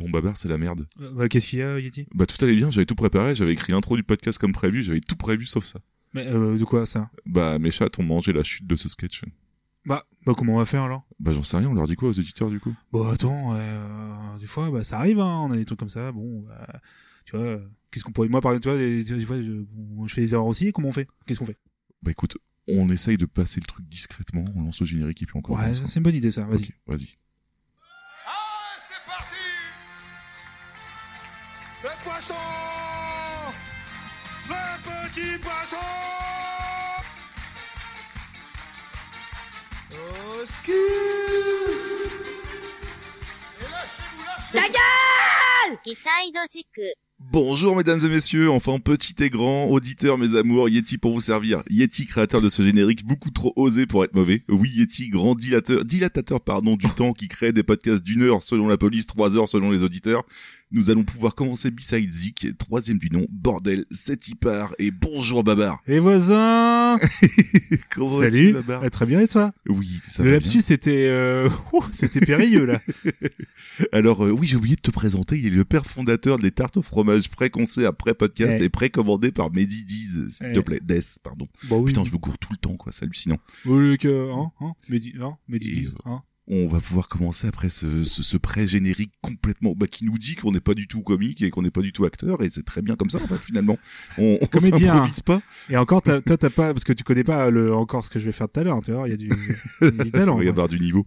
Bon, Babar, c'est la merde. Euh, bah, Qu'est-ce qu'il y a, Yeti? Bah, tout allait bien, j'avais tout préparé, j'avais écrit l'intro du podcast comme prévu, j'avais tout prévu sauf ça. Mais euh, de quoi ça? Bah, mes chats ont mangé la chute de ce sketch. bah, bah, comment on va faire alors? Bah, j'en sais rien, on leur dit quoi aux éditeurs du coup? Bon, attends, euh, des fois, bah, ça arrive, hein, on a des trucs comme ça, bon, bah, tu vois, qu'est-ce qu'on pourrait. Moi, par exemple, tu vois, des, des fois, je, bon, je fais des erreurs aussi, comment on fait? Qu'est-ce qu'on fait? Bah, écoute, on essaye de passer le truc discrètement, on lance le générique et puis encore. Ouais, c'est une bonne idée ça, vas-y. Vas-y. Bonjour mesdames et messieurs, enfin petit et grand, auditeurs mes amours, Yeti pour vous servir. Yeti créateur de ce générique beaucoup trop osé pour être mauvais. Oui Yeti, grand dilatateur, dilatateur pardon du temps qui crée des podcasts d'une heure selon la police, trois heures selon les auditeurs. Nous allons pouvoir commencer Beside Zik, troisième du nom, bordel, c'est y part et bonjour Babar. Et voisin Comment Salut Babar Ah, Très bien, et toi Oui, ça Le va lapsus, c'était euh, ouh, c'était périlleux, là. Alors euh, oui, j'ai oublié de te présenter, il est le père fondateur des tartes au fromage pré-concé après podcast Eh. et précommandé par Mehdi Diz, s'il Eh. te plaît, Des, pardon. Oui. Putain, je me cours tout le temps, quoi, c'est hallucinant. Oui, que, hein, hein, Mehdi, hein, Mehdi, Et, euh, hein. On va pouvoir commencer après ce, ce, ce pré-générique complètement, bah, qui nous dit qu'on n'est pas du tout comique et qu'on n'est pas du tout acteur, et c'est très bien comme ça, en fait, finalement. On, on Comédien. pas. Et encore, t'as- toi, t'as pas, parce que tu connais pas le, encore ce que je vais faire tout à l'heure, tu vois, il y a du, il y a du talent. va y avoir du niveau.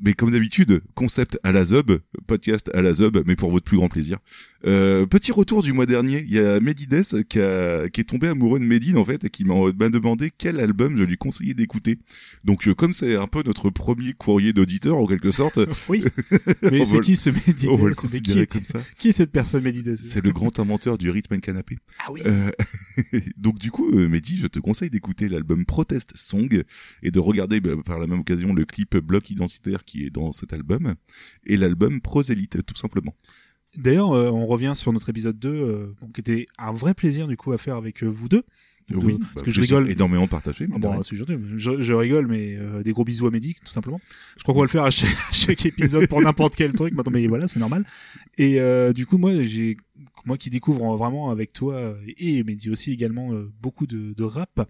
Mais comme d'habitude, concept à la Zub, podcast à la Zub, mais pour votre plus grand plaisir. Euh, petit retour du mois dernier, il y a Medides qui, a, qui est tombé amoureux de Medine en fait et qui m'a m'a demandé quel album je lui conseillais d'écouter. Donc euh, comme c'est un peu notre premier courrier d'auditeur en quelque sorte, Oui. Mais c'est qui ce Mehdi on va le qui comme ça. qui est cette personne Mehdi C'est le grand inventeur du rythme and canapé. Ah oui. Euh, donc du coup, euh, Mehdi, je te conseille d'écouter l'album Protest Song et de regarder bah, par la même occasion le clip Bloc Qui est dans cet album et l'album Prosélite tout simplement. D'ailleurs, euh, on revient sur notre épisode 2, euh, qui était un vrai plaisir du coup à faire avec euh, vous deux. Donc, oui, euh, bah, parce que je rigole. énormément partagé. mais Ah bon. Je, je rigole, mais euh, des gros bisous à Mehdi, tout simplement. Je crois qu'on va le faire à chaque, à chaque épisode pour n'importe quel truc. Maintenant, mais voilà, c'est normal. Et euh, du coup, moi, j'ai, moi qui découvre vraiment avec toi et Mehdi aussi également euh, beaucoup de, de rap,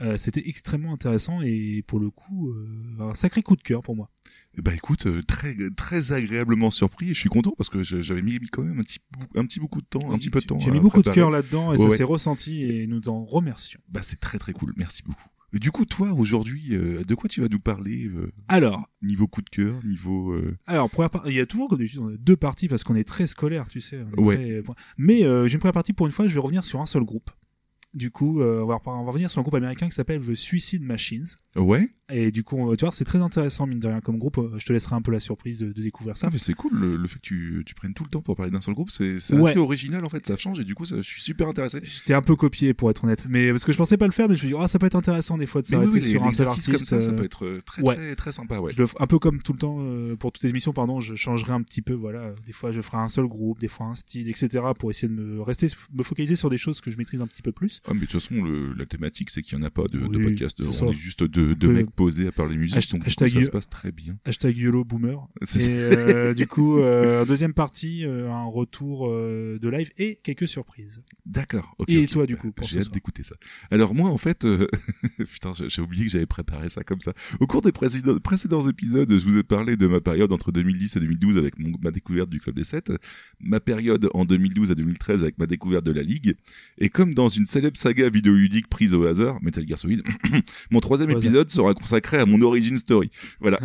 euh, c'était extrêmement intéressant et pour le coup, euh, un sacré coup de cœur pour moi. Bah écoute, euh, très très agréablement surpris et je suis content parce que j'avais mis quand même un petit un petit beaucoup de temps, un petit peu de temps. À mis beaucoup de cœur là-dedans et Ouais, ça ouais. s'est ressenti et nous t'en remercions. Bah c'est très très cool, merci beaucoup. Et du coup, toi aujourd'hui, euh, de quoi tu vas nous parler euh, Alors, niveau coup de cœur, niveau euh, Alors, première par- il y a toujours comme d'habitude deux parties parce qu'on est très scolaire, tu sais. Ouais. très- Mais j'ai une première partie pour une fois, je vais revenir sur un seul groupe. Du coup, euh, on, va, on va revenir sur un groupe américain qui s'appelle The Suicide Machines. Ouais. Et du coup, tu vois, c'est très intéressant, mine de rien, comme groupe. Je te laisserai un peu la surprise de, de découvrir ça. Ah mais c'est cool le, le fait que tu, tu prennes tout le temps pour parler d'un seul groupe, c'est Ouais. assez original en fait, ça change et du coup ça, je suis super intéressé. J'étais un peu copié, pour être honnête. Mais parce que je pensais pas le faire, mais je me dis, ah, ça peut être intéressant des fois de oui, s'arrêter oui, sur un seul artiste. comme ça, ça euh, peut être euh, très ouais. très très sympa, ouais. Je le un peu comme tout le temps euh, pour toutes les émissions pardon je changerai un petit peu voilà des fois je ferai un seul groupe des fois un style etc pour essayer de me rester me focaliser sur des choses que je maîtrise un petit peu plus Ah, mais de toute façon, le, la thématique, c'est qu'il n'y en a pas de, de Oui, podcast. On est juste deux, deux peut- mecs posés à parler Hasht- donc coup, hashtag ça se passe très bien. hashtag YOLO boomer et euh, du coup euh, deuxième partie euh, un retour de live et quelques surprises D'accord. Et toi, du coup, J'ai hâte d'écouter ça. Alors moi, en fait, putain, j'ai oublié que j'avais préparé ça comme ça. Au cours des précédents, précédents épisodes, je vous ai parlé de ma période entre 2010 et 2012 avec mon, ma découverte du Club des 7, ma période en 2012 à 2013 avec ma découverte de la Ligue, et comme dans une célèbre saga vidéoludique prise au hasard, Metal Gear Solid, mon troisième épisode sera consacré à mon origin story. Voilà.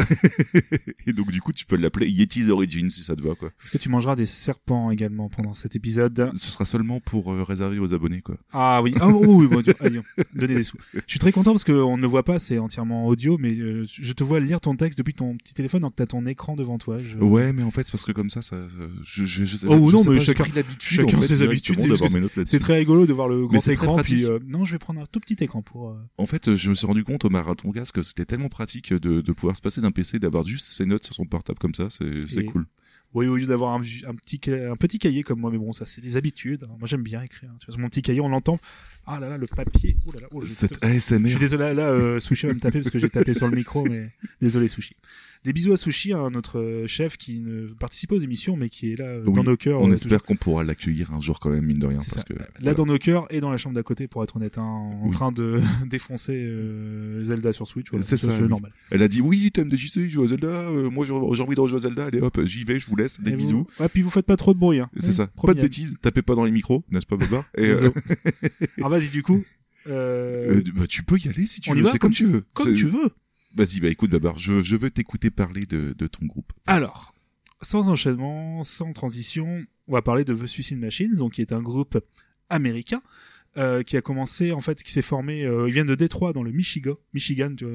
et donc du coup, tu peux l'appeler Yeti's Origin si ça te va, quoi. est-ce que tu mangeras des serpents également pendant cet épisode? Ce sera seulement pour euh, réserver aux abonnés, quoi. ah oui ah oui, oui bon, allez, donnez des sous je suis très content parce qu'on ne le voit pas c'est entièrement audio mais euh, je te vois lire ton texte depuis ton petit téléphone donc t'as ton écran devant toi je... Ouais, mais en fait, c'est parce que comme ça, ça, je, je, je, Oh, je non, sais mais pas, chacun- l'habitude, chacun en fait, ses habitudes, c'est très rigolo de voir le grand écran, puis euh, non, je vais prendre un tout petit écran pour. euh, En fait, je me suis rendu compte au marathon gaz que c'était tellement pratique de, de pouvoir se passer d'un PC, d'avoir juste ses notes sur son portable comme ça, c'est cool. Oui, au lieu d'avoir un, un petit un petit cahier comme moi, mais bon, ça c'est les habitudes. hein. Moi, j'aime bien écrire. Tu vois, sur mon petit cahier, on l'entend. Ah là là, le papier. Oh là là. oh, je- Cette Je ASMR. suis désolé, là, euh, Sushi va me taper parce que j'ai tapé sur le micro, mais désolé, Sushi. Des bisous à Sushi, hein, notre euh, chef qui ne participe pas aux émissions, mais qui est là euh, Oui, dans nos cœurs. On euh, espère qu'on pourra l'accueillir un jour quand même, mine de rien. C'est Parce ça. que, Là voilà. dans nos cœurs et dans la chambre d'à côté pour être honnête, hein, en Oui. train de défoncer euh, Zelda sur Switch. Voilà, C'est ça, oui. normal. Elle a dit oui, t'aimes des JC, joue à Zelda, euh, moi j'ai envie de rejouer à Zelda, allez hop, j'y vais, je vous laisse, des Et vous- bisous. Ouais, puis vous faites pas trop de bruit. Hein. C'est ça, pas promis, de bêtises, tapez pas dans les micros, n'est-ce pas Baba Et. Alors vas-y du coup. euh, euh, bah, tu peux y aller si tu on y veux, va c'est comme tu veux. comme tu veux. Vas-y, bah écoute Babar, je, je veux t'écouter parler de, de ton groupe. Alors, sans enchaînement, sans transition, on va parler de The Suicide Machines, donc qui est un groupe américain euh, qui a commencé en fait, qui s'est formé. euh, ils viennent de Détroit dans le Michigan. Michigan, tu vois,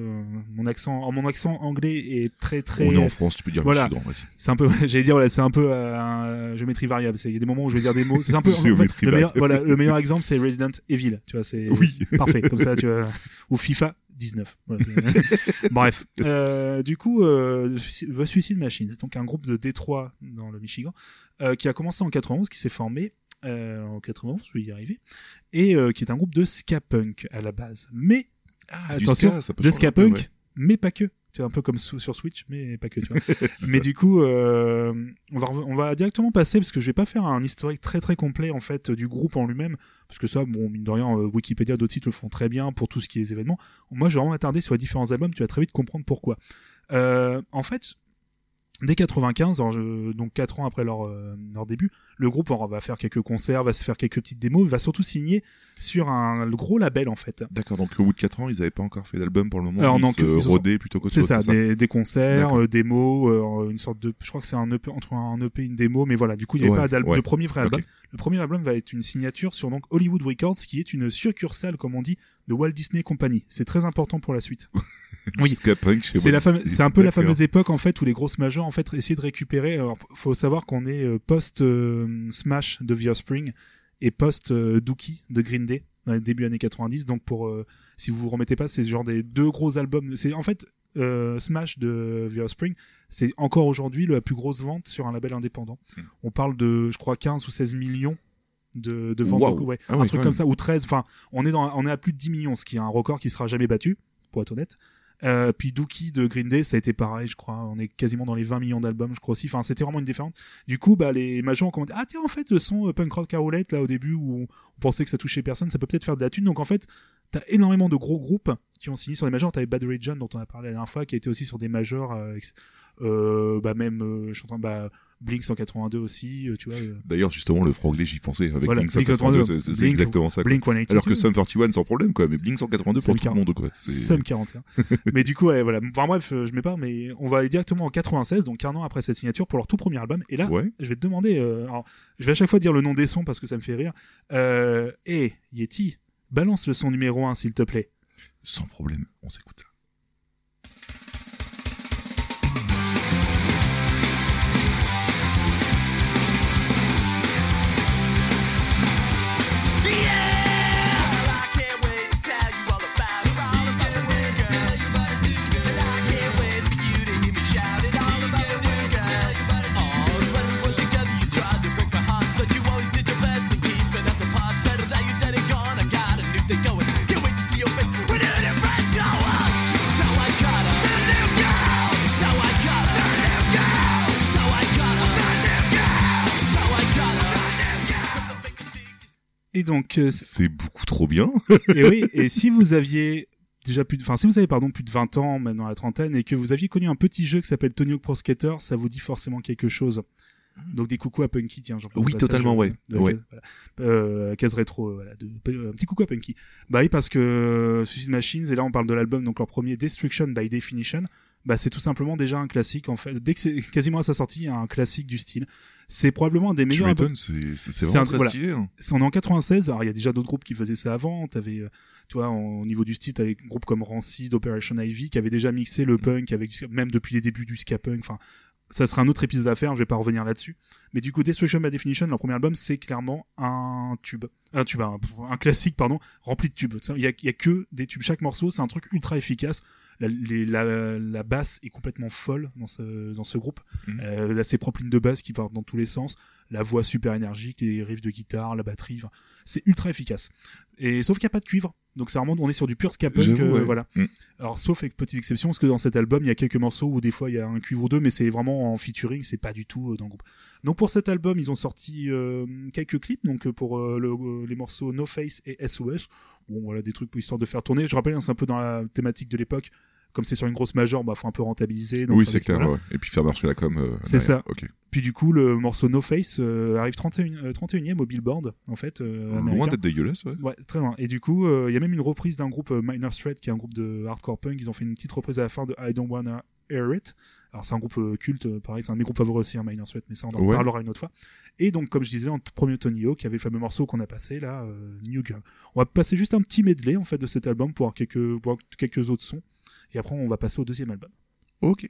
mon accent, en mon accent anglais est très très. On est en France, tu peux dire Voilà. Michigan. C'est un peu, j'allais dire, voilà, c'est un peu euh, un géométrie variable. Il y a des moments où je vais dire des mots. C'est un peu. en fait, Géométrie le meilleur, variable. voilà, le meilleur exemple, c'est Resident Evil. Tu vois, c'est Oui. parfait. Comme ça, tu vois. Ou FIFA 19. Voilà, c'est- Bref. Euh, du coup, euh, The Suicide Machine, c'est donc un groupe de Détroit dans le Michigan euh, qui a commencé en 91, qui s'est formé en 91, je vais y arriver, et qui est un groupe de ska punk à la base. Mais Ah, attention, ska, ça peut de ska punk, ouais. mais pas que. Un peu comme sur Switch, mais pas que. Tu vois. Mais ça. du coup, euh, on, va, on va directement passer, parce que je vais pas faire un historique très très complet en fait du groupe en lui-même, parce que ça, bon, mine de rien, euh, Wikipédia, d'autres sites le font très bien pour tout ce qui est événements. Moi, je vais vraiment m'attarder sur les différents albums, tu vas très vite comprendre pourquoi. Euh, en fait, dès 95, alors je- donc 4 ans après leur, euh, leur début, le groupe alors, va faire quelques concerts, va se faire quelques petites démos, va surtout signer sur un le gros label en fait. D'accord, donc au bout de 4 ans, ils avaient pas encore fait d'album pour le moment. Alors, ils non, se ils sont- plutôt qu'autre C'est ça, des, des concerts, euh, démos, euh, une sorte de, je crois que c'est un EP entre un EP et une démo, mais voilà, du coup il n'y avait Ouais, pas d'album, ouais. de premier vrai album. Le premier album va être une signature sur donc Hollywood Records, qui est une succursale, comme on dit, de Walt Disney Company. C'est très important pour la suite. Oui. C'est la fame- c'est un peu la fameuse époque en fait où les grosses majors en fait essayaient de récupérer. Alors, faut savoir qu'on est euh, post euh, Smash de The Offspring et post euh, Dookie de Green Day dans les débuts années 90. Donc pour euh, si vous vous remettez pas, c'est genre des deux gros albums. C'est en fait euh, Smash de The Offspring, c'est encore aujourd'hui la plus grosse vente sur un label indépendant. Hmm. On parle de je crois 15 ou 16 millions de, de ventes. Donc, ouais, Ah un truc comme même. ça ou 13 enfin on est dans on est à plus de 10 millions ce qui est un record qui sera jamais battu pour être honnête euh, puis Dookie de Green Day ça a été pareil je crois. On est quasiment dans les 20 millions d'albums je crois aussi. Enfin c'était vraiment une différence. Du coup bah les majors ont commenté ah tiens en fait le son euh, punk rock carolette là au début où on pensait que ça touchait personne ça peut peut-être faire de la thune. Donc en fait t'as énormément de gros groupes qui ont signé sur des majors t'avais Bad Religion dont on a parlé la dernière fois qui a été aussi sur des majors euh, euh, bah même je suis en train bah Blink 182 aussi euh, tu vois euh, D'ailleurs, justement, le franglais, j'y pensais avec Voilà, Blink Blink 182, 182, c'est exactement ça. Blink 182 Alors que Sum 41 sans problème, quoi, mais Blink 182 Sum pour tout le monde, quoi. Sum 41. mais du coup, ouais, voilà. Enfin bref, euh, je mets pas, mais on va aller directement en 96, donc un an après cette signature, pour leur tout premier album. Et là, Ouais. je vais te demander, euh, alors, je vais à chaque fois dire le nom des sons parce que ça me fait rire. Euh, et Yeti, balance le son numéro 1, s'il te plaît. Sans problème, on s'écoute Et donc, euh, C'est beaucoup trop bien. et oui, et si vous aviez déjà plus de, enfin, si vous avez, pardon, plus de 20 ans, dans la trentaine, et que vous aviez connu un petit jeu qui s'appelle Tony Hawk Pro Skater, ça vous dit forcément quelque chose. Donc des coucous à Punky, tiens. Oui, totalement, ouais. de Ouais. voilà. Euh, case rétro, euh, voilà. De, euh, un petit coucou à Punky. Bah oui, parce que euh, Suicide Machines, et là on parle de l'album, donc leur premier Destruction by Definition, bah c'est tout simplement déjà un classique en fait. Dès que c'est quasiment à sa sortie, un classique du style. C'est probablement un des meilleurs c'est vraiment un- très voilà. stylé. hein. C'est- en 96, alors il y a déjà d'autres groupes qui faisaient ça avant, t'avais, euh, tu vois, en- au niveau du style, t'avais un groupe comme Rancid, Operation Ivy, qui avait déjà mixé Mm. le punk avec du même depuis les débuts du ska punk, enfin, ça sera un autre épisode à faire, je vais pas revenir là-dessus. Mais du coup, Destruction by Definition, leur premier album, c'est clairement un tube. Un tube, un, un classique, pardon, rempli de tubes. Il y y a que des tubes. Chaque morceau, c'est un truc ultra efficace. La, les- la, la basse est complètement folle dans ce, dans ce groupe. Mhm. Euh, là, ses propres lignes de basse qui partent dans tous les sens. La voix super énergique, les riffs de guitare, la batterie. c'est ultra efficace. Et sauf qu'il n'y a pas de cuivre. Donc c'est vraiment, on est sur du pur ska punk, euh, ouais. voilà. Mm. Alors sauf avec petite exception, parce que dans cet album, il y a quelques morceaux où des fois il y a un cuivre ou deux, mais c'est vraiment en featuring, c'est pas du tout euh, dans le groupe. Donc pour cet album, ils ont sorti euh, quelques clips, donc euh, pour le- les morceaux No Face et SOS. Bon voilà, des trucs pour histoire de faire tourner. Je rappelle, hein, c'est un peu dans la thématique de l'époque. Comme c'est sur une grosse major, bah faut un peu rentabiliser. donc oui, c'est clair. ouais. Et puis faire marcher la com. euh, C'est ça. Ok. Puis du coup, le morceau No Face euh, arrive 31, euh, 31e au Billboard, en fait. euh, Loin américain. d'être dégueulasse, ouais. Ouais, très loin. Et du coup, euh, il y a même une reprise d'un groupe euh, Minor Threat, qui est un groupe de hardcore punk. Ils ont fait une petite reprise à la fin de I Don't Wanna Hear It. Alors c'est un groupe euh, culte, euh, pareil, c'est un de mes groupes favoris aussi, hein, Minor Threat, mais ça on en Ouais. parlera une autre fois. Et donc, comme je disais, en premier Tony Hawk, il y avait le fameux morceau qu'on a passé là, euh, New Girl. On va passer juste un petit medley en fait de cet album pour voir quelques, voir quelques autres sons. Et après, on va passer au deuxième album. Ok.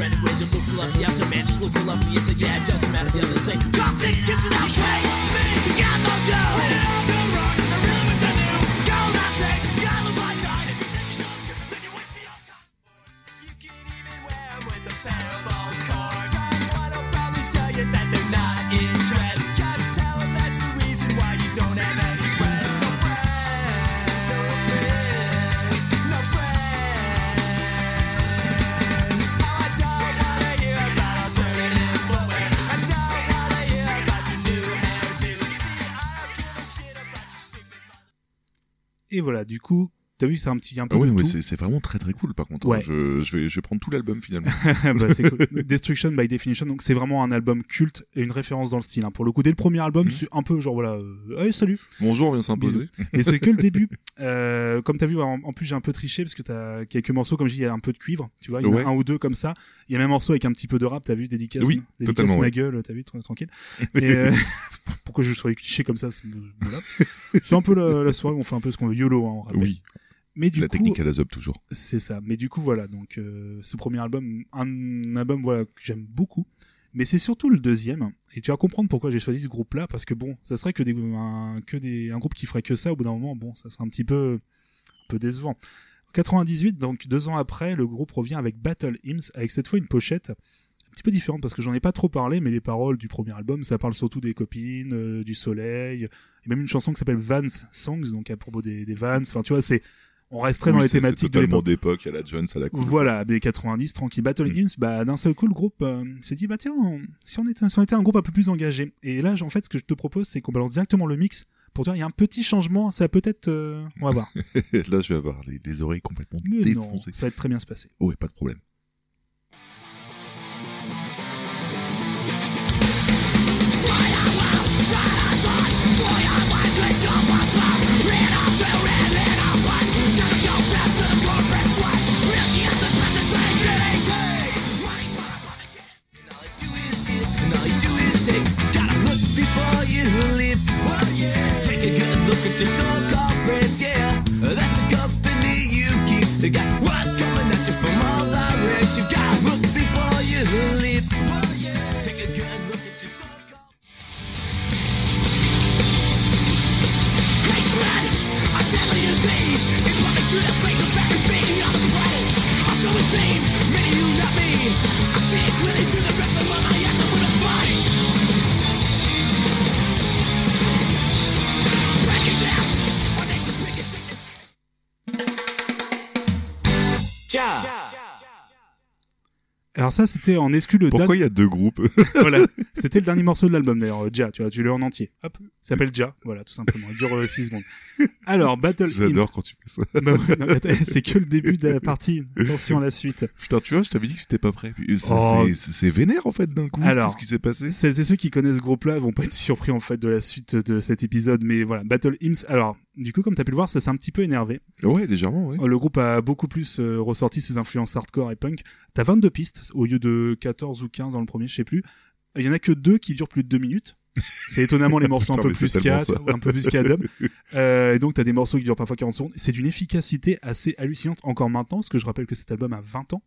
Doesn't matter anyway, just look love the answer, man, just look love the answer, yeah, it doesn't matter. The other say. Toxic kids and I'll say, me, you got no voilà, du coup, t'as vu, c'est un petit, un peu Ah de mais c'est vraiment très très cool par contre. Ouais. hein. Je, je vais je vais prendre tout l'album finalement. Bah, c'est cool. Destruction by Definition, donc c'est vraiment un album culte et une référence dans le style. hein. Pour le coup, dès le premier album, Mhm. c'est un peu genre voilà, euh, hey, salut. Bonjour, viens s'imposer. Mais c'est que le début. Euh, comme t'as vu, en, en plus j'ai un peu triché parce que t'as quelques morceaux, comme je dis, il y a un peu de cuivre, tu vois, il y en Ouais. a un ou deux comme ça. Il y a même un morceau avec un petit peu de rap, t'as vu, dédicace, Oui, dédicace totalement, ma ouais. gueule, t'as vu, tra- tranquille. Et euh, pourquoi je sois cliché comme ça, c'est voilà. C'est un peu la, la soirée où on fait un peu ce qu'on veut, YOLO, hein, on rappelle. Oui, Mais du la coup, technique à la zob toujours. c'est ça. Mais du coup, voilà. Donc, euh, ce premier album, un album voilà que j'aime beaucoup. Mais c'est surtout le deuxième. Et tu vas comprendre pourquoi j'ai choisi ce groupe-là, parce que bon, ça serait que des un, que des un groupe qui ferait que ça. Au bout d'un moment, bon, ça serait un petit peu un peu décevant. En 98, donc deux ans après, le groupe revient avec Battle Hymns, avec cette fois une pochette un petit peu différente parce que j'en ai pas trop parlé, mais les paroles du premier album, ça parle surtout des copines, euh, du soleil, et même une chanson qui s'appelle Vans Songs, donc à propos des, des Vans. Enfin, tu vois, c'est on resterait dans les thématiques de l'époque. d'époque à la Jones, à la cool. Voilà, les 90, tranquille. Battle Mm. Hymns, bah, d'un seul coup, le groupe euh, s'est dit, bah tiens, on- si on, était, si on était un groupe un peu plus engagé. Et là, en fait, ce que je te propose, c'est qu'on balance directement le mix. Pour dire, il y a un petit changement, ça peut être... euh, on va voir. Là, je vais avoir les, les oreilles complètement Mais non, défoncées. ça va être très bien se passer. Ouais, pas de problème. Look at your so-called Ja. Alors ça, c'était en exclu le Pourquoi il y a deux groupes? Voilà. C'était le dernier morceau de l'album d'ailleurs, euh, Ja, tu vois, tu l'as en entier. Hop, s'appelle Ja, voilà, tout simplement. Il dure 6 secondes. Alors, Battle. J'adore quand tu fais ça. Bah ouais, c'est que le début de la partie. Attention à la suite. Putain, tu vois, je t'avais dit que j'étais pas prêt. C'est- Oh. vénère, en fait, d'un coup. Alors. Qu'est-ce qui s'est passé Celles et ceux qui connaissent ce groupe-là vont pas être surpris en fait de la suite de cet épisode, mais voilà, Battle Hymns. Alors, du coup, comme t'as pu le voir, ça s'est un petit peu énervé. Ouais, légèrement, ouais. Le groupe a beaucoup plus euh, ressorti ses influences hardcore et punk. T'as 22 pistes au lieu de 14 ou 15 dans le premier, je sais plus. Il y en a que deux qui durent plus de deux minutes. C'est étonnamment les morceaux un peu plus ska, un peu plus ska. Euh, et donc t'as des morceaux qui durent parfois 40 secondes. C'est d'une efficacité assez hallucinante encore maintenant, parce que je rappelle que cet album a 20 ans.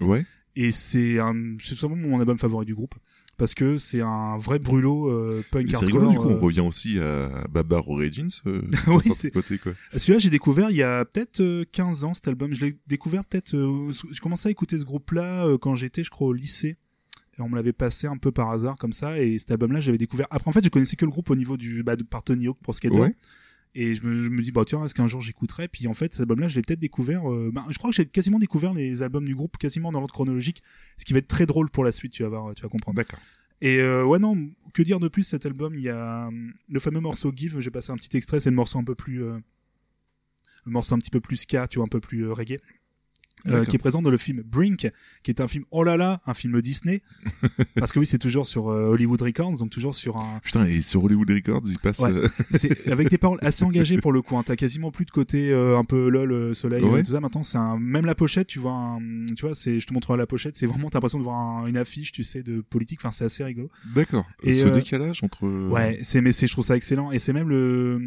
Ouais. Et c'est un, c'est tout simplement mon album favori du groupe. Parce que c'est un vrai brûlot euh, punk Mais hardcore. rigolo, du coup, euh, on revient aussi à Babar Origins. Euh, Oui, c'est- quoi. Celui-là, j'ai découvert il y a peut-être euh, 15 ans cet album. Je l'ai découvert peut-être. euh, je commençais à écouter ce groupe-là euh, quand j'étais, je crois, au lycée. Et on me l'avait passé un peu par hasard comme ça. Et cet album-là, j'avais découvert. Après, en fait, je connaissais que le groupe au niveau du bah, de par Tony Hawk pour Skater. Ouais. Et je me, je me dis, bah tiens, est-ce qu'un jour j'écouterai? Puis en fait, cet album-là, je l'ai peut-être découvert. euh, bah, je crois que j'ai quasiment découvert les albums du groupe quasiment dans l'ordre chronologique, ce qui va être très drôle pour la suite. Tu vas voir, tu vas comprendre. D'accord. Et euh, ouais non, que dire de plus cet album? Il y a euh, le fameux morceau Give. J'ai passé un petit extrait. C'est le morceau un peu plus, euh, le morceau un petit peu plus ska, tu vois, un peu plus euh, reggae. Euh, qui est présent dans le film Brink, qui est un film oh là là, un film Disney, parce que oui c'est toujours sur euh, Hollywood Records, donc toujours sur un, Putain, et sur Hollywood Records, il passe. Ouais. euh, c'est avec des paroles assez engagées pour le coup. Hein. T'as quasiment plus de côté euh, un peu lol, soleil, Ouais. tout ça. Maintenant, c'est un même la pochette. Tu vois, un... tu vois, c'est, je te montrerai la pochette. C'est vraiment t'as l'impression de voir un- une affiche, tu sais, de politique. Enfin, c'est assez rigolo. D'accord. Et, Ce décalage entre. Ouais, c'est mais c'est je trouve ça excellent et c'est même le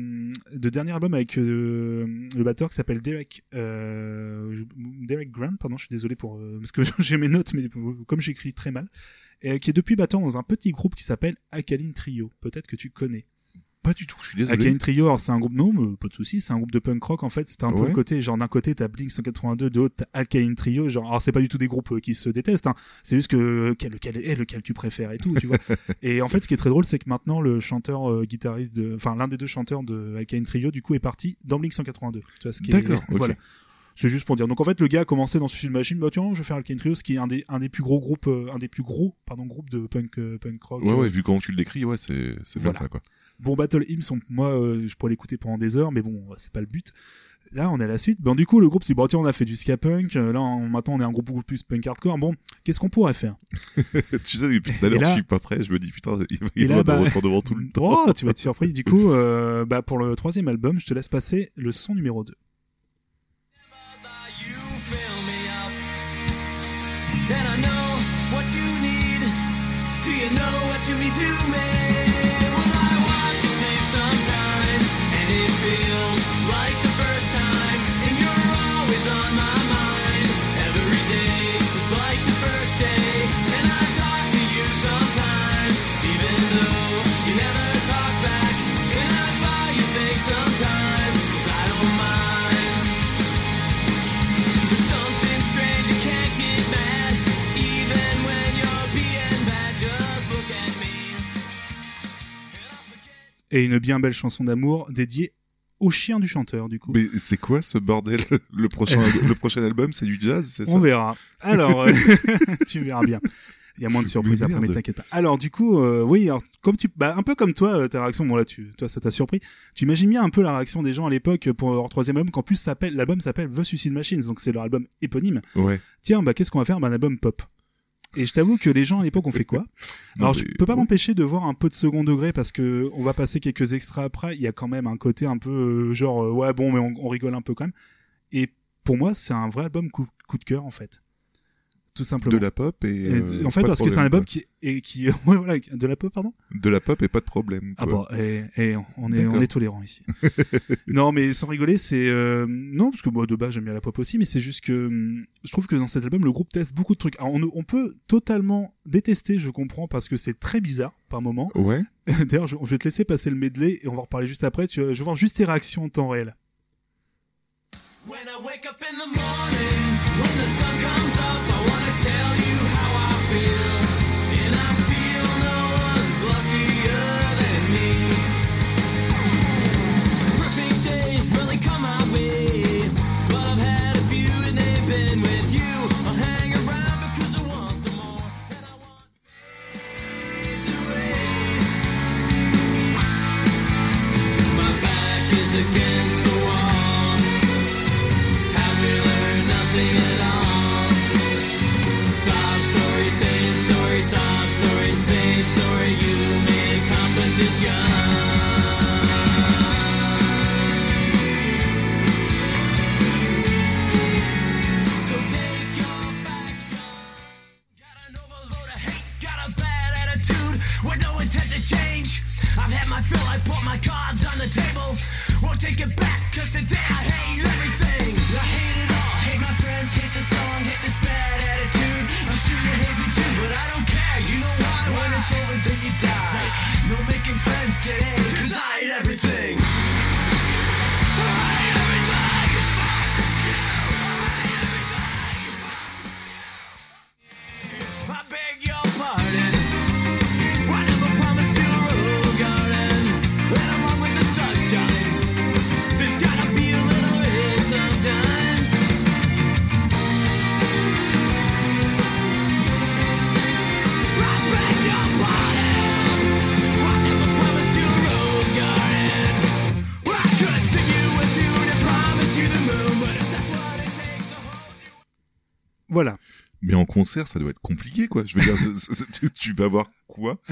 le dernier album avec le batteur qui s'appelle Derek euh, Grant pardon, je suis désolé pour euh, parce que j'ai mes notes mais comme j'écris très mal et qui est depuis batteur dans un petit groupe qui s'appelle Alkaline Trio. Peut-être que tu connais. Pas du tout, je suis désolé. Alkaline Trio, alors c'est un groupe non, mais pas de souci, c'est un groupe de punk rock en fait. C'est un peu le côté genre d'un côté t'as Blink 182, de l'autre t'as Alkaline Trio. Genre alors c'est pas du tout des groupes euh, qui se détestent, hein. c'est juste que lequel, lequel est lequel tu préfères et tout, tu vois. et en fait, ce qui est très drôle, c'est que maintenant le chanteur euh, guitariste de, enfin l'un des deux chanteurs de Trio, du coup, est parti dans Blink 182. Tu vois ce qui est- D'accord, ok. Voilà. C'est juste pour dire. Donc en fait, le gars a commencé dans Suicide Machine, bah tiens, je vais faire Alkaline Trio, ce qui est un des un des plus gros groupes, euh, un des plus gros, pardon, groupes de punk euh, punk rock. Ouais, euh, ouais, vu comment tu le décris, ouais, c'est c'est Voilà. ça, quoi. Bon, Battle Hymns, moi, euh, je pourrais l'écouter pendant des heures, mais bon, c'est pas le but. Là, on est à la suite. Bon, du coup, le groupe, c'est bon, tiens, on a fait du ska punk. euh, Là, on, maintenant, on est un groupe beaucoup plus punk hardcore. Bon, qu'est-ce qu'on pourrait faire? Tu sais, depuis tout à l'heure, je suis pas prêt, je me dis, putain, il va y avoir bah- retour devant tout le temps. Oh, tu vas être surpris. Du coup, euh, bah, pour le troisième album, je te laisse passer le son numéro 2. Et une bien belle chanson d'amour dédiée au chien du chanteur, du coup. Mais c'est quoi ce bordel? Le prochain, le prochain album, c'est du jazz, c'est ça? On verra. Alors, euh, tu verras bien. Il y a moins de surprises après, mais t'inquiète pas. Alors, du coup, euh, oui, alors, comme tu, bah, un peu comme toi, euh, ta réaction, bon là, tu, toi, ça t'a surpris. Tu imagines bien un peu la réaction des gens à l'époque pour leur troisième album, qu'en plus s'appelle, l'album s'appelle The Suicide Machines, donc c'est leur album éponyme. Ouais. Tiens, bah, qu'est-ce qu'on va faire? Bah, un album pop. Et je t'avoue que les gens à l'époque ont fait quoi? Alors je peux pas m'empêcher de voir un peu de second degré parce que on va passer quelques extraits après. Il y a quand même un côté un peu euh, genre euh, ouais bon mais on, on rigole un peu quand même. Et pour moi c'est un vrai album coup, coup de cœur en fait, tout simplement. De la pop et. Et, euh, en fait pas de parce que c'est un problème, album qui et qui ouais, voilà de la pop pardon. De la pop et pas de problème. Ah bon et, et on est on est tolérant ici. non mais sans rigoler c'est euh, non parce que moi de base j'aime bien la pop aussi mais c'est juste que hum, je trouve que dans cet album le groupe teste beaucoup de trucs. Alors, on, on peut totalement détester je comprends parce que c'est très bizarre par moment. Ouais. D'ailleurs, je, je vais te laisser passer le medley et on va en reparler juste après. Tu, je vais voir juste tes réactions en temps réel. When I wake up in the morning, when the concert, ça doit être compliqué, quoi. Je veux dire, tu, tu vas voir quoi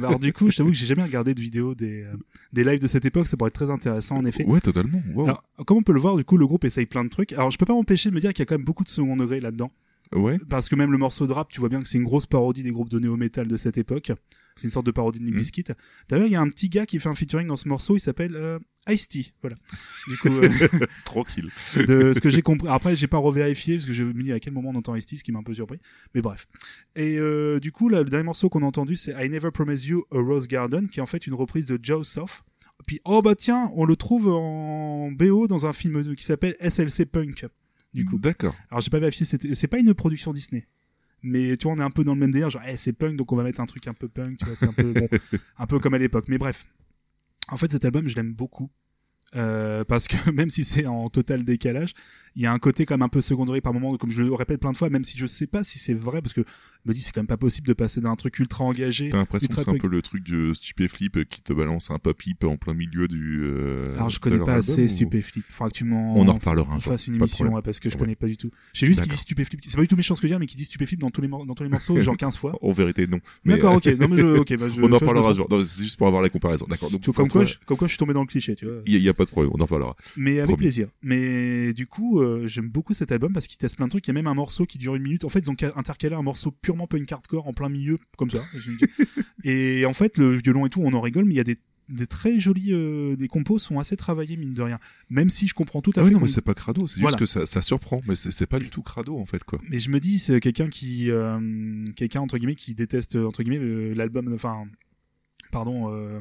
Bah, Alors du coup, je t'avoue que j'ai jamais regardé de vidéo des, euh, des lives de cette époque, ça pourrait être très intéressant en effet. Ouais, totalement. Wow. Alors, comme on peut le voir, du coup, le groupe essaye plein de trucs. Alors, je peux pas m'empêcher de me dire qu'il y a quand même beaucoup de second degré là-dedans. Ouais. Parce que même le morceau de rap, tu vois bien que c'est une grosse parodie des groupes de néo-metal de cette époque. C'est une sorte de parodie de Mhm. Bizkit. D'ailleurs, il y a un petit gars qui fait un featuring dans ce morceau, il s'appelle euh, Ice-T. Voilà. Du coup, euh, Tranquille. de ce que j'ai compris. Après, j'ai pas revérifié parce que je me dis à quel moment on entend Ice-T, ce qui m'a un peu surpris. Mais bref. Et euh, du coup, là, le dernier morceau qu'on a entendu, c'est I Never Promise You a Rose Garden, qui est en fait une reprise de Joe Soft. Puis, oh bah tiens, on le trouve en BO dans un film qui s'appelle SLC Punk. Du coup. D'accord. Alors j'ai pas vérifié, c'est pas une production Disney. Mais tu vois, on est un peu dans le même délire, genre, eh, c'est punk, donc on va mettre un truc un peu punk, tu vois, c'est un peu, bon, un peu comme à l'époque. Mais bref. En fait, cet album, je l'aime beaucoup. Euh, parce que même si c'est en total décalage, il y a un côté comme un peu secondaire par moment, comme je le répète plein de fois, même si je sais pas si c'est vrai, parce que me dis c'est quand même pas possible de passer d'un truc ultra engagé. T'as l'impression que c'est un peu le truc de Stupéflip qui te balance un pop-hip en plein milieu du. Euh, Alors je connais pas assez ou- Stupéflip. Faudra que tu m'en. On en reparlera un jour, fasse une émission, ouais, parce que je Ouais. connais pas du tout. Je sais juste qu'il D'accord. dit Stupéflip. C'est pas du tout méchant ce que je veux dire, mais qu'il dit Stupéflip dans tous les, dans tous les morceaux, genre 15 fois. En vérité, non. Mais, D'accord, ok. Non, mais je, ok, bah, je, on en tu vois, je me parlera un jour. C'est juste pour avoir la comparaison. D'accord. Donc, comme quoi, comme quoi, je suis tombé dans le cliché, tu vois. il y, a- pas de problème. On en parlera. Mais avec plaisir. Mais du coup, euh, j'aime beaucoup cet album parce qu'il teste plein de trucs. Il y a même un morceau qui dure une minute. En fait, ils ont ca- intercalé un morceau purement punk hardcore en plein milieu, comme ça. et en fait, le violon et tout, on en rigole, mais il y a des, des très jolis, euh, des compos sont assez travaillés, mine de rien. Même si je comprends tout à Ah fait. oui, non, mais c'est pas crado. C'est Voilà. juste que ça, ça surprend. Mais c'est pas du tout crado, en fait, quoi. mais je me dis, c'est quelqu'un qui, euh, quelqu'un entre guillemets qui déteste entre guillemets l'album, enfin, pardon, euh,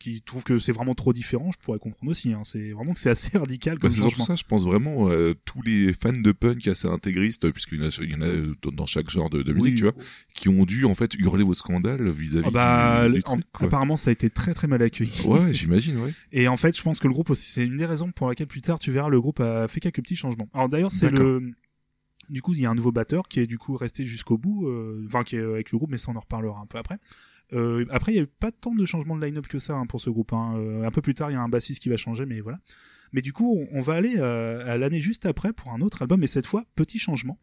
qui trouve que c'est vraiment trop différent. Je pourrais comprendre aussi. Hein. C'est vraiment que c'est assez radical Bah, comme surtout changement. ça, je pense vraiment euh, tous les fans de punk assez intégristes, puisqu'il y en a, il y en a euh, dans chaque genre de, de musique, Oui. tu vois, qui ont dû en fait hurler au scandale vis-à-vis Ah bah, du, du le- truc, en- quoi. apparemment, ça a été très très mal accueilli. Ouais, j'imagine, ouais. Et en fait, je pense que le groupe aussi, c'est une des raisons pour laquelle plus tard, tu verras, le groupe a fait quelques petits changements. Alors d'ailleurs, c'est le, du coup, il y a un nouveau batteur qui est du coup resté jusqu'au bout, euh, enfin qui est avec le groupe, mais ça on en reparlera un peu après. Euh, après, il y a pas tant de changements de line-up que ça hein, pour ce groupe. Hein. Euh, un peu plus tard, il y a un bassiste qui va changer, mais voilà. Mais du coup, on, on va aller euh, à l'année juste après pour un autre album, et cette fois, petit changement.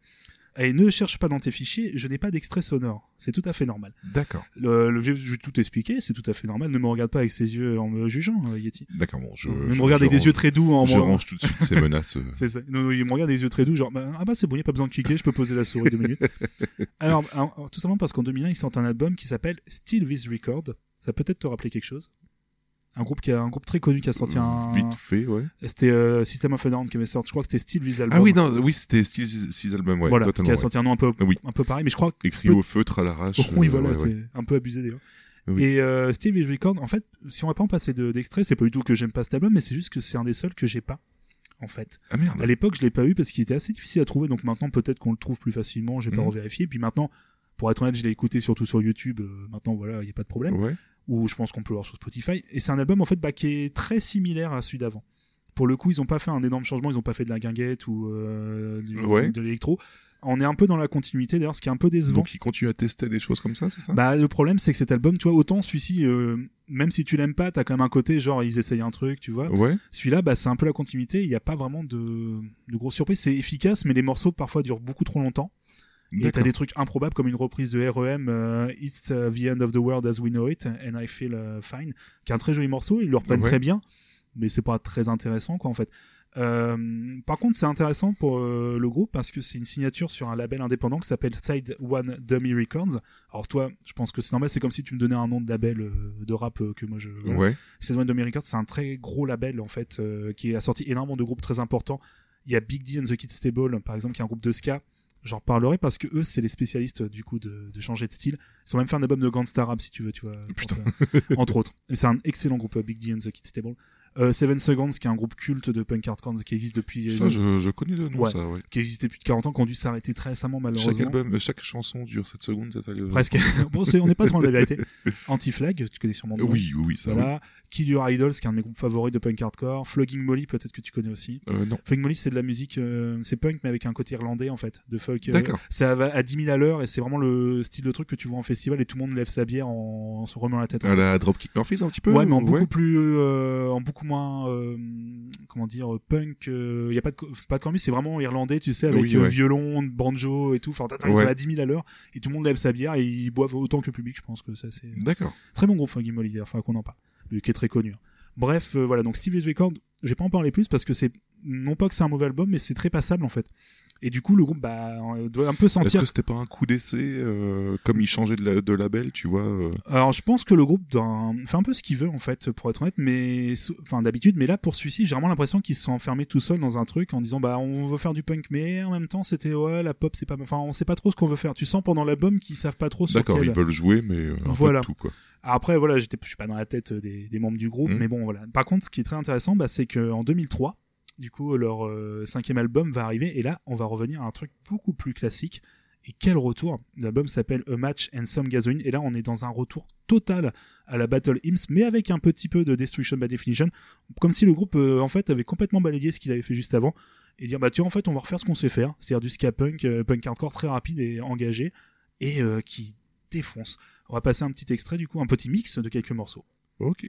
Et ne cherche pas dans tes fichiers, je n'ai pas d'extrait sonore. C'est tout à fait normal. D'accord. Le, le- je vais tout expliquer, c'est tout à fait normal. Ne me regarde pas avec ses yeux en me jugeant, euh, Yeti. D'accord, bon, je. ne me regarde avec des yeux très doux en Je moi. range tout de suite ces menaces. euh. C'est ça. Non, non, il me regarde des yeux très doux, genre, bah, ah bah c'est bon, il n'y a pas besoin de cliquer, je peux poser la souris deux minutes. Alors, alors, tout simplement parce qu'en 2001, ils sortent un album qui s'appelle Still This Record. Ça peut peut-être te rappeler quelque chose? Un groupe qui a un groupe très connu qui a sorti un. Vite fait, ouais. C'était euh, System of a Down qui avait sorti. Je crois que c'était This Album. Ah oui, non, oui, c'était Steel Six Album, ouais. voilà, qui a ouais. sorti un nom un peu, Oui. un peu pareil, mais je crois Écrit au feutre à l'arrache. oui, euh, voilà, ouais, c'est ouais. un peu abusé d'ailleurs. Oui. Et euh, Steve Is Record, en fait, si on va pas en passer de- d'extrait, c'est pas du tout que j'aime pas cet album, mais c'est juste que c'est un des seuls que j'ai pas, en fait. Ah merde. À l'époque, je l'ai pas eu parce qu'il était assez difficile à trouver, donc maintenant peut-être qu'on le trouve plus facilement, j'ai pas Mhm. revérifié. Puis maintenant, pour être honnête, je l'ai écouté surtout sur YouTube, euh, maintenant voilà, il y a pas de problème. Ouais. Ou je pense qu'on peut le voir sur Spotify. Et c'est un album en fait bah, qui est très similaire à celui d'avant. Pour le coup, ils ont pas fait un énorme changement, ils ont pas fait de la guinguette ou euh, du- Ouais. de l'électro. On est un peu dans la continuité d'ailleurs, ce qui est un peu décevant. Donc, il continue à tester des choses comme ça, c'est ça? Bah le problème c'est que cet album, tu vois, autant celui-ci, euh, même si tu l'aimes pas, t'as quand même un côté genre ils essayent un truc, tu vois. Ouais. Celui-là, bah c'est un peu la continuité. Il n'y a pas vraiment de, de grosses surprises. C'est efficace, mais les morceaux parfois durent beaucoup trop longtemps. Et t'as des trucs improbables comme une reprise de REM, euh, It's uh, the end of the world as we know it, and I feel uh, fine, qui est un très joli morceau. Ils le reprennent Ouais. très bien, mais c'est pas très intéressant quoi en fait. Euh, par contre, c'est intéressant pour euh, le groupe parce que c'est une signature sur un label indépendant qui s'appelle Side One Dummy Records. Alors toi, je pense que c'est normal, c'est comme si tu me donnais un nom de label euh, de rap euh, que moi je. Ouais. Side One Dummy Records, c'est un très gros label en fait euh, qui a sorti énormément de groupes très importants. Il y a Big D and the Kids Stable, par exemple, qui est un groupe de ska. J'en reparlerai parce que eux, c'est les spécialistes du coup de, de changer de style. Ils ont même fait un album de Gangsta Rap si tu veux, tu vois. Putain. entre autres. C'est un excellent groupe, euh, Big D and the Kids Stable. Euh, Seven Seconds, qui est un groupe culte de punk hardcore qui existe depuis, Ça, je, je connais le nom, Ouais. ça, ouais. qui existait depuis 40 ans, qui ont dû s'arrêter très récemment malheureusement. Chaque album, euh, chaque chanson dure 7 secondes, ça le... Presque. bon, on n'est pas loin de la vérité. Anti-Flag, tu connais sûrement. Euh. Oui, oui, oui, ça, Voilà. Kill Your Idols, qui est un de mes groupes favoris de punk hardcore. Flogging Molly, peut-être que tu connais aussi. oui. Euh, non. Flogging Molly, c'est de la musique, euh, c'est punk, mais avec un côté irlandais, en fait, de folk. euh, D'accord. ça va à 10 000 à l'heure, et c'est vraiment le style de truc que tu vois en festival, et tout le monde lève sa bière en, en se remuant la tête. À la Dropkick Murphys, un petit peu Ouais, mais en ou- beaucoup plus, euh, en beaucoup beaucoup moins, euh, comment dire, punk. Il y a pas de pas de c'est vraiment irlandais, tu sais, avec Oui, euh, ouais. violon, banjo et tout. Enfin, ils Ouais. à 10 000 à l'heure et tout le monde lève sa bière et ils boivent autant que le public. Je pense que ça c'est D'accord. très bon groupe, Funky Molly, enfin qu'on en parle, mais qui est très connu. hein. Bref, euh, voilà, donc Steve Record, je vais pas en parler plus parce que c'est non pas que c'est un mauvais album, mais c'est très passable en fait. Et du coup, le groupe bah, euh, doit un peu Est-ce sentir que c'était pas un coup d'essai, euh, comme il changeait de, la- de label, tu vois euh, Alors, je pense que le groupe d'un- fait un peu ce qu'il veut, en fait, pour être honnête, mais, enfin, d'habitude, mais là, pour celui-ci, j'ai vraiment l'impression qu'ils se sont enfermés tout seuls dans un truc en disant, bah, on veut faire du punk, mais en même temps, c'était, ouais, la pop, c'est pas, enfin, on sait pas trop ce qu'on veut faire. Tu sens pendant l'album qu'ils savent pas trop sur D'accord, quel... ils veulent jouer, mais euh, un Voilà. peu de tout, quoi. Après, voilà, je suis pas dans la tête des, des membres du groupe, Mhm. mais bon, voilà. Par contre, ce qui est très intéressant, bah, c'est que en 2003, du coup, leur euh, cinquième album va arriver, et là, on va revenir à un truc beaucoup plus classique. Et quel retour L'album s'appelle A Match and Some Gasoline, et là, on est dans un retour total à la Battle Hymns, mais avec un petit peu de Destruction by Definition, comme si le groupe, euh, en fait, avait complètement balayé ce qu'il avait fait juste avant, et dire, bah, tu vois, en fait, on va refaire ce qu'on sait faire, c'est-à-dire du ska punk, euh, punk hardcore très rapide et engagé, et qui défonce. On va passer un petit extrait, du coup, un petit mix de quelques morceaux. Ok.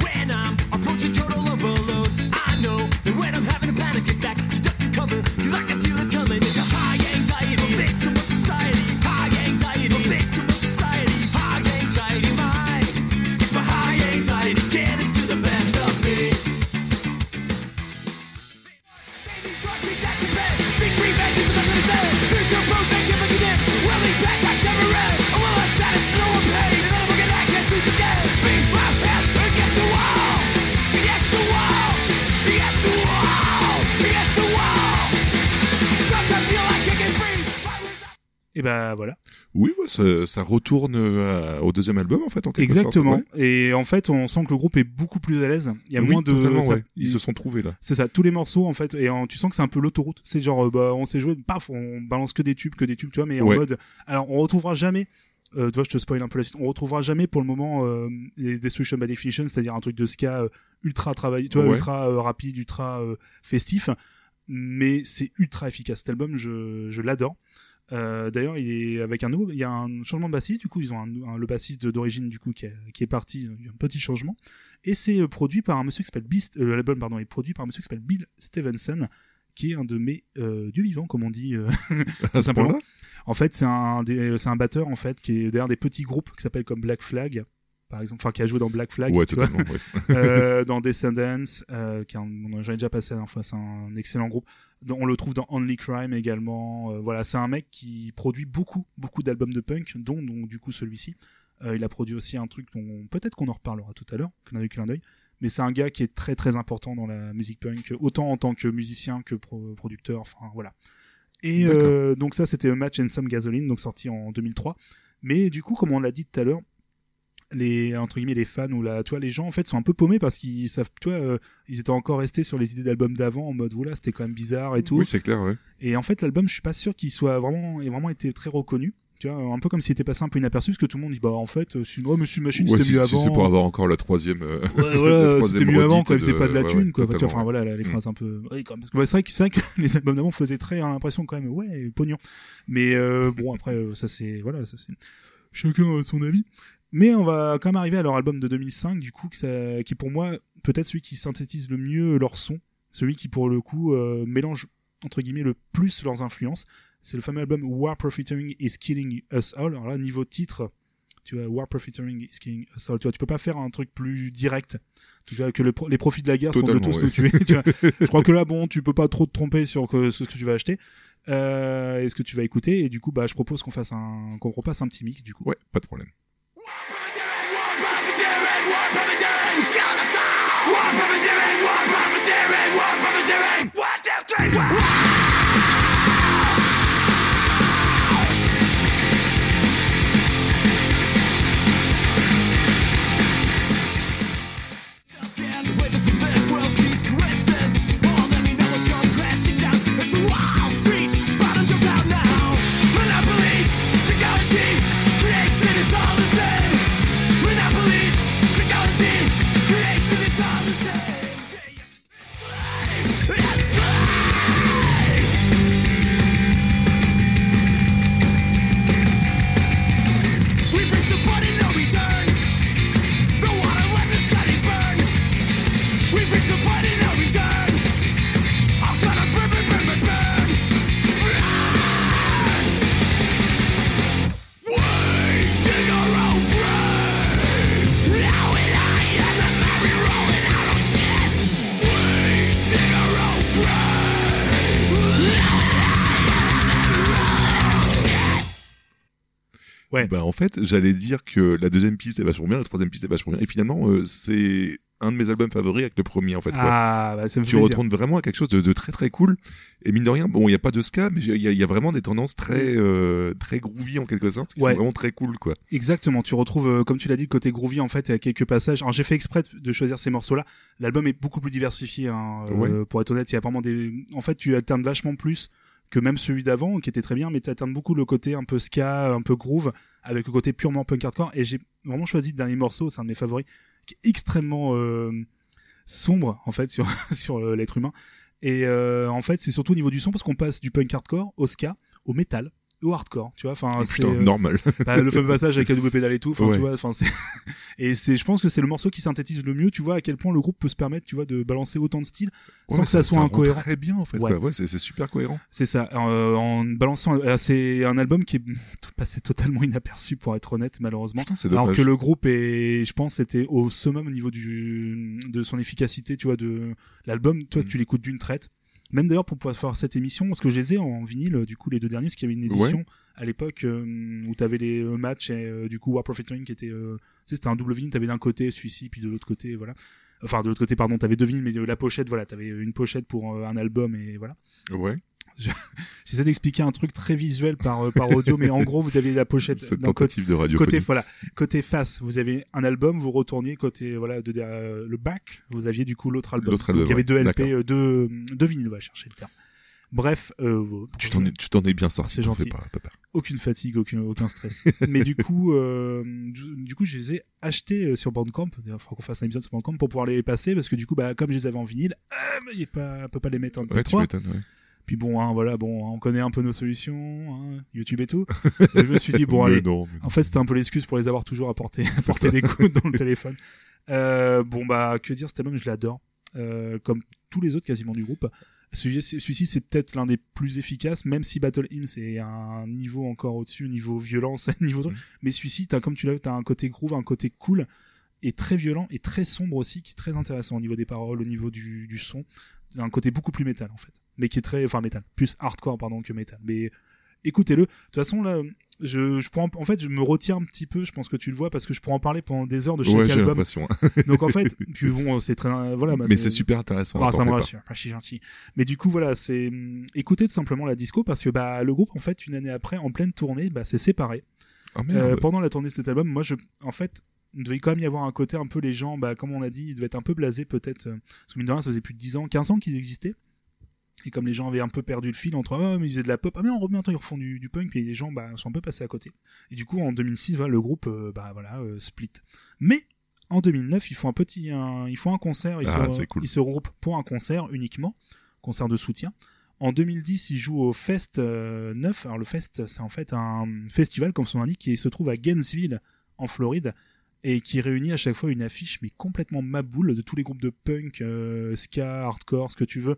ça, ça retourne euh, au deuxième album, en fait, en quelque Exactement. sorte. ouais. Et en fait, on sent que le groupe est beaucoup plus à l'aise. Il y a Oui, moins de. ça- ouais. Ils se sont trouvés, là. C'est ça, tous les morceaux en fait, et en- tu sens que c'est un peu l'autoroute. C'est genre, euh, bah, on s'est joué, paf, on balance que des tubes, que des tubes, tu vois, mais en mode. Alors, on retrouvera jamais. Euh, tu vois, je te spoil un peu la suite. On retrouvera jamais pour le moment euh, les Destruction by Definition, c'est-à-dire un truc de ska euh, ultra travaillé, tu vois, Ouais. ultra rapide, ultra festif. Mais c'est ultra efficace. Cet album, je, je l'adore. Euh, D'ailleurs, il est avec un nouveau, il y a un changement de bassiste. Du coup, ils ont un, un- le bassiste d'origine du coup qui est, qui est parti, il y a un petit changement. Et c'est euh, produit par un monsieur qui s'appelle Beast. euh, L'album, pardon, est produit par un monsieur qui s'appelle Bill Stevenson, qui est un de mes euh, dieux vivants, comme on dit. euh, simplement. en fait, c'est un, c'est un batteur en fait qui est derrière des petits groupes qui s'appellent comme Black Flag, par exemple, enfin qui a joué dans Black Flag, Ouais, tu vois, totalement, ouais. euh, dans Descendants, euh, qui est un- on en- j'en ai déjà passé la dernière fois, c'est un excellent groupe. On le trouve dans Only Crime également. euh, voilà, c'est un mec qui produit beaucoup, beaucoup d'albums de punk, dont, dont du coup celui-ci. Euh, il a produit aussi un truc dont peut-être qu'on en reparlera tout à l'heure, clin clin d'œil. Mais c'est un gars qui est très très important dans la musique punk, autant en tant que musicien que pro- producteur. Enfin voilà. Et donc ça c'était A Match and Some Gasoline, donc sorti en 2003. Mais du coup, comme on l'a dit tout à l'heure, les entre guillemets les fans ou la, tu vois, les gens en fait sont un peu paumés parce qu'ils savent, tu vois, euh, ils étaient encore restés sur les idées d'albums d'avant en mode voilà c'était quand même bizarre et tout. Oui, c'est clair, ouais. Et en fait, l'album, je suis pas sûr qu'il soit vraiment, ait vraiment été très reconnu. Tu vois, un peu comme s'il était passé un peu inaperçu, parce que tout le monde dit, bah, en fait, euh, c'est, oh, Monsieur Machine, Ouais, c'était si, mieux si avant. c'est pour avoir encore la troisième. euh, Ouais, voilà, c'était mieux avant, quoi, il faisait de- pas de la ouais, thune, ouais, quoi. Tu vois, totalement, enfin, voilà, les phrases un peu, oui, quand même. Parce que, ouais, c'est vrai que, c'est vrai que les albums d'avant faisaient très hein, l'impression quand même, ouais, pognon. Mais, euh, bon, après, euh, ça c'est, voilà, ça c'est, chacun a son avis. Mais on va quand même arriver à leur album de 2005, du coup, que ça, qui pour moi, peut-être celui qui synthétise le mieux leur son. Celui qui, pour le coup, euh, mélange, entre guillemets, le plus leurs influences. C'est le fameux album War Profiteering is Killing Us All. Alors là, niveau titre, tu vois, War Profiteering is Killing Us All. Tu vois, tu peux pas faire un truc plus direct. Tu vois, que le les profits de la guerre sont de Totalement, tous ouais. nous tuer. tu vois. Je crois que là, bon, tu peux pas trop te tromper sur que, ce que tu vas acheter. Euh, et ce que tu vas écouter. Et du coup, bah, je propose qu'on fasse un, qu'on repasse un petit mix, du coup. Ouais, pas de problème. Yeah, Ouais. Bah en fait, j'allais dire que la deuxième piste est vachement bien, la troisième piste est vachement bien, et finalement euh, c'est un de mes albums favoris avec le premier en fait. quoi. Ah, bah, ça me tu plaisir. retournes vraiment à quelque chose de, de très très cool. Et mine de rien, bon, il y a pas de ska, mais il y, a- il y a vraiment des tendances très euh, très groovy en quelque sorte, qui Ouais. sont vraiment très cool quoi. Exactement, tu retrouves, euh, comme tu l'as dit, le côté groovy en fait, il y a quelques passages. Alors j'ai fait exprès de choisir ces morceaux-là. L'album est beaucoup plus diversifié, hein, euh, Ouais. pour être honnête. Il y a vraiment des, en fait, tu alternes vachement plus que même celui d'avant, qui était très bien, mais tu alternes beaucoup le côté un peu ska, un peu groove, avec le côté purement punk hardcore. Et j'ai vraiment choisi le dernier morceau, c'est un de mes favoris, qui est extrêmement euh, sombre en fait sur sur euh, l'être humain. Et euh, en fait, c'est surtout au niveau du son parce qu'on passe du punk hardcore au ska, au metal, au hardcore, tu vois. Enfin, Oh, c'est euh, normal. bah, le fameux passage avec la double pédale et tout enfin Ouais. tu vois enfin c'est et c'est je pense que c'est le morceau qui synthétise le mieux tu vois à quel point le groupe peut se permettre tu vois de balancer autant de styles sans que ça soit rend incohérent Très bien en fait. Ouais. c'est super cohérent. c'est ça euh, en balançant euh, c'est un album qui est passé totalement inaperçu pour être honnête malheureusement Putain, alors que le groupe est je pense était au summum au niveau du de son efficacité tu vois de l'album toi Mm. tu l'écoutes d'une traite même d'ailleurs pour pouvoir faire cette émission parce que je les ai en vinyle du coup les deux derniers parce qu'il y avait une édition à l'époque euh, où t'avais les euh, matchs et euh, du coup War Profiteering qui était tu sais, c'était un double vinyle t'avais d'un côté celui-ci puis de l'autre côté voilà. Enfin de l'autre côté pardon t'avais deux vinyles mais la pochette voilà t'avais une pochette pour un album et voilà. Ouais. j'essaie d'expliquer un truc très visuel par euh, par audio mais en gros vous avez la pochette Cette d'un côté tentative de radio. côté voilà côté face vous avez un album vous retourniez côté voilà de euh, le back vous aviez du coup l'autre album album, il y avait deux LP euh, deux deux vinyles on va chercher le terme bref euh, Tu t'en es, tu t'en es bien sorti. C'est gentil. pas, aucune fatigue, aucun, aucun stress. Mais du coup, euh, du du coup, je les ai achetés sur Bandcamp. Il faudra qu'on fasse un épisode sur Bandcamp pour pouvoir les passer parce que du coup, bah, comme je les avais en vinyle, euh, il pas, on peut pas les mettre en Ouais, tu MP3. m'étonnes. Ouais. Puis bon, hein, voilà, bon, on connaît un peu nos solutions, hein, YouTube et tout. Et je me suis dit bon, allez. non. En fait, c'était un peu l'excuse pour les avoir toujours apporté, ça. des coups dans le téléphone. Euh, bon bah, que dire, cet album, je l'adore. Euh, comme tous les autres quasiment du groupe. Celui- Celui-ci, c'est peut-être l'un des plus efficaces, même si Battle Hymn, c'est un niveau encore au-dessus, niveau violence, niveau truc. Mhm. Mais celui-ci, t'as, comme tu l'as vu, t'as un côté groove, un côté cool, et très violent, et très sombre aussi, qui est très intéressant au niveau des paroles, au niveau du, du son. C'est un côté beaucoup plus métal, en fait. Mais qui est très, enfin, métal. Plus hardcore, pardon, que métal. Mais écoutez-le. De toute façon, là, je, je pourrais en, fait, je me retiens un petit peu, je pense que tu le vois, parce que je pourrais en parler pendant des heures de chaque Ouais, j'ai album. l'impression. Donc, en fait, puis bon, c'est très, voilà, bah, Mais c'est super intéressant. ah, ça me fais pas. rassure, pas si gentil. Mais du coup, voilà, c'est écoutez tout simplement la disco parce que bah le groupe en fait une année après, en pleine tournée, bah c'est séparé. Ah. Euh, pendant la tournée de cet album, moi je, en fait, il devait quand même y avoir un côté un peu les gens, bah comme on a dit, ils devaient être un peu blasés peut-être. euh, parce que mine de rien, ça faisait plus de 10 ans, 15 ans qu'ils existaient. Et comme les gens avaient un peu perdu le fil entre ah mais ils faisaient de la pop, ah mais on temps ils refont du, du punk, puis les gens bah sont un peu passés à côté. Et du coup en 2006, voilà, le groupe euh, bah voilà euh, split. Mais en 2009, ils font un petit, un, ils font un concert, ils, Ah, se, cool. ils se regroupent pour un concert uniquement, concert de soutien. En 2010, ils jouent au Fest euh, 9. Alors le Fest, c'est en fait un festival, comme son nom l'indique, qui se trouve à Gainesville, en Floride, et qui réunit à chaque fois une affiche, mais complètement maboule, de tous les groupes de punk, euh, ska, hardcore, ce que tu veux.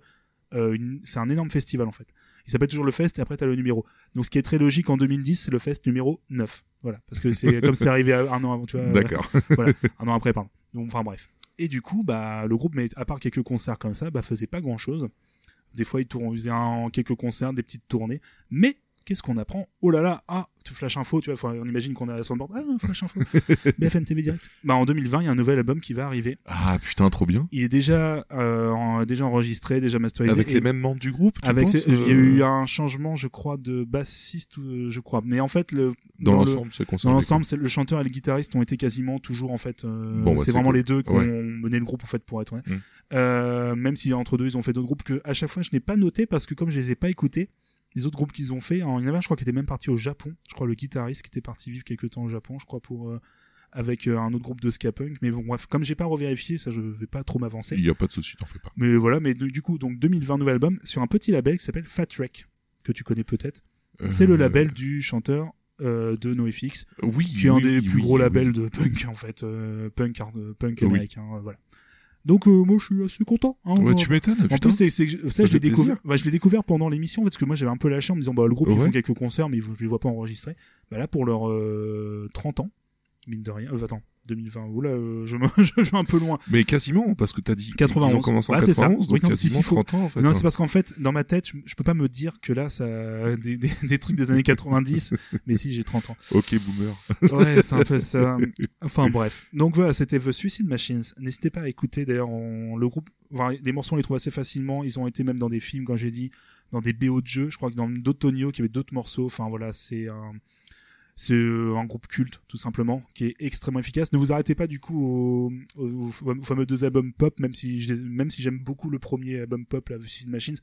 Euh, une- C'est un énorme festival, en fait. Il s'appelle toujours le Fest, et après, t'as le numéro. Donc ce qui est très logique, en 2010, c'est le Fest numéro 9. Voilà. Parce que c'est comme c'est arrivé un an avant, tu vois. euh, D'accord. voilà, un an après, pardon. Donc, enfin bref. Et du coup, bah, le groupe, mais à part quelques concerts comme ça, bah, faisait pas grand chose. Des fois, ils faisaient un, quelques concerts, des petites tournées. Mais, qu'est-ce qu'on apprend Oh là là, ah, tu flash info, tu vois, on imagine qu'on est à la soundboard. Ah, flash info. BFM TV direct. Bah, en 2020, il y a un nouvel album qui va arriver. Ah putain, trop bien. Il est déjà, euh, en- déjà enregistré, déjà masterisé. Avec les mêmes membres du groupe, tu avec penses, il y a euh, eu un changement, je crois, de bassiste, euh, je crois. Mais en fait, le, dans le- l'ensemble, c'est dans l'ensemble, c'est le chanteur et le guitariste ont été quasiment toujours en fait. euh, Bon, bah, c'est vraiment cool. les deux qui Ouais. ont mené le groupe en fait pour être honnête. Mm. Euh, même si entre deux ils ont fait d'autres groupes que à chaque fois je n'ai pas noté parce que comme je les ai pas écoutés, les autres groupes qu'ils ont fait, hein, il y en avait un je crois qui était même parti au Japon. Je crois le guitariste qui était parti vivre quelques temps au Japon, je crois pour euh, avec euh, un autre groupe de ska punk. Mais bon bref, comme j'ai pas revérifié, ça je vais pas trop m'avancer. Il y a pas de souci, t'en fais pas. Mais voilà, mais du coup donc 2020 nouvel album sur un petit label qui s'appelle Fat Wreck que tu connais peut-être. C'est le Euh, label du chanteur euh, de NoFX Oui. qui est un des oui, plus oui, gros labels de punk en fait, euh, punk punk américain, voilà. Donc euh, moi je suis assez content. Hein, Ouais, tu m'étonnes, en putain. plus c'est c'est ça, Ça je l'ai découvert. Bah, je l'ai découvert pendant l'émission parce que moi j'avais un peu lâché en me disant bah le groupe ils font quelques concerts mais je les vois pas enregistrer. Bah là pour leurs euh, 30 ans, mine de rien. Euh, attends, 2020. Oula, euh, je, me, je joue un peu loin. Mais quasiment, parce que t'as dit 91. qu'ils ont commencé en ça. 91, donc Oui, non, si, quasiment si, faut- 30 ans en fait. non, hein. c'est parce qu'en fait, dans ma tête, je, je peux pas me dire que là, ça, des, des, des trucs des années 90, mais si, j'ai 30 ans. Ok, boomer. Ouais, c'est un peu ça. Enfin, bref. Donc voilà, c'était The Suicide Machines. N'hésitez pas à écouter, d'ailleurs, on- le groupe, enfin, les morceaux, on les trouve assez facilement. Ils ont été même dans des films, quand j'ai dit, dans des BO de jeux. Je crois que dans d'autres Tonio, qui avait d'autres morceaux. Enfin, voilà, c'est un, c'est euh, un groupe culte, tout simplement, qui est extrêmement efficace. Ne vous arrêtez pas, du coup, au, au- au fameux deux albums pop, même si, je- même si j'aime beaucoup le premier album pop, la The Suicide Machines.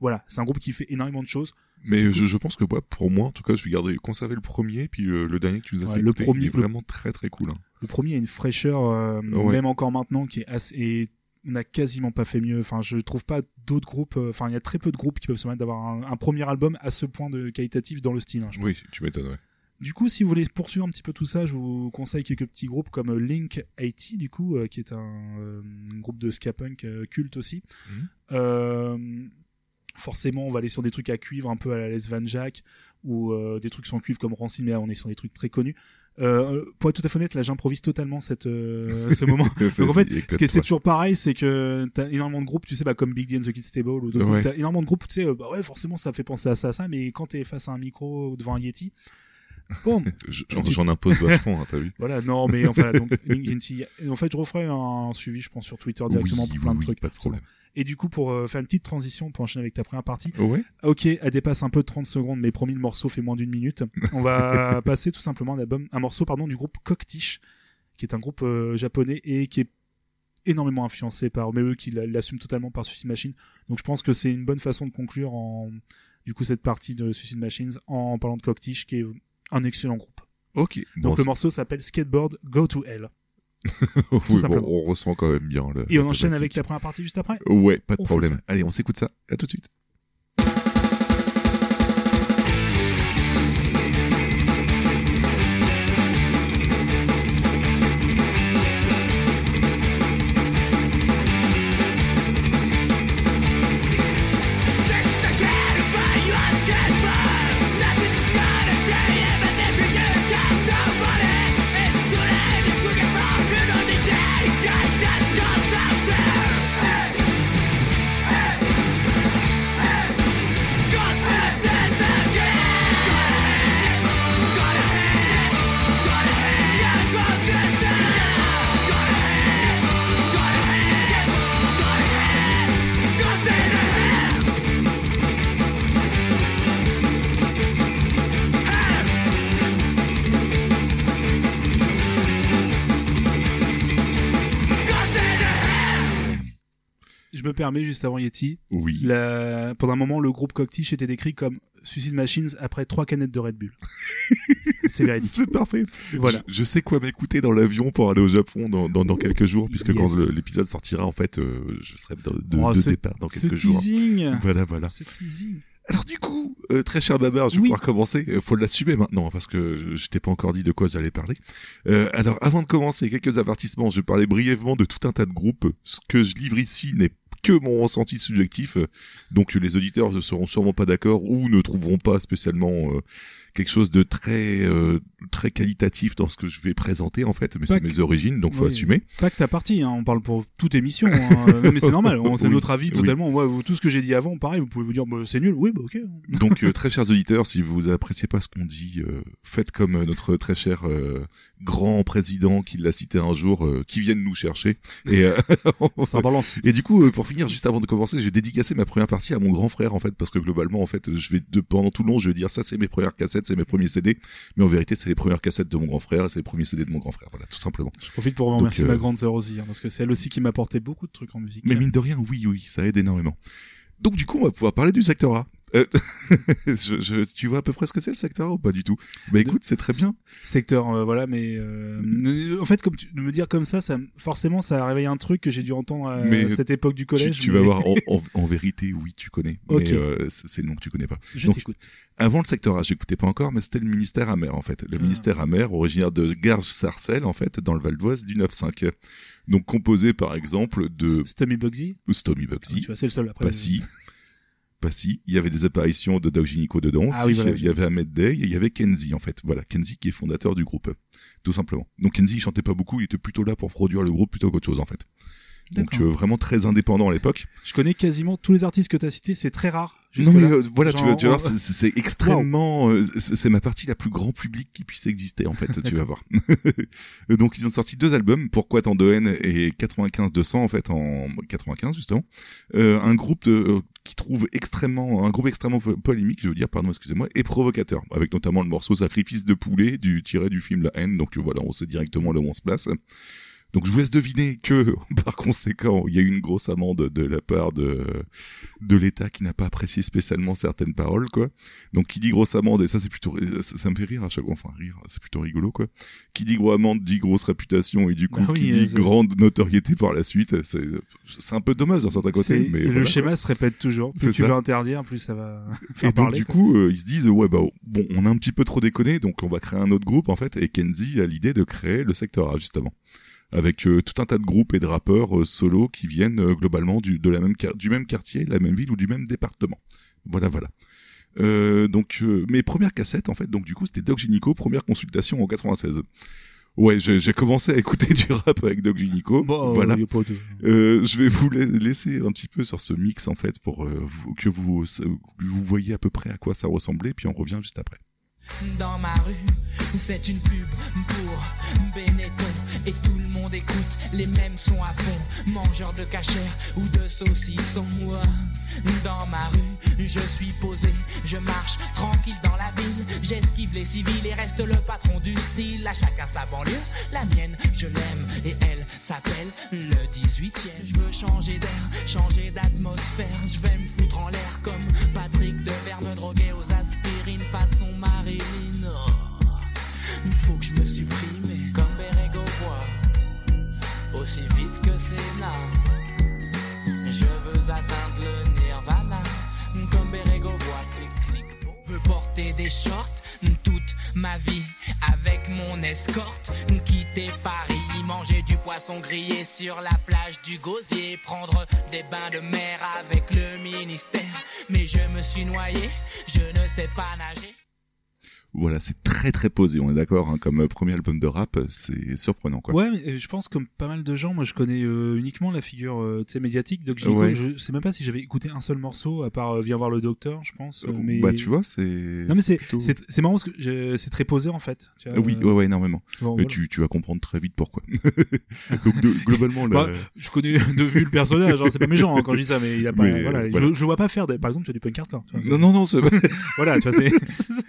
Voilà, c'est un groupe qui fait énormément de choses. Ça, Mais je, je pense que ouais, pour moi, en tout cas, je vais garder conserver le premier, puis le, le dernier que tu nous as Ouais, fait le écouter, premier- il est vraiment très très cool. hein. Le premier a une fraîcheur, euh, Ouais. même encore maintenant, qui est assez. Et on n'a quasiment pas fait mieux. Enfin, je trouve pas d'autres groupes. euh, Enfin, il y a très peu de groupes qui peuvent se permettre d'avoir un, un premier album à ce point de qualitatif dans le style. hein, je Oui, tu m'étonnes, ouais. Du coup, si vous voulez poursuivre un petit peu tout ça, je vous conseille quelques petits groupes comme Link 80, du coup, euh, qui est un, euh, groupe de ska punk euh, culte aussi. Mhm. Euh, forcément, on va aller sur des trucs à cuivre, un peu à la Les Van Jack, ou euh, des trucs sans cuivre comme Rancid, mais là, on est sur des trucs très connus. Euh, pour être tout à fait honnête, là, j'improvise totalement cette, euh, ce moment. Donc en fait, ce qui est, c'est toujours pareil, c'est que t'as énormément de groupes, tu sais, bah, comme Big D and the Kid Stable, ou d'autres Ouais. t'as énormément de groupes, tu sais, euh, bah ouais, forcément, ça fait penser à ça, à ça, mais quand t'es face à un micro ou devant un Yeti, J'en j'en impose vachement, hein, t'as vu voilà, non, mais enfin, donc, LinkedIn, en fait, je referai un suivi, je pense, sur Twitter directement Oui, pour plein oui, de trucs. pas de problème. Et du coup, pour euh, faire une petite transition, pour enchaîner avec ta première partie, Ouais? Ok, elle dépasse un peu de 30 secondes, mais promis, le morceau fait moins d'une minute. On va passer tout simplement un, album, un morceau pardon, du groupe Cocktish, qui est un groupe euh, japonais et qui est énormément influencé par, mais eux qui l'a- l'assument totalement par Suicide Machine. Donc je pense que c'est une bonne façon de conclure en, du coup, cette partie de Suicide Machines en parlant de Cocktish, qui est un excellent groupe. Ok. Donc Bon, le morceau s'appelle Skateboard Go to Hell. oui, bon, simplement. on ressent quand même bien le. Et on enchaîne avec la première partie juste après Ouais, pas de On problème. Allez, on s'écoute ça. À tout de suite. Permets juste avant Yeti. Oui. La... Pendant un moment, le groupe Cocktish était décrit comme Suicide Machines après trois canettes de Red Bull. C'est véridique. C'est parfait. Voilà. Je, je sais quoi m'écouter dans l'avion pour aller au Japon dans, dans, dans quelques jours, puisque Yes. quand l'épisode sortira, en fait, euh, je serai de, de, Oh, de ce- départ dans Ce quelques jours. teasing. Voilà, voilà. Ce teasing. Alors du coup, euh, très cher Babar, je vais Oui. pouvoir commencer. Euh, faut l'assumer maintenant parce que je, je t'ai pas encore dit de quoi j'allais parler. Euh, alors avant de commencer, quelques avertissements. Je vais parler brièvement de tout un tas de groupes. Ce que je livre ici n'est que mon ressenti subjectif. Euh, Donc les auditeurs ne seront sûrement pas d'accord ou ne trouveront pas spécialement euh, quelque chose de très euh, très qualitatif dans ce que je vais présenter en fait. Mais c'est mes origines, donc faut Oui. assumer. Pas que ta partie, hein, on parle pour toute émission. Hein. mais c'est normal, c'est Oui. notre avis Oui. totalement. Moi, tout ce que j'ai dit avant, pareil, vous pouvez vous dire, bah, c'est nul. Oui, bah ok. Donc, euh, très chers auditeurs, si vous appréciez pas ce qu'on dit, euh, faites comme notre très cher grand président qui l'a cité un jour, qui vienne nous chercher. Et, Ça balance. et du coup, pour finir, juste avant de commencer, je vais dédicacer ma première partie à mon grand frère, en fait, parce que globalement, en fait, je vais de, pendant tout le long, je vais dire ça, c'est mes premières cassettes, c'est mes premiers CD, mais en vérité, c'est les premières cassettes de mon grand frère, et c'est les premiers CD de mon grand frère, voilà, tout simplement. Je profite pour remercier euh, ma grande sœur aussi, hein, parce que c'est elle aussi qui m'a apporté beaucoup de trucs en musique. Mais mine de rien, oui, oui, ça aide énormément. Donc du coup, on va pouvoir parler du secteur A. Euh, je, je- tu vois à peu près ce que c'est le secteur A ou pas du tout? Bah écoute, c'est très bien. secteur euh, voilà mais euh, en fait comme tu, de me dire comme ça ça me- forcément ça a réveillé un truc que j'ai dû entendre à Mais cette époque du collège tu mais vas voir, en, en- en vérité, oui, tu connais. Mais c'est le nom que tu connais pas. je t'écoute Avant le secteur A, j'écoutais pas encore, mais c'était le ministère amer en fait. Le Ah. ministère amer, originaire de Garges-Sarcelles en fait, dans le Val d'Oise du 9-5. Donc composé par exemple de Stummy Bugsy Stomy Ah, Bugsy, tu vois c'est le seul après Passy, Bah si, il y avait des apparitions de Doc dedans. Ah aussi. oui, voilà. Il y avait Ahmed Day, et il y avait Kenzie en fait. Voilà, Kenzie qui est fondateur du groupe, tout simplement. Donc Kenzie il chantait pas beaucoup, il était plutôt là pour produire le groupe plutôt qu'autre chose en fait. Donc euh, vraiment très indépendant à l'époque. Je connais quasiment tous les artistes que t'as cités, c'est très rare. Non mais euh, voilà, tu vas, tu vas voir, c'est- extrêmement, euh, c'est ma partie la plus grand public qui puisse exister en fait. tu vas voir. Donc ils ont sorti deux albums, Pourquoi tant de haine et 95 200 en fait en 95 justement. Euh, un groupe de, euh, qui trouve extrêmement, un groupe extrêmement po- polémique, je veux dire, pardon, excusez-moi, et provocateur, avec notamment le morceau Sacrifice de poulet du tiré du film La haine. Donc voilà, on sait directement là où on se place. Donc je vous laisse deviner que, par conséquent, il y a eu une grosse amende de la part de de l'État qui n'a pas apprécié spécialement certaines paroles, quoi. Donc qui dit grosse amende, et ça c'est plutôt, ça, ça me fait rire à chaque fois, enfin rire, c'est plutôt rigolo, quoi. Qui dit gros amende dit grosse réputation, et du coup Bah oui, qui euh, dit c'est- grande notoriété par la suite, c'est c'est un peu dommage d'un certain côté, mais le schéma se répète toujours. C'est Plus tu ça. veux interdire, plus ça va faire Et donc du quoi. coup, euh, ils se disent ouais bah bon, on a un petit peu trop déconné, donc on va créer un autre groupe en fait. Et Kenzie a l'idée de créer le secteur A justement, avec euh, tout un tas de groupes et de rappeurs euh, solo qui viennent euh, globalement du de la même du même quartier, de la même ville ou du même département. Voilà voilà. Euh, donc euh, mes premières cassettes en fait, donc du coup c'était Doc Gynéco, première consultation en 96. Ouais, j'ai commencé à écouter du rap avec Doc Gynéco. Bon, voilà. y a pas de- je vais vous la- laisser un petit peu sur ce mix en fait pour euh, vous- que vous vous voyez à peu près à quoi ça ressemblait puis on revient juste après. dans ma rue. C'est une pub pour Benetton et tout le les mêmes sons à fond. Mangeur de cachère ou de saucisson. Ouais. Dans ma rue, je suis posé, je marche tranquille dans la ville. J'esquive les civils et reste le patron du style. À chacun sa banlieue, la mienne, je l'aime et elle s'appelle le 18e. Je veux changer d'air, changer d'atmosphère. Je vais me foutre en l'air comme Patrick Devers, me droguer aux aspirines façon Marilyn. Oh, il faut que je me supprime aussi vite que Sénat. Je veux atteindre le nirvana comme Bérégo voit clic clic. Veux porter des shorts toute ma vie avec mon escorte. Quitter Paris, manger du poisson grillé sur la plage du Gosier, prendre des bains de mer avec le ministère. Mais je me suis noyé, je ne sais pas nager. Voilà, c'est très très posé, on est d'accord hein, comme euh, premier album de rap, c'est surprenant quoi. Ouais, mais euh, je pense comme pas mal de gens, moi je connais euh, uniquement la figure euh, tu sais médiatique Doc Gynéco. Ouais. Je sais même pas si j'avais écouté un seul morceau à part euh, Viens voir le docteur, je pense. euh, mais Bah tu vois, c'est Non mais c'est plutôt- marrant parce que c'est très posé en fait. Tu vois, oui, euh, ouais, ouais, énormément. bon, voilà. tu, tu vas comprendre très vite pourquoi. Donc de- globalement, là, Bah, Je connais de vue le personnage, hein, c'est pas méchant hein, quand je dis ça, mais il a pas. Mais, voilà, voilà. Je, je vois pas faire. Des, par exemple, tu as du punk hardcore. tu vois. non non non, c'est Voilà, tu vois, c'est.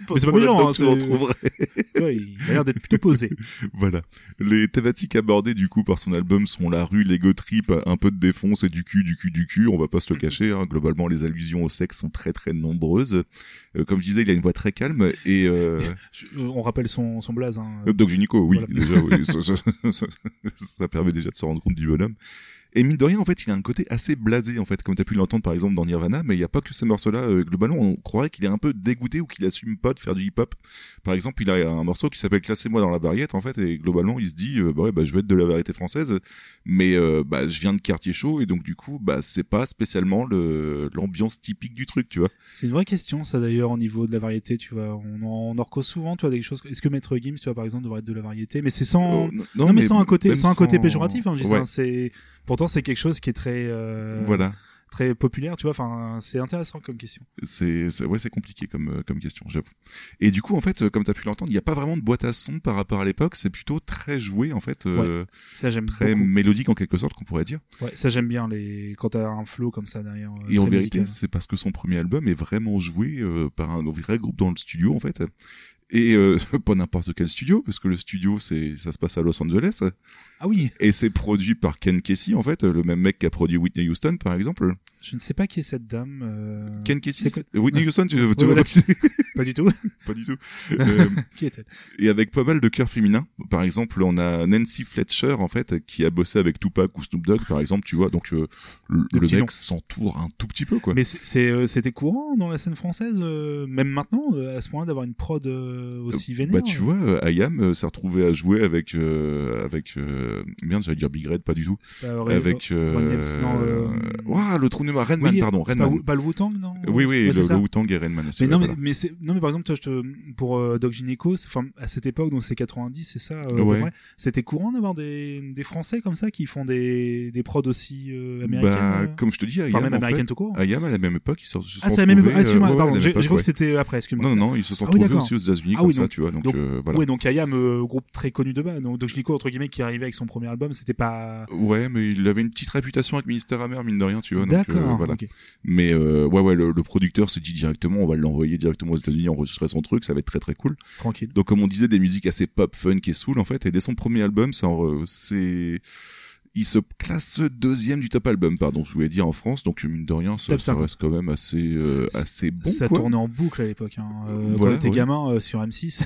Pas méchant, hein, que retrouverais. tu vois, il a l'air d'être plutôt posé. Voilà. Les thématiques abordées du coup par son album sont la rue, l'ego trip, un peu de défonce et du cul, du cul, du cul. On va pas se le cacher. Hein. Globalement, les allusions au sexe sont très très nombreuses. Euh, comme je disais, il a une voix très calme et euh, Je- euh, on rappelle son, son blaze. Hein. Doc Gynéco, oui, Voilà. déjà, oui, ça, ça- ça- ça permet déjà de se rendre compte du bonhomme. Et mine de rien, en fait, il a un côté assez blasé, en fait, comme tu as pu l'entendre par exemple dans Nirvana, mais il n'y a pas que ces morceaux-là. euh, globalement, on croirait qu'il est un peu dégoûté ou qu'il assume pas de faire du hip-hop. Par exemple, il a un morceau qui s'appelle Classez-moi dans la variété, en fait, et globalement, il se dit, euh, bah ouais, bah je vais être de la variété française, mais euh, bah je viens de quartier chaud, et donc du coup, bah c'est pas spécialement le l'ambiance typique du truc, tu vois. C'est une vraie question, ça d'ailleurs, au niveau de la variété. Tu vois, on en, on en recose souvent. Tu vois, des choses. Est-ce que Maître Gims, tu vois, par exemple, devrait être de la variété? Mais c'est sans. Euh, non, mais, sans un côté, sans un côté péjoratif. Hein, Ouais, hein, c'est. Pourtant, c'est quelque chose qui est très. euh, Voilà. Très populaire, tu vois. Enfin, c'est intéressant comme question. c'est ouais c'est compliqué comme euh, comme question j'avoue et du coup en fait euh, comme t'as pu l'entendre il n'y a pas vraiment de boîte à son par rapport à l'époque c'est plutôt très joué en fait euh, Ça j'aime très beaucoup. mélodique en quelque sorte qu'on pourrait dire Ouais, ça j'aime bien les quand t'as un flow comme ça derrière. euh, et en vérité c'est parce que son premier album est vraiment joué euh, par un vrai groupe dans le studio en fait et euh, pas n'importe quel studio parce que le studio c'est ça se passe à Los Angeles Ah oui, et c'est produit par Ken Kesey en fait le même mec qui a produit Whitney Houston par exemple je ne sais pas qui est cette dame. euh, Ken Kesey quoi- Whitney Houston tu, tu Ouais, vois pas qui c'est Pas du tout. pas du tout Euh, qui est-elle? et avec pas mal de chœurs féminins. Par exemple, on a Nancy Fletcher en fait qui a bossé avec Tupac ou Snoop Dogg par exemple, tu vois. Donc euh, le, Le mec s'entoure un tout petit peu quoi. Mais c'était courant dans la scène française, même maintenant, à ce point-là, d'avoir une prod aussi vénère. Bah tu vois, euh, s'est retrouvé à jouer avec avec euh, merde, j'allais dire Big Red, pas du tout. C'est pas Ray- avec euh, euh, ouah, le trou excusez-moi, Redman, Oui, pardon, pas, Redman. Wu- pas le Wu-Tang, non Oui, oui, Ouais, le, le Wu-Tang et Redman aussi. Mais non, mais, voilà. mais c'est non mais par exemple toi, je te, pour euh, Doc Gynéco, enfin à cette époque donc c'est 90 c'est ça euh, Ouais. c'était courant d'avoir des, des Français comme ça qui font des, des prods aussi euh, américaines Bah, comme je te dis, enfin Ayam, même en fait, américaines tout court Ayam, à la même époque, ils se, sont ah c'est la même retrouvés, ah, excuse-moi pardon cru ouais. que c'était après excuse-moi Non, non, ils se sont Ah d'accord. aussi aux États-Unis Ah comme oui, ça, donc- tu vois. Donc, donc- voilà. oui donc Ayam groupe très connu de base donc Doc Gynéco entre guillemets qui arrivait avec son premier album c'était pas Ouais, mais il avait une petite réputation avec Ministère Amer, mine de rien, tu vois. euh, d'accord voilà. Mais euh, ouais, ouais, le, le producteur se dit directement, on va l'envoyer directement aux États-Unis, enregistrer son truc, ça va être très très cool. tranquille Donc comme on disait, des musiques assez pop, funk et soul en fait. Et dès son premier album, c'est il se classe deuxième du top album, pardon, je voulais dire en France. Donc mine de rien, ça, Top ça 50. reste quand même assez euh, assez bon. ça quoi. tournait en boucle à l'époque hein. Euh, Voilà, quand t'es ouais. gamin euh, sur M6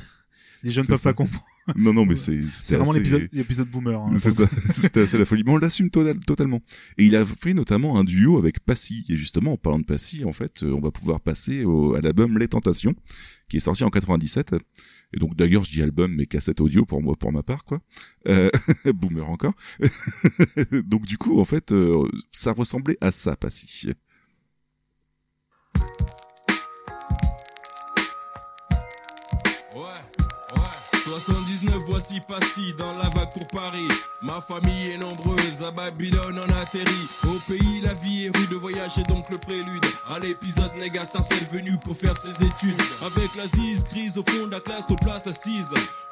les jeunes peuvent ça. pas comprendre Non, non, mais c'est c'est vraiment assez- l'épisode l'épisode boomer hein. C'est ça, c'était assez la folie. Mais on l'assume total- totalement. Et il a fait notamment un duo avec Passy. Et justement, en parlant de Passy, en fait, euh, on va pouvoir passer au, à l'album Les Tentations, qui est sorti en 97. Et donc, d'ailleurs, je dis album, mais cassette audio pour moi, pour ma part, quoi. Euh, boomer encore. donc, du coup, en fait, euh, ça ressemblait à ça, Passy. Voici Passy dans la vague pour Paris. Ma famille est nombreuse, à Babylone on atterrit. Au pays, la vie est rude, le voyage est donc le prélude. À l'épisode, Néga Sarcelle venu pour faire ses études. Avec la grise au fond de la classe, nos places.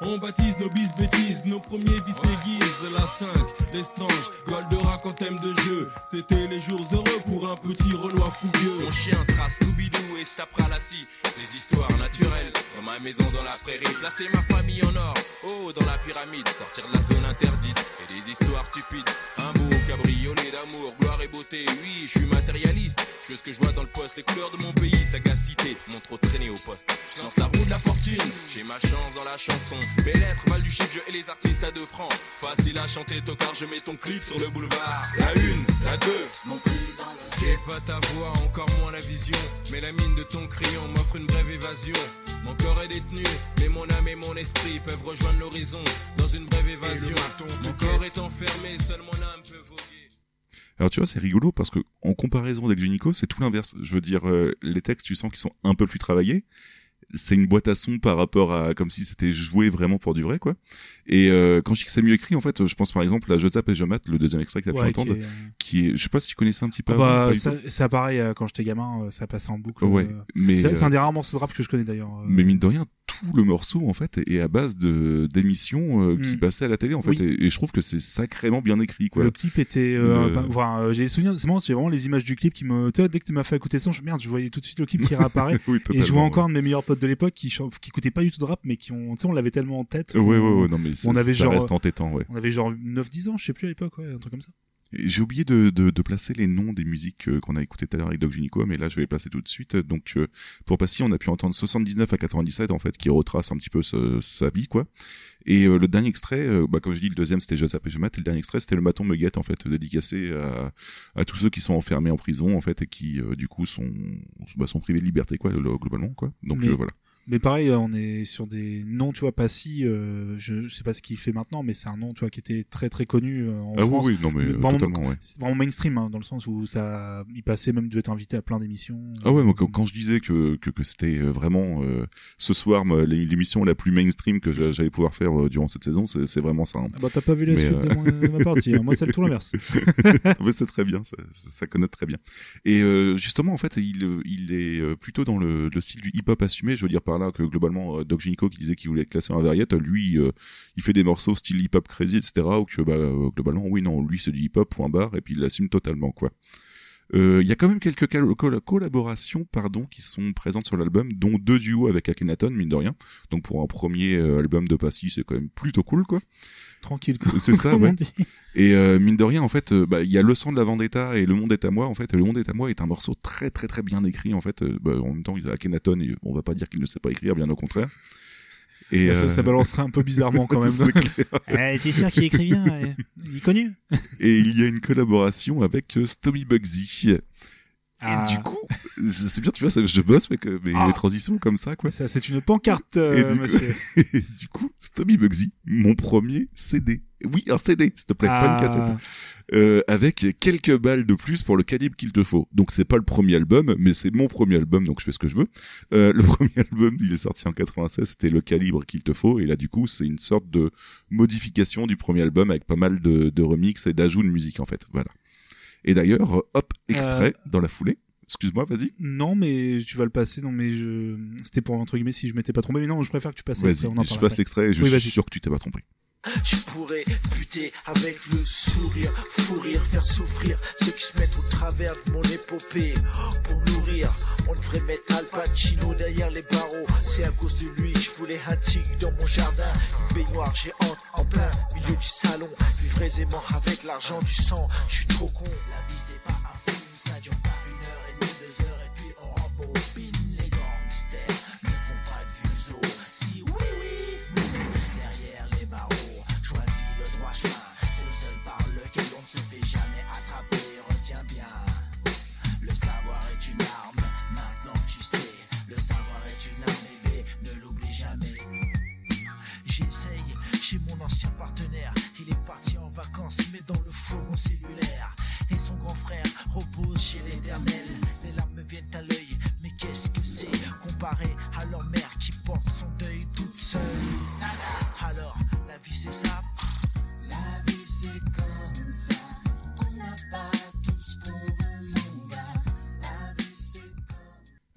On baptise nos bis bêtises, nos premiers vices aiguisent. La 5, l'estrange, Goldorak en thème de jeu. C'était les jours heureux pour un petit Renoir fougueux. Mon chien sera Scooby-Doo et se tapera la scie. Les histoires naturelles, dans ma maison dans la prairie. Placer ma famille en or, oh dans la pyramide. Sortir de la zone interdite et des histoires stupides. Un mot cabriolet d'amour, gloire et beauté. Oui, je suis matérialiste. Je veux ce que je vois dans le poste, les couleurs de mon pays, sagacité. Mon trop traîné au poste. Je lance la roue de la fortune, j'ai ma chance dans la chanson. Mes lettres valent du chiffre, je et les artistes à deux francs. Facile à chanter, tocard, je mets ton clip sur le boulevard. La une, la deux, mon prix J'ai pas ta voix, encore moins la vision. Mais la mine de ton crayon m'offre une brève évasion. Mon corps est détenu, mais mon âme et mon esprit peuvent rejoindre l'horizon dans une brève évasion. Mon corps est enfermé, seule mon âme peut voguer. Alors tu vois, c'est rigolo parce que en comparaison avec Genico, c'est tout l'inverse. Je veux dire, euh, les textes, tu sens qu'ils sont un peu plus travaillés. C'est une boîte à son par rapport à comme si c'était joué vraiment pour du vrai, quoi. Et euh, quand je dis que c'est mieux écrit, en fait, je pense par exemple à Je et je mate, le deuxième extrait que t'as pu Ouais, entendre, qui est, euh, qui est, je sais pas si tu connaissais un petit peu. Ah bah, pas ça, ça pareil, euh, quand j'étais gamin, euh, ça passait en boucle. Ouais, mais c'est un des rares morceaux de rap que je connais d'ailleurs. mais mine de rien, tout le morceau en fait est à base de d'émissions euh, qui Mm. passaient à la télé en fait, Oui. et, et je trouve que c'est sacrément bien écrit, quoi. Le clip était, euh, Le- pas- enfin, euh, j'ai des souvenirs, c'est marrant, vraiment les images du clip qui me, tu vois, dès que tu m'as fait écouter ça, je merde, je voyais tout de suite le clip qui réapparaît. oui, et je vois ouais. encore un de mes meilleurs potes de l'époque qui, qui pas du tout de rap, mais qui ont, tu sais, on l'avait tellement en tête. Ouais, ouais, ouais, non mais on avait ça genre- reste entêtant, ouais. On avait genre 9-10 ans, je sais plus à l'époque, ouais, un truc comme ça. J'ai oublié de, de, de placer les noms des musiques euh, qu'on a écoutées tout à l'heure avec Doc Gynéco, mais là je vais les placer tout de suite. Donc euh, pour Passy, on a pu entendre 79 à 97 en fait, qui retrace un petit peu ce- sa vie quoi. Et euh, le dernier extrait, euh, bah, comme je dis, le deuxième c'était Je zappe et je mate, et le dernier extrait c'était Le maton me guette en fait, dédicacé à, à tous ceux qui sont enfermés en prison en fait et qui euh, du coup sont bah, sont privés de liberté quoi le- globalement quoi. Donc Mais- euh, voilà. Mais pareil, euh, on est sur des noms, tu vois, Passy, euh, je, je sais pas ce qu'il fait maintenant, mais c'est un nom, tu vois, qui était très très connu euh, en Ah France. oui oui non mais Mais vraiment- totalement ouais. Vraiment mainstream, hein, dans le sens où ça, il passait même, devait être invité à plein d'émissions. Ah ouais, moi quand, quand je disais que que, que c'était euh, vraiment euh, ce soir l'émission la plus mainstream que j'a- j'allais pouvoir faire euh, durant cette saison, c'est vraiment ça. hein. Ah bah t'as pas vu la Mais, suite de, mon- de ma partie, hein. moi c'est le tout l'inverse. Mais c'est très bien, ça, ça, connote très bien. Et euh, justement, en fait, il, il est plutôt dans le, le style du hip-hop assumé. Je veux dire par là que globalement, euh, Doc Gynéco qui disait qu'il voulait être classé en variette, lui, euh, il fait des morceaux style hip-hop crazy, etc. Ou que bah, euh, globalement, oui, non, lui c'est du hip-hop, point barre, et puis il l'assume totalement, quoi. Euh, Il y a quand même quelques col- col- collaborations pardon, qui sont présentes sur l'album, dont deux duos avec Akhenaton, mine de rien. Donc pour un premier euh, album de Passy, c'est quand même plutôt cool, quoi. Tranquille, quoi. C'est ça, ouais. dit. Et euh, mine de rien, en fait, euh, bah, il y a le sang de la Vendetta et le monde est à moi. En fait, le monde est à moi est un morceau très très très bien écrit. En fait, bah, en même temps, Akhenaton on va pas dire qu'il ne sait pas écrire, bien au contraire. Et ça, euh, ça balancerait un peu bizarrement quand même. c'est clair. T'es sûr qu'il écrit bien eh Il est connu et il y a une collaboration avec euh, Stomy Bugsy. Ah. Et du coup, c'est bien, tu vois, ça, je bosse euh, mes Ah. mes transitions comme ça, quoi. Ça, c'est une pancarte, euh, Et du coup- monsieur. Et du coup, Stomy Bugsy, mon premier CD. Oui, un CD, s'il te plaît, pas une cassette. Ah, Euh, avec quelques balles de plus pour le calibre qu'il te faut. Donc c'est pas le premier album, mais c'est mon premier album, donc je fais ce que je veux. Euh, le premier album, il est sorti en 96, c'était le calibre qu'il te faut, et là du coup c'est une sorte de modification du premier album avec pas mal de, de remix et d'ajouts de musique en fait. Voilà. Et d'ailleurs, euh, hop, extrait dans la foulée. Excuse-moi, vas-y. Non, mais tu vas le passer. Non, mais je. C'était pour entre guillemets si je m'étais pas trompé. Mais non, je préfère que tu passes. Vas-y, je passe l'extrait et je Oui, suis sûr que tu t'es pas trompé. Je pourrais buter avec le sourire, fou rire, faire souffrir ceux qui se mettent au travers de mon épopée. Pour nourrir, on devrait mettre Al Pacino derrière les barreaux. C'est à cause de lui que je voulais un tigre dans mon jardin. Une baignoire géante en plein milieu du salon. Vivre aisément avec l'argent du sang. Je suis trop con. La vie c'est pas un film, ça dure pas une heure Et son grand frère repose chez l'éternel. Les larmes me viennent à l'œil, mais qu'est-ce que c'est comparé à leur mère qui porte son deuil toute seule? Alors, la vie c'est ça.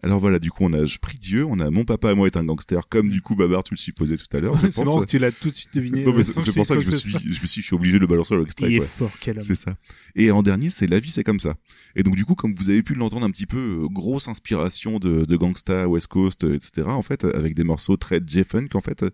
Alors voilà, du coup, on a Je prie Dieu, on a Mon papa et moi est un gangster, comme du coup Babar, tu le supposais tout à l'heure. C'est marrant que tu l'as tout de suite deviné. Non, mais euh, c'est pour ça que je me suis, je me suis, je suis obligé de le balancer dans l'extrait, Il est fort, quel homme. C'est ça. Et en dernier, c'est La vie, c'est comme ça. Et donc, du coup, comme vous avez pu l'entendre un petit peu, euh, grosse inspiration de, de Gangsta, West Coast, euh, etc., en fait, avec des morceaux très J-Funk, en fait.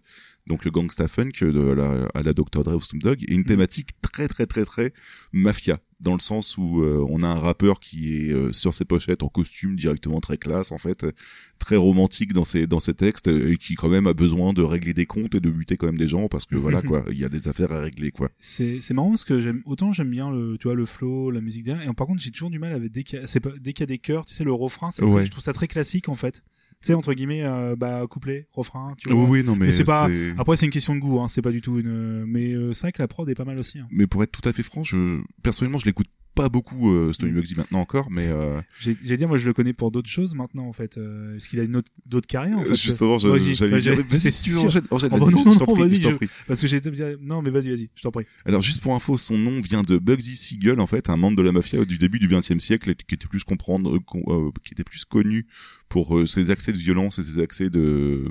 Donc, le Gangsta Funk de la, à la Dr. Dre ou Snoop Dogg. Et une thématique très, très, très, très mafia. Dans le sens où euh, on a un rappeur qui est euh, sur ses pochettes en costume directement très classe, en fait. euh, Très romantique dans ses, dans ses textes. euh, Et qui, quand même, a besoin de régler des comptes et de buter quand même des gens parce que, voilà, quoi, il y a des affaires à régler, quoi. C'est c'est marrant parce que j'aime autant j'aime bien le tu vois le flow, la musique derrière et par contre j'ai toujours du mal avec dès qu'il y a des chœurs, tu sais le refrain, Ouais. je trouve ça très classique en fait. Tu sais entre guillemets euh, bah couplet, refrain, tu vois. oui, non, mais, Mais c'est pas- Après c'est une question de goût hein, c'est pas du tout une mais euh, c'est vrai que la prod est pas mal aussi. hein. mais pour être tout à fait franc, je personnellement je l'écoute pas beaucoup euh, Stomy Mm. Bugsy maintenant encore, mais euh, J'ai dire moi je le connais pour d'autres choses maintenant en fait euh, parce qu'il a une autre d'autres carrières en fait. justement j'allais bah, dire j'ai- vas-y c'est si tu veux sûr. enchaîne, enchaîne, Oh, bah vas-y, non, vas-y, je parce que j'ai non mais vas-y vas-y, je t'en prie. Alors juste pour info, son nom vient de Bugsy Siegel en fait, un membre de la mafia du début du XXe siècle qui était plus comprendre, euh, euh, qui était plus connu pour euh, ses accès de violence et ses accès de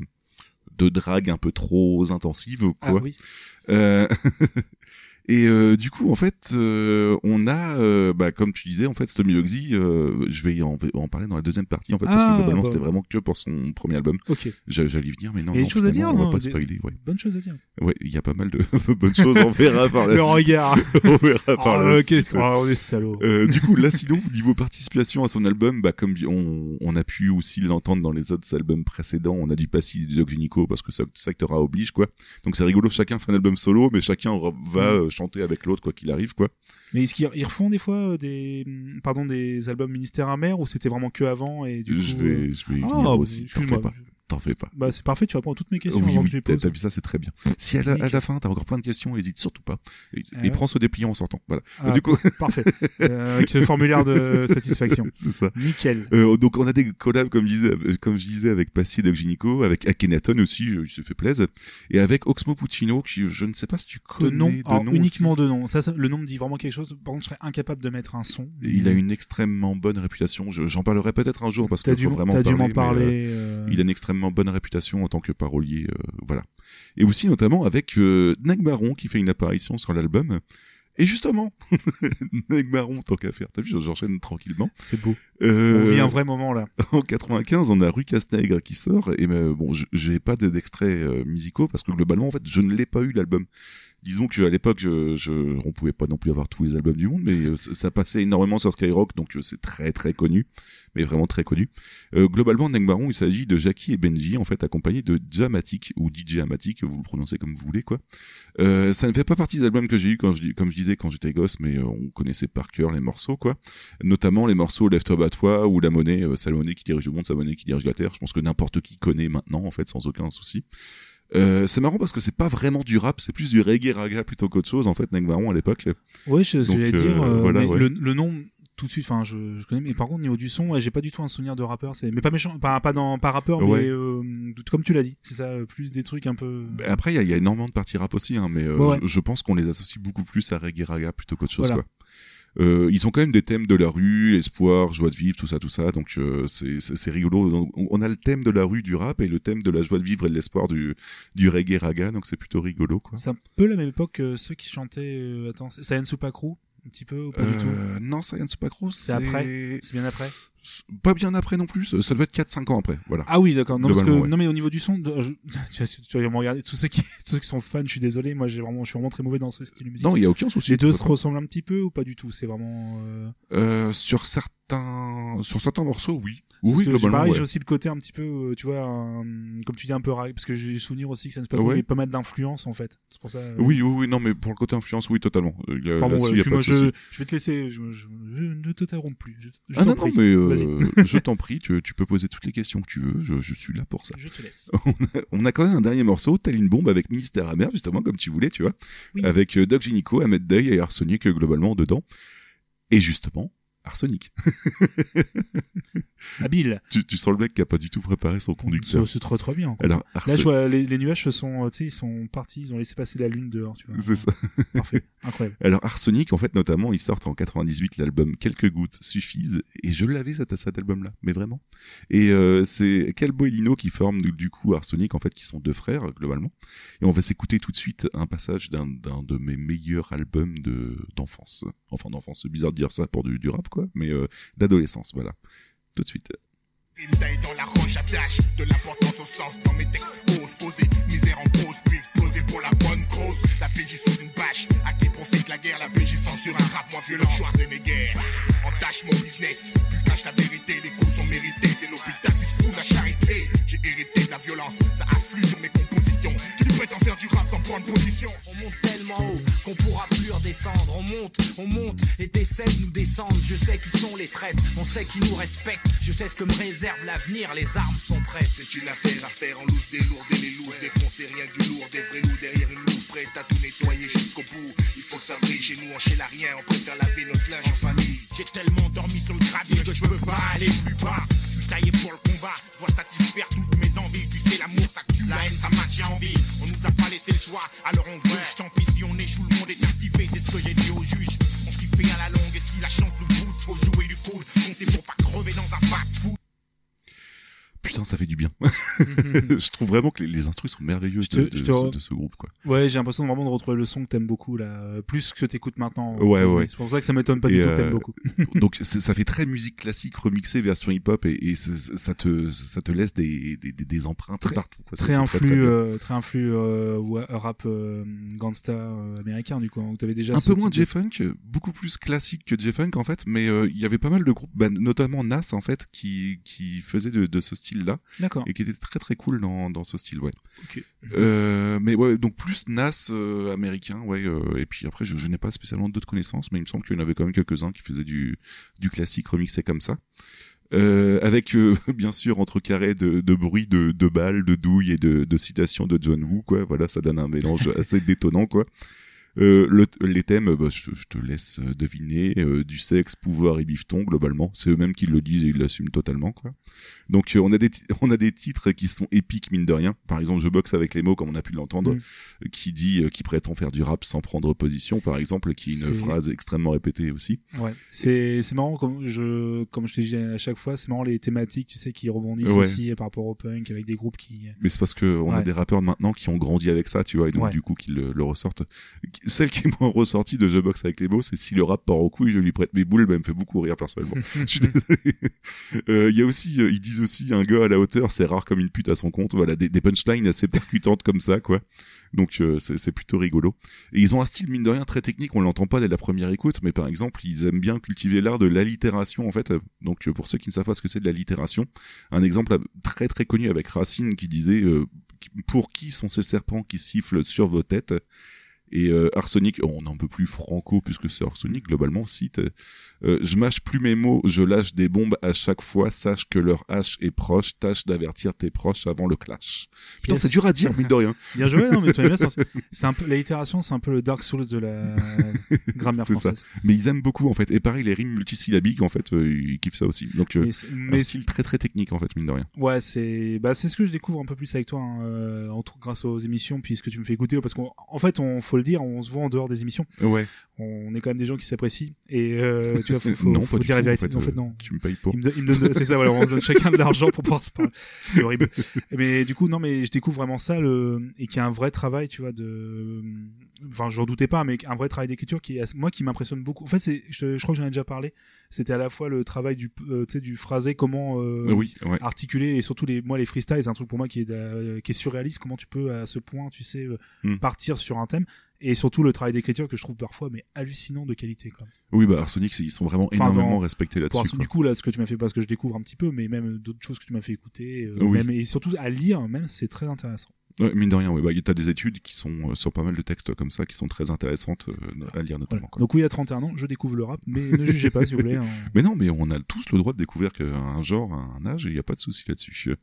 de drague un peu trop intensive quoi. Ah oui. Euh, Et euh, du coup, en fait, euh, on a, euh, bah, comme tu disais, en fait, Stomy Bugsy, euh, je vais en, en parler dans la deuxième partie, en fait, parce Ah, que globalement, bah. c'était vraiment que pour son premier album. OK. J'a- J'allais y venir, mais non, Il y a des choses à dire, on va hein, pas des- spoiler, ouais. Bonne chose à dire. Ouais, il y a pas mal de bonnes choses, on verra par la Le suite. regard. On verra par Oh, la suite. oh, on est salaud. Euh, du coup, là, sinon, niveau participation à son album, bah, comme on, on a pu aussi l'entendre dans les autres albums précédents, on a du Passy du Doc Gynéco parce que ça, Sectora oblige, quoi. Donc c'est rigolo, chacun fait un album solo, mais chacun va euh, chanter avec l'autre, quoi qu'il arrive, quoi. Mais est-ce qu'ils ils refont des fois euh, des pardon des albums ministère amer ou c'était vraiment que avant et du je coup euh, vais, je vais y Ah, venir bah, aussi. Excuse-moi. T'en fais pas. Bah c'est parfait, tu réponds à toutes mes questions oui, avant oui, que je les pose. t'as vu ça, c'est très bien. Si à la, à la fin, t'as encore plein de questions, hésite surtout pas. Et, Ah et ouais. prends ce dépliant en sortant. Voilà. Ah, du coup, parfait. Euh, avec ce formulaire de satisfaction. c'est ça. Nickel. Euh, donc on a des collabs comme je disais, euh, comme je disais avec Passy et Gynéco, avec Akhenaton aussi, euh, il se fait plaisir, et avec Oxmo Puccino, qui je ne sais pas si tu De connais nom, de alors, nom uniquement aussi. de nom. Ça, ça, le nom me dit vraiment quelque chose. Par contre, je serais incapable de mettre un son. Et Il a une extrêmement bonne réputation. Je- J'en parlerai peut-être un jour parce qu'il dû, vraiment t'as dû parler, m'en euh, parler. euh, il a une extrêmement bonne réputation en tant que parolier, euh, voilà. Et aussi notamment avec euh, Neg Marron qui fait une apparition sur l'album. Et justement, Neg Marron, tant qu'à faire, t'as vu, j'enchaîne tranquillement. C'est beau. Euh, On vit un vrai moment là. en 95, on a Rue Casse-Nègre qui sort et euh, bon, j'ai pas de- d'extraits musicaux parce que globalement en fait, je ne l'ai pas eu l'album. Disons qu'à l'époque, je, je, on pouvait pas non plus avoir tous les albums du monde, mais euh, ça, passait énormément sur Skyrock, donc euh, c'est très très connu, mais vraiment très connu. Euh, globalement, Neng il s'agit de Jackie et Benji, en fait, accompagnés de Jamatic, ou DJ Amatic, vous le prononcez comme vous voulez, quoi. Ça ne fait pas partie des albums que j'ai eu quand je, comme je disais quand j'étais gosse, mais on connaissait par cœur les morceaux, quoi. Notamment les morceaux Lève-toi, bats-toi, ou La Monnaie, euh, qui dirige le monde, c'est qui dirige la terre. Je pense que n'importe qui connaît maintenant, en fait, sans aucun souci. Euh, c'est marrant parce que c'est pas vraiment du rap, c'est plus du reggae raga plutôt qu'autre chose en fait, Neng Baron à l'époque. Oui, c'est ce que j'allais euh, dire. euh, voilà, mais ouais. le, le nom, tout de suite, enfin, je, je connais, mais par contre, au niveau du son, ouais, j'ai pas du tout un souvenir de rappeur. C'est, mais pas méchant, pas, pas dans, pas rappeur, Ouais. mais euh, comme tu l'as dit, c'est ça, euh, plus des trucs un peu. Bah, Après, il y a, il y a énormément de parties rap aussi, hein, mais euh, ouais. Je, je pense qu'on les associe beaucoup plus à reggae raga plutôt qu'autre chose. Voilà. Quoi. Euh, ils ont quand même des thèmes de la rue, espoir, joie de vivre, tout ça, tout ça. Donc euh, c'est rigolo. Donc, on a le thème de la rue du rap et le thème de la joie de vivre et de l'espoir du du reggae raga. Donc c'est plutôt rigolo, quoi. C'est un peu la même époque que ceux qui chantaient. Euh, attends, Sayan Supakru, un petit peu ou pas du tout? Euh, non, Science Supacro, c'est après? C'est bien après? Pas bien après non plus. Ça doit être 4-5 ans après. Voilà. Ah oui, d'accord. Non, parce que ouais. non, mais au niveau du son, je- tu, vas, me regarder. Tous ceux qui, tous ceux qui sont fans, je suis désolé. Moi, j'ai vraiment, je suis vraiment très mauvais dans ce style musique. Non, il y a aucun souci. Les deux de se ressemblent un petit peu ou pas du tout? C'est vraiment. Euh... Euh, sur certains sur certains morceaux, oui. Parce Oui, que globalement. pareil, ouais. j'ai aussi le côté un petit peu, euh, tu vois, un- comme tu dis un peu rag, parce que j'ai souvenir aussi que ça ne pas Ouais. pas mal d'influence en fait. C'est pour ça. euh, Oui, oui, oui, non, mais pour le côté influence, oui, totalement. Euh, il y a- Enfin bon, y a pas de je, je vais te laisser. Je, je, je ne te t'interromps plus. Je, Ah non, mais euh, je t'en prie, tu, tu peux poser toutes les questions que tu veux, je, suis là pour ça. Je te laisse. On a quand même un dernier morceau, Telle une bombe avec Ministère Amer, justement, comme tu voulais, tu vois, Oui. avec euh, Doc Gynico, Ahmed Day et Arsenic globalement dedans. Et justement, Arsenic. Habile. tu, tu sens le mec qui a pas du tout préparé son conducteur. C'est trop trop bien. quoi. Alors, Là, je vois les, les nuages sont, tu sais, ils sont partis, ils ont laissé passer la lune dehors, tu vois. c'est ça. Parfait, incroyable. Alors Arsenic, en fait, notamment, ils sortent en 98 l'album Quelques gouttes suffisent, et je l'avais cet, cet album-là, mais vraiment. Et euh, c'est Calbo et Lino qui forment du, coup Arsenic, en fait, qui sont deux frères globalement. Et on va s'écouter tout de suite un passage d'un d'un de mes meilleurs albums de d'enfance. Enfin d'enfance, c'est bizarre de dire ça pour du, du rap, quoi, mais euh, d'adolescence, voilà. Tout de suite. Une taille dans la roche attache de l'importance au sens dans mes textes ose poser misère en pause puis exploser pour la bonne cause. La PJ sous une bâche à qui profite la guerre la PJ censure un rap moins violent. Schwarzenegger entache mon business tu caches la vérité les coups sont mérités c'est l'hôpital qui se fout de la charité. J'ai hérité de la violence ça afflue sur mes compositions. Qui prétend faire du rap sans prendre position. On monte tellement haut qu'on pourra plus redescendre. On monte, on monte et t'essaies de nous descendre. Je sais qui sont les traîtres, on sait qui nous respectent. Je sais ce que me réserve l'avenir, les armes sont prêtes. C'est une affaire à faire en loose, délourder les lourds, défoncer rien que du lourd, des vrais loups derrière une loupe, prête à tout nettoyer jusqu'au bout. Il faut que ça brille chez nous, on chez la rien, on préfère laver notre linge en famille. J'ai tellement dormi sur le gravier que je peux pas aller plus bas. Je suis taillé pour le combat, je dois satisfaire toutes mes envies. Tu l'amour ça tue, la haine ça maintient en vie. On nous a pas laissé le choix, alors on bouge. Tant pis si on échoue, le monde est ainsi c'est ce que j'ai dit au juge. On s'y fait à la longue, et si la chance nous goûte, faut jouer du coude. Comptez pour pas crever dans un fast-food. Putain, ça fait du bien. je trouve vraiment que les, les instrus sont merveilleux te- de, ce, re- de ce groupe, quoi. Ouais, j'ai l'impression vraiment de retrouver le son que t'aimes beaucoup là, euh, plus que t'écoutes maintenant. Ouais, ouais. C'est pour ça que ça m'étonne pas Et, du tout que euh, t'aimes beaucoup. Donc ça fait très musique classique remixée version hip-hop et, ça te ça te laisse des des, des, des empreintes Très- partout. quoi. C'est- Très influx, euh, très influx euh, wa- rap euh, gangsta euh, américain du coup. hein, où t'avais déjà un peu moins J-Funk, beaucoup plus classique que J-Funk en fait, mais euh, il y avait pas mal de groupes, bah, notamment Nas en fait, qui qui faisait de, de ce style-là et qui était très très cool dans dans ce style, ouais. Euh, mais ouais, donc plus Nas euh, américain, ouais. euh, et puis après, je, je n'ai pas spécialement d'autres connaissances, mais il me semble qu'il y en avait quand même quelques-uns qui faisaient du du classique remixé comme ça. Euh, avec euh, bien sûr entre carrés de, de bruit de, de balles, de douilles et de, de citations de John Woo, quoi. Voilà, ça donne un mélange assez détonnant, quoi. Euh, le, les thèmes, bah, je, je te laisse euh, deviner, euh, du sexe, pouvoir et bifton, globalement. C'est eux-mêmes qui le disent et ils l'assument totalement, quoi. Donc euh, on a des on a des titres qui sont épiques mine de rien. Par exemple, je boxe avec les mots comme on a pu l'entendre, qui dit euh, qui prétend faire du rap sans prendre position, par exemple, qui est une phrase extrêmement répétée aussi. Ouais. C'est c'est marrant comme je comme je te dis à chaque fois, c'est marrant les thématiques, tu sais, qui rebondissent Ouais. aussi par rapport au punk avec des groupes qui. Mais c'est parce que on a Ouais. des rappeurs maintenant qui ont grandi avec ça, tu vois, et donc Ouais. du coup qui le, le ressortent. Celle qui est moins ressortie de The Box avec les mots, c'est si le rap part au couille, je lui prête mes boules, bah, elle me fait beaucoup rire personnellement. je suis désolé. Euh, Il y a aussi, euh, ils disent aussi, un gars à la hauteur, c'est rare comme une pute à son compte. Voilà, des, des punchlines assez percutantes comme ça, quoi. Donc euh, c'est c'est plutôt rigolo. Et ils ont un style mine de rien très technique, on l'entend pas dès la première écoute, mais par exemple ils aiment bien cultiver l'art de l'allitération en fait. Donc euh, pour ceux qui ne savent pas ce que c'est de l'allitération, un exemple euh, très très connu avec Racine qui disait euh, pour qui sont ces serpents qui sifflent sur vos têtes? Et euh, Arsenic, oh, on est un peu plus franco puisque c'est Arsenic globalement cite euh, je mâche plus mes mots, je lâche des bombes à chaque fois, sache que leur hache est proche, tâche d'avertir tes proches avant le clash. Putain, Yes. c'est dur à dire, mine de rien. Bien joué, non, mais tu bien, c'est un peu, l'itération, c'est un peu le Dark Souls de la grammaire ça. française. Mais ils aiment beaucoup en fait. Et pareil, les rimes multisyllabiques en fait, euh, ils kiffent ça aussi. Donc, euh, Mais, un mais style très très technique en fait, mine de rien. Ouais, c'est bah c'est ce que je découvre un peu plus avec toi, hein, entre grâce aux émissions, puis ce que tu me fais écouter, parce qu'en en fait, on faut le dire, on se voit en dehors des émissions. Ouais. On est quand même des gens qui s'apprécient, et euh, tu vois, faut, faut, non, faut dire la tout, vérité. En fait, En fait, euh, non. Tu me payes pour. Donne- c'est ça, voilà, on se donne chacun de l'argent pour pouvoir se parler. C'est horrible. Mais du coup, non, mais je découvre vraiment ça, le, et qu'il y a un vrai travail, tu vois, de, enfin, j'en doutais pas, mais un vrai travail d'écriture qui est, moi, qui m'impressionne beaucoup. En fait, c'est, je, je crois que j'en ai déjà parlé. C'était à la fois le travail du, euh, tu sais, du phrasé, comment, euh, oui, ouais. articuler et surtout les moi les freestyles c'est un truc pour moi qui est euh, qui est surréaliste comment tu peux à ce point tu sais Hmm. partir sur un thème et surtout le travail d'écriture que je trouve parfois mais hallucinant de qualité quoi. Oui, bah Arsenic, c'est- ils sont vraiment Enfin, énormément dans- respectés là-dessus. du coup là ce que tu m'as fait parce que je découvre un petit peu mais même d'autres choses que tu m'as fait écouter euh, Oui. même, et surtout à lire même c'est très intéressant. Ouais, mine de rien, ouais, bah, t'as des études qui sont euh, sur pas mal de textes comme ça, qui sont très intéressantes euh, à lire notamment. Voilà. quoi. Donc oui à 31 ans je découvre le rap mais ne jugez pas s'il vous plaît. hein. Mais non, mais on a tous le droit de découvrir qu'un genre, un âge, et il n'y a pas de souci là-dessus.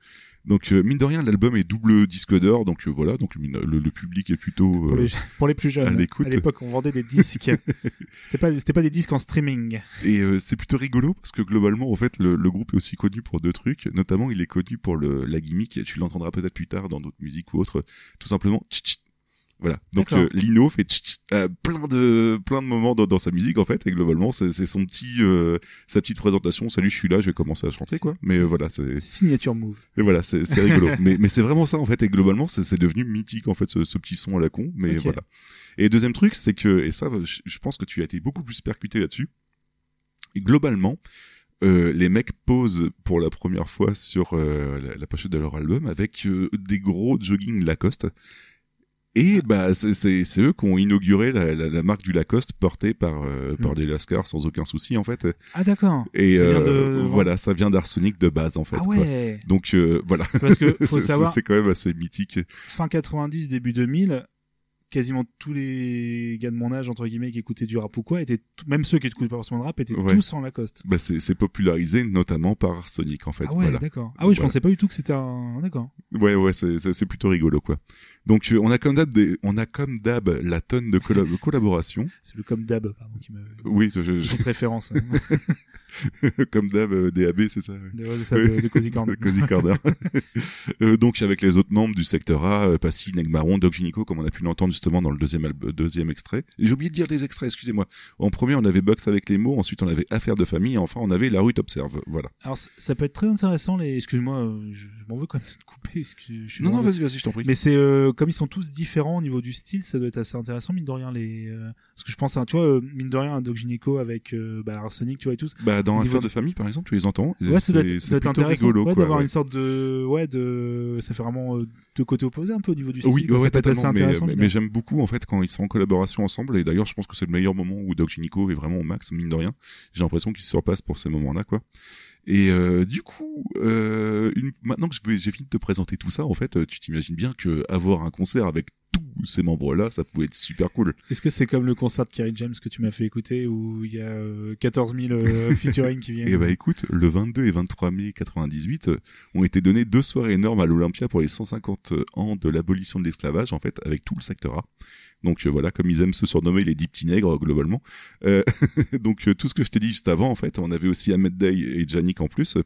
Donc, euh, mine de rien, l'album est double disque d'or, donc euh, voilà, donc le, le public est plutôt... Pour, euh, les, pour les plus jeunes, à l'écoute. à l'époque, on vendait des disques. c'était pas, c'était pas des disques en streaming. Et euh, c'est plutôt rigolo parce que globalement, en fait, le, le groupe est aussi connu pour deux trucs. Notamment, il est connu pour le, la gimmick. Tu l'entendras peut-être plus tard dans d'autres musiques ou autres. Tout simplement, tch, tch. Voilà. Donc euh, Lino fait tch, tch, à plein de plein de moments dans, dans sa musique en fait. Et globalement, c'est son petit euh, sa petite présentation. Salut, je suis là, je vais commencer à chanter quoi. Mais euh, voilà, c'est Signature move. et voilà, c'est rigolo. mais mais c'est vraiment ça en fait. Et globalement, c'est devenu mythique en fait ce, ce petit son à la con. Mais voilà. Et deuxième truc, c'est que et ça, je, pense que tu as été beaucoup plus percuté là-dessus. Globalement, euh, les mecs posent pour la première fois sur euh, la, la pochette de leur album avec euh, des gros jogging Lacoste. Et bah c'est eux qui ont inauguré la, la, la marque du Lacoste portée par euh, par Mm. des Lascars sans aucun souci en fait. Ah d'accord. Et Ça vient euh, voilà, ça vient d'Arsenic de base en fait. ah quoi. ouais. Donc euh, voilà. Parce que faut C'est- savoir, c'est quand même assez mythique. fin 90, début 2000, quasiment tous les gars de mon âge, entre guillemets, qui écoutaient du rap ou quoi, étaient, même ceux qui écoutaient pas forcément de rap, étaient Ouais. tous en Lacoste. Bah c'est popularisé notamment par Arsenic en fait. ah ouais, voilà. d'accord. Ah oui, je pensais pas du tout que c'était un, d'accord. Ouais, ouais, c'est plutôt rigolo, quoi. Donc, euh, on a comme d'hab, on a comme d'hab la tonne de, colla- de collaboration. C'est le comme dab, pardon, qui me, Oui, je, je- référence. hein. comme d'hab, euh, DAB, c'est ça. ouais. de, de ça, de, de Cozy Corner. Euh, donc, avec les autres membres du secteur A, euh, Passy, Negmaron, Doc Gynico, comme on a pu l'entendre justement dans le deuxième, deuxième extrait. J'ai oublié de dire les extraits, excusez-moi. En premier, on avait Box avec les mots, ensuite on avait Affaire de famille, et enfin on avait La rue t'observe. Voilà. Alors, ça- peut être très intéressant, les, excuse-moi, je, m'en veux quand même de te couper, Non, non, vas-y, vas-y, je t'en prie. Mais c'est euh, comme ils sont tous différents au niveau du style, ça doit être assez intéressant mine de rien les. euh, Parce que je pense à tu vois euh, mine de rien un Doc Gynéco avec euh, bah, Arsenic, tu vois et tous. Bah, dans au niveau de- famille, par exemple, tu les entends. Ouais, ça doit être, ça doit être intéressant rigolo, ouais, d'avoir ouais. une sorte de ouais de ça fait vraiment euh, deux côtés opposés un peu au niveau du style. Oui, ouais, ça peut être assez mais, intéressant. mais, j'aime beaucoup en fait quand ils sont en collaboration ensemble et d'ailleurs je pense que c'est le meilleur moment où Doc Gynico est vraiment au max mine de rien. J'ai l'impression qu'ils se surpassent pour ces moments-là quoi. Et euh, du coup, euh, une- maintenant que j'ai fini de te présenter tout ça, en fait, euh, tu t'imagines bien que avoir un concert avec tous ces membres-là, ça pouvait être super cool. Est-ce que c'est comme le concert de Kerry James que tu m'as fait écouter où il y a euh, 14 000 euh, featuring qui viennent Et bah écoute, le 22 et 23 mai 98 euh, ont été donnés deux soirées énormes à l'Olympia pour les 150 ans de l'abolition de l'esclavage, en fait, avec tout le secteur A. Donc euh, voilà, comme ils aiment se surnommer les dix petits nègres globalement. Euh, donc euh, tout ce que je t'ai dit juste avant, en fait, on avait aussi Ahmed Day et Janik en plus.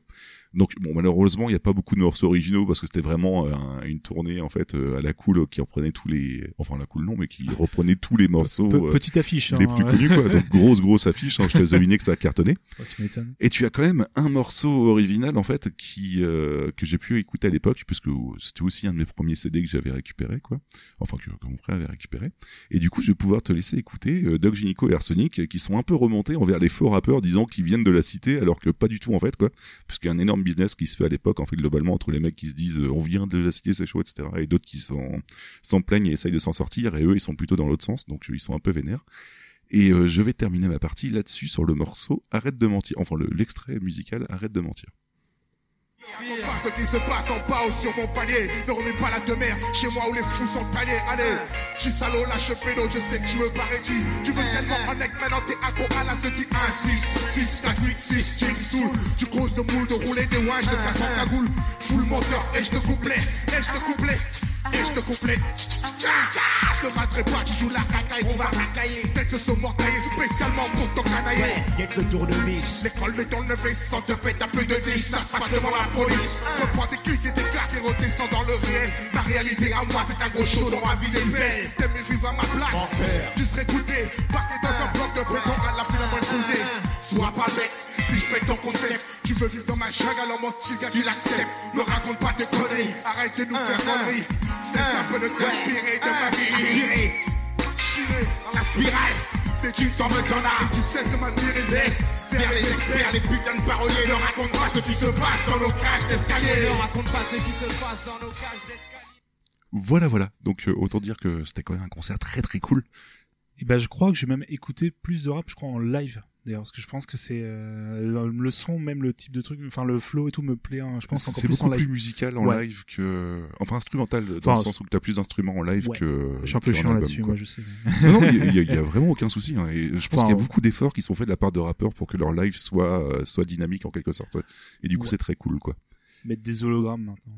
Donc bon, malheureusement, il n'y a pas beaucoup de morceaux originaux parce que c'était vraiment un- une tournée en fait à la cool qui reprenait tous les, enfin la cool non, mais qui reprenait tous les morceaux. Pe- euh, Petite affiche. les hein, plus ouais. connus quoi donc grosse grosse affiche hein, je te deviner que ça a cartonné Ouais, tu et tu as quand même un morceau original en fait qui euh, que j'ai pu écouter à l'époque puisque c'était aussi un de mes premiers CD que j'avais récupéré quoi enfin que, que mon frère avait récupéré Et du coup, je vais pouvoir te laisser écouter euh, Doc Gynico et Arsenic qui sont un peu remontés envers les faux rappeurs disant qu'ils viennent de la cité alors que pas du tout en fait quoi. Parce qu'il y a un énorme business qui se fait à l'époque en fait globalement entre les mecs qui se disent euh, on vient de la cité c'est chaud etc. et d'autres qui s'en plaignent et essayent de s'en sortir et eux ils sont plutôt dans l'autre sens donc euh, ils sont un peu vénères. Et je vais terminer ma partie là-dessus sur le morceau Arrête de mentir. Enfin le- l'extrait musical Arrête de mentir. Pas ce qui se passe en bas ou sur mon palier. Ne remets pas la demeure chez moi où les fous sont taillés. Allez, tu salaud, lâche pédo, je sais que tu veux pareil. Tu veux tellement en être maintenant, t'es accro à la dit 1, 6, 6, 4, 8, 6, tu me saoules. Tu causes de moules, de rouler des ouages, de façon cagoule. Fous le moteur et je te couplais, et je te couplais, et je te tcha, Je te raterai pas, tu joues la racaille, on va racailler. Tête ce mort taillé spécialement pour ton canailler. Guette le tournevis. L'école met dans le sans te pète un peu de 10, ça se passe devant la police. Reprends tes clics et tes claques et redescends dans le réel. La réalité à moi, c'est un gros show dans ma vie belles. T'aimes vivre à ma place, tu serais coupé. Parqué dans un bloc de béton à la fin mois coulé. Sois pas vexe, si je pète ton concept. Tu veux vivre dans ma jungle, alors mon style, gars, tu l'acceptes. Ne raconte pas tes conneries, arrête de nous faire conneries. C'est simple de t'inspirer de ma vie. Tiré Chiré dans la spirale. Mais tu t'en veux t'en as et tu cesses de m'admirer. Laisse faire les experts, les putains de paroliers. Ne raconte pas ce qui se passe dans nos cages d'escalier. Ne raconte pas ce qui se passe dans nos cages d'escalier. Voilà voilà. Donc euh, autant dire que c'était quand même un concert très très cool. Et ben je crois que j'ai même écouté plus de rap, je crois en live d'ailleurs, parce que je pense que c'est euh, le, son, même le type de truc, enfin le flow et tout me plaît. hein, je pense encore C'est plus en beaucoup live. plus musical en Ouais. live que, enfin instrumental dans Enfin, le sens où t'as plus d'instruments en live Ouais. que. Je suis un peu chiant là-dessus, moi je sais. Non, il y, y a- vraiment aucun souci. hein, et je pense Enfin, qu'il y a beaucoup d'efforts qui sont faits de la part de rappeurs pour que leur live soit euh, soit dynamique en quelque sorte. Et du coup, Ouais. c'est très cool, quoi. Mettre des hologrammes maintenant.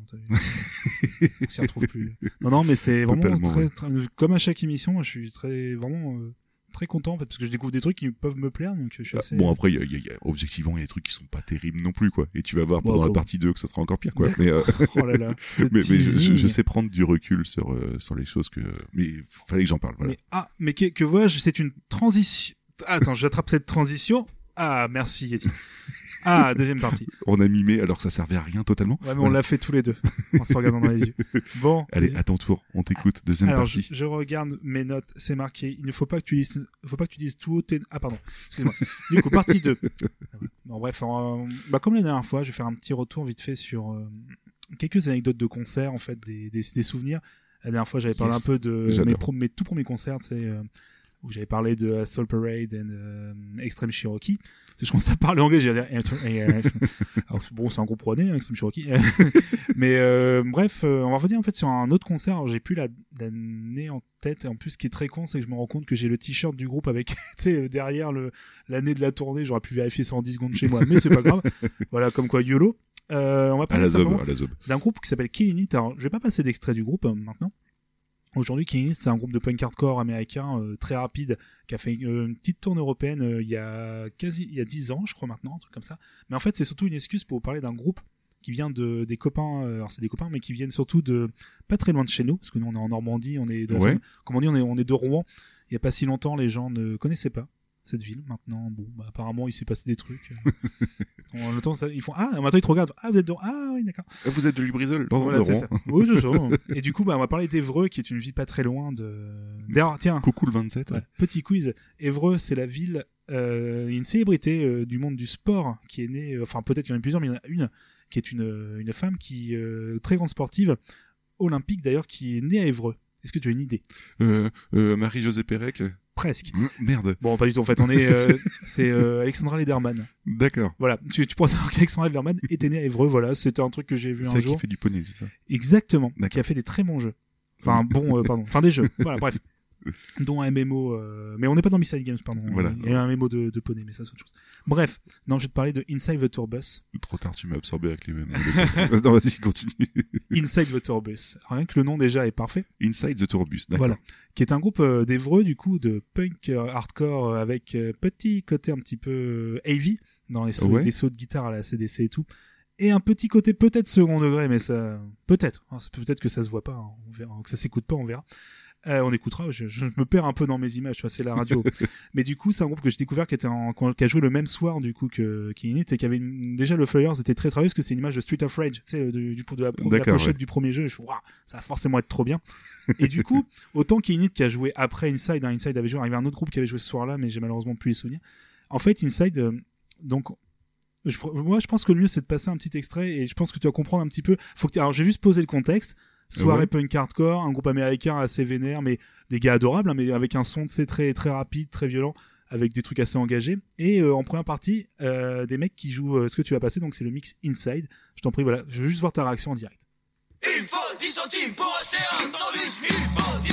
On s'y retrouve plus. Non, non, mais c'est vraiment très, très- comme à chaque émission, je suis très, vraiment euh, très content en fait, parce que je découvre des trucs qui peuvent me plaire, donc je suis Bah, assez. Bon après, il y a, il y a- il y a- objectivement, il y a des trucs qui sont pas terribles non plus, quoi. Et tu vas voir Bon, pendant la partie 2 que ce sera encore pire, quoi. Mais, euh, oh là là. ce mais, mais je, sais prendre du recul sur euh, sur les choses que. Mais fallait que j'en parle. Voilà. Mais, ah, mais que, que vois-je? C'est une transition. Attends, j'attrape cette transition. Ah, merci Yeti. Ah, deuxième partie. On a mimé alors que ça servait à rien totalement. Ouais, mais on l'a fait tous les deux, en se regardant dans les yeux. Bon. Allez, à ton tour, on t'écoute. Deuxième Alors, je, partie. je regarde mes notes, c'est marqué. Il ne faut pas que tu dises, faut pas que tu dises tout haut. tes- Ah, pardon. Excuse-moi. Du coup, partie 2. Bon, bref, euh, bah, comme la dernière fois, je vais faire un petit retour vite fait sur euh, quelques anecdotes de concerts, en fait, des, des, des souvenirs. La dernière fois, j'avais parlé Yes. un peu de mes tout premiers concerts, c'est euh, où j'avais parlé de Soul Parade et euh, Extreme Cherokee. Parce que je commence à parler anglais, j'ai euh, bon, c'est un groupe hein, Extreme Cherokee. Mais euh, bref, euh, on va revenir en fait sur un autre concert. J'ai plus la- l'année en tête. Et en plus, ce qui est très con, c'est que je me rends compte que j'ai le t-shirt du groupe avec, tu sais, euh, derrière l'année de la tournée. J'aurais pu vérifier ça en 10 secondes chez moi, mais c'est pas grave. Voilà, comme quoi YOLO. Euh, on va parler d'un groupe qui s'appelle Killing It. Alors, je vais pas passer d'extrait du groupe euh, maintenant. Aujourd'hui, It, c'est un groupe de punk hardcore américain euh, très rapide qui a fait euh, une petite tournée européenne euh, il y a quasi il y a 10 ans, je crois maintenant, un truc comme ça. Mais en fait, c'est surtout une excuse pour vous parler d'un groupe qui vient de des copains. euh, alors c'est des copains, mais qui viennent surtout de pas très loin de chez nous, parce que nous on est en Normandie, on est de la Ouais. famille- comme on dit, on est on est de Rouen. Il y a pas si longtemps, les gens ne connaissaient pas cette ville. Maintenant, bon, bah, apparemment, il s'est passé des trucs. euh. en le temps, ça- ils font ah, maintenant ils te regardent. Ah, vous êtes de ah oui, d'accord. Ah, Vous êtes de Lubrizol Voilà, c'est ça. Oui, c'est ça. Et du coup, bah, on va parler d'Evreux, qui est une ville pas très loin de. D'ailleurs, tiens, Coucou le 27. ouais, petit quiz. Évreux, c'est la ville, euh, une célébrité euh, du monde du sport qui est née. euh, Enfin, peut-être qu'il y en a plusieurs, mais il y en a une qui est une une femme qui euh, très grande sportive, olympique d'ailleurs, qui est née à Évreux. Est-ce que tu as une idée? Euh, euh, Marie-Josée Pérec. Presque. Merde. Bon, pas du tout. En fait, on est. euh, c'est euh, Alexandra Lederman. D'accord. Voilà. Tu, tu pourras savoir qu'Alexandra Lederman était née à Évreux. Voilà. C'était un truc que j'ai vu C'est un jour. qui fait du poney, c'est ça? Exactement. Qui a fait des très bons jeux. Enfin, bon, euh, pardon. Enfin, des jeux. Voilà, bref. Dont un MMO. euh, Mais on n'est pas dans Missile Games, pardon. Voilà. Il y a un MMO de, de poney, mais ça, c'est autre chose. Bref. Non, je vais te parler de Inside the Tourbus. Trop tard, tu m'as absorbé avec les mêmes. non, vas-y, continue. Inside the Tourbus. Rien que le nom déjà est parfait. Inside the Tourbus, d'accord. Voilà. Qui est un groupe euh, d'Evreux, du coup, de punk euh, hardcore avec petit côté un petit peu heavy dans les sauts, Ouais. des sauts de guitare à la CDC et tout. Et un petit côté peut-être second degré, mais ça, peut-être. Hein, peut-être que ça se voit pas, hein, on verra, que ça s'écoute pas, on verra. Euh, on écoutera, je, je me perds un peu dans mes images, tu vois, c'est la radio. Mais du coup, c'est un groupe que j'ai découvert qui était en, qui a joué le même soir, du coup, que, qu'Init, et qui avait une- déjà le Flyers était très travaillé parce que c'était une image de Street of Rage, tu sais, du, du, de la, de la D'accord, pochette ouais. du premier jeu. Je waouh, ça va forcément être trop bien. et du coup, autant qu'Init qui a joué après Inside, hein, Inside avait joué, il y avait un autre groupe qui avait joué ce soir-là, mais j'ai malheureusement plus les souvenirs. En fait, Inside, euh, donc, je, moi, je pense que le mieux, c'est de passer un petit extrait et je pense que tu vas comprendre un petit peu. Faut que alors, j'ai juste posé le contexte. Soirée Ouais. punk hardcore, un groupe américain assez vénère, mais des gars adorables, hein, mais avec un son, c'est très, très rapide, très violent, avec des trucs assez engagés. Et euh, en première partie, euh, des mecs qui jouent euh, ce que tu vas passer, donc c'est le mix Inside. Je t'en prie, voilà, je veux juste voir ta réaction en direct. Il faut 10 centimes pour acheter un sandwich. Il faut 10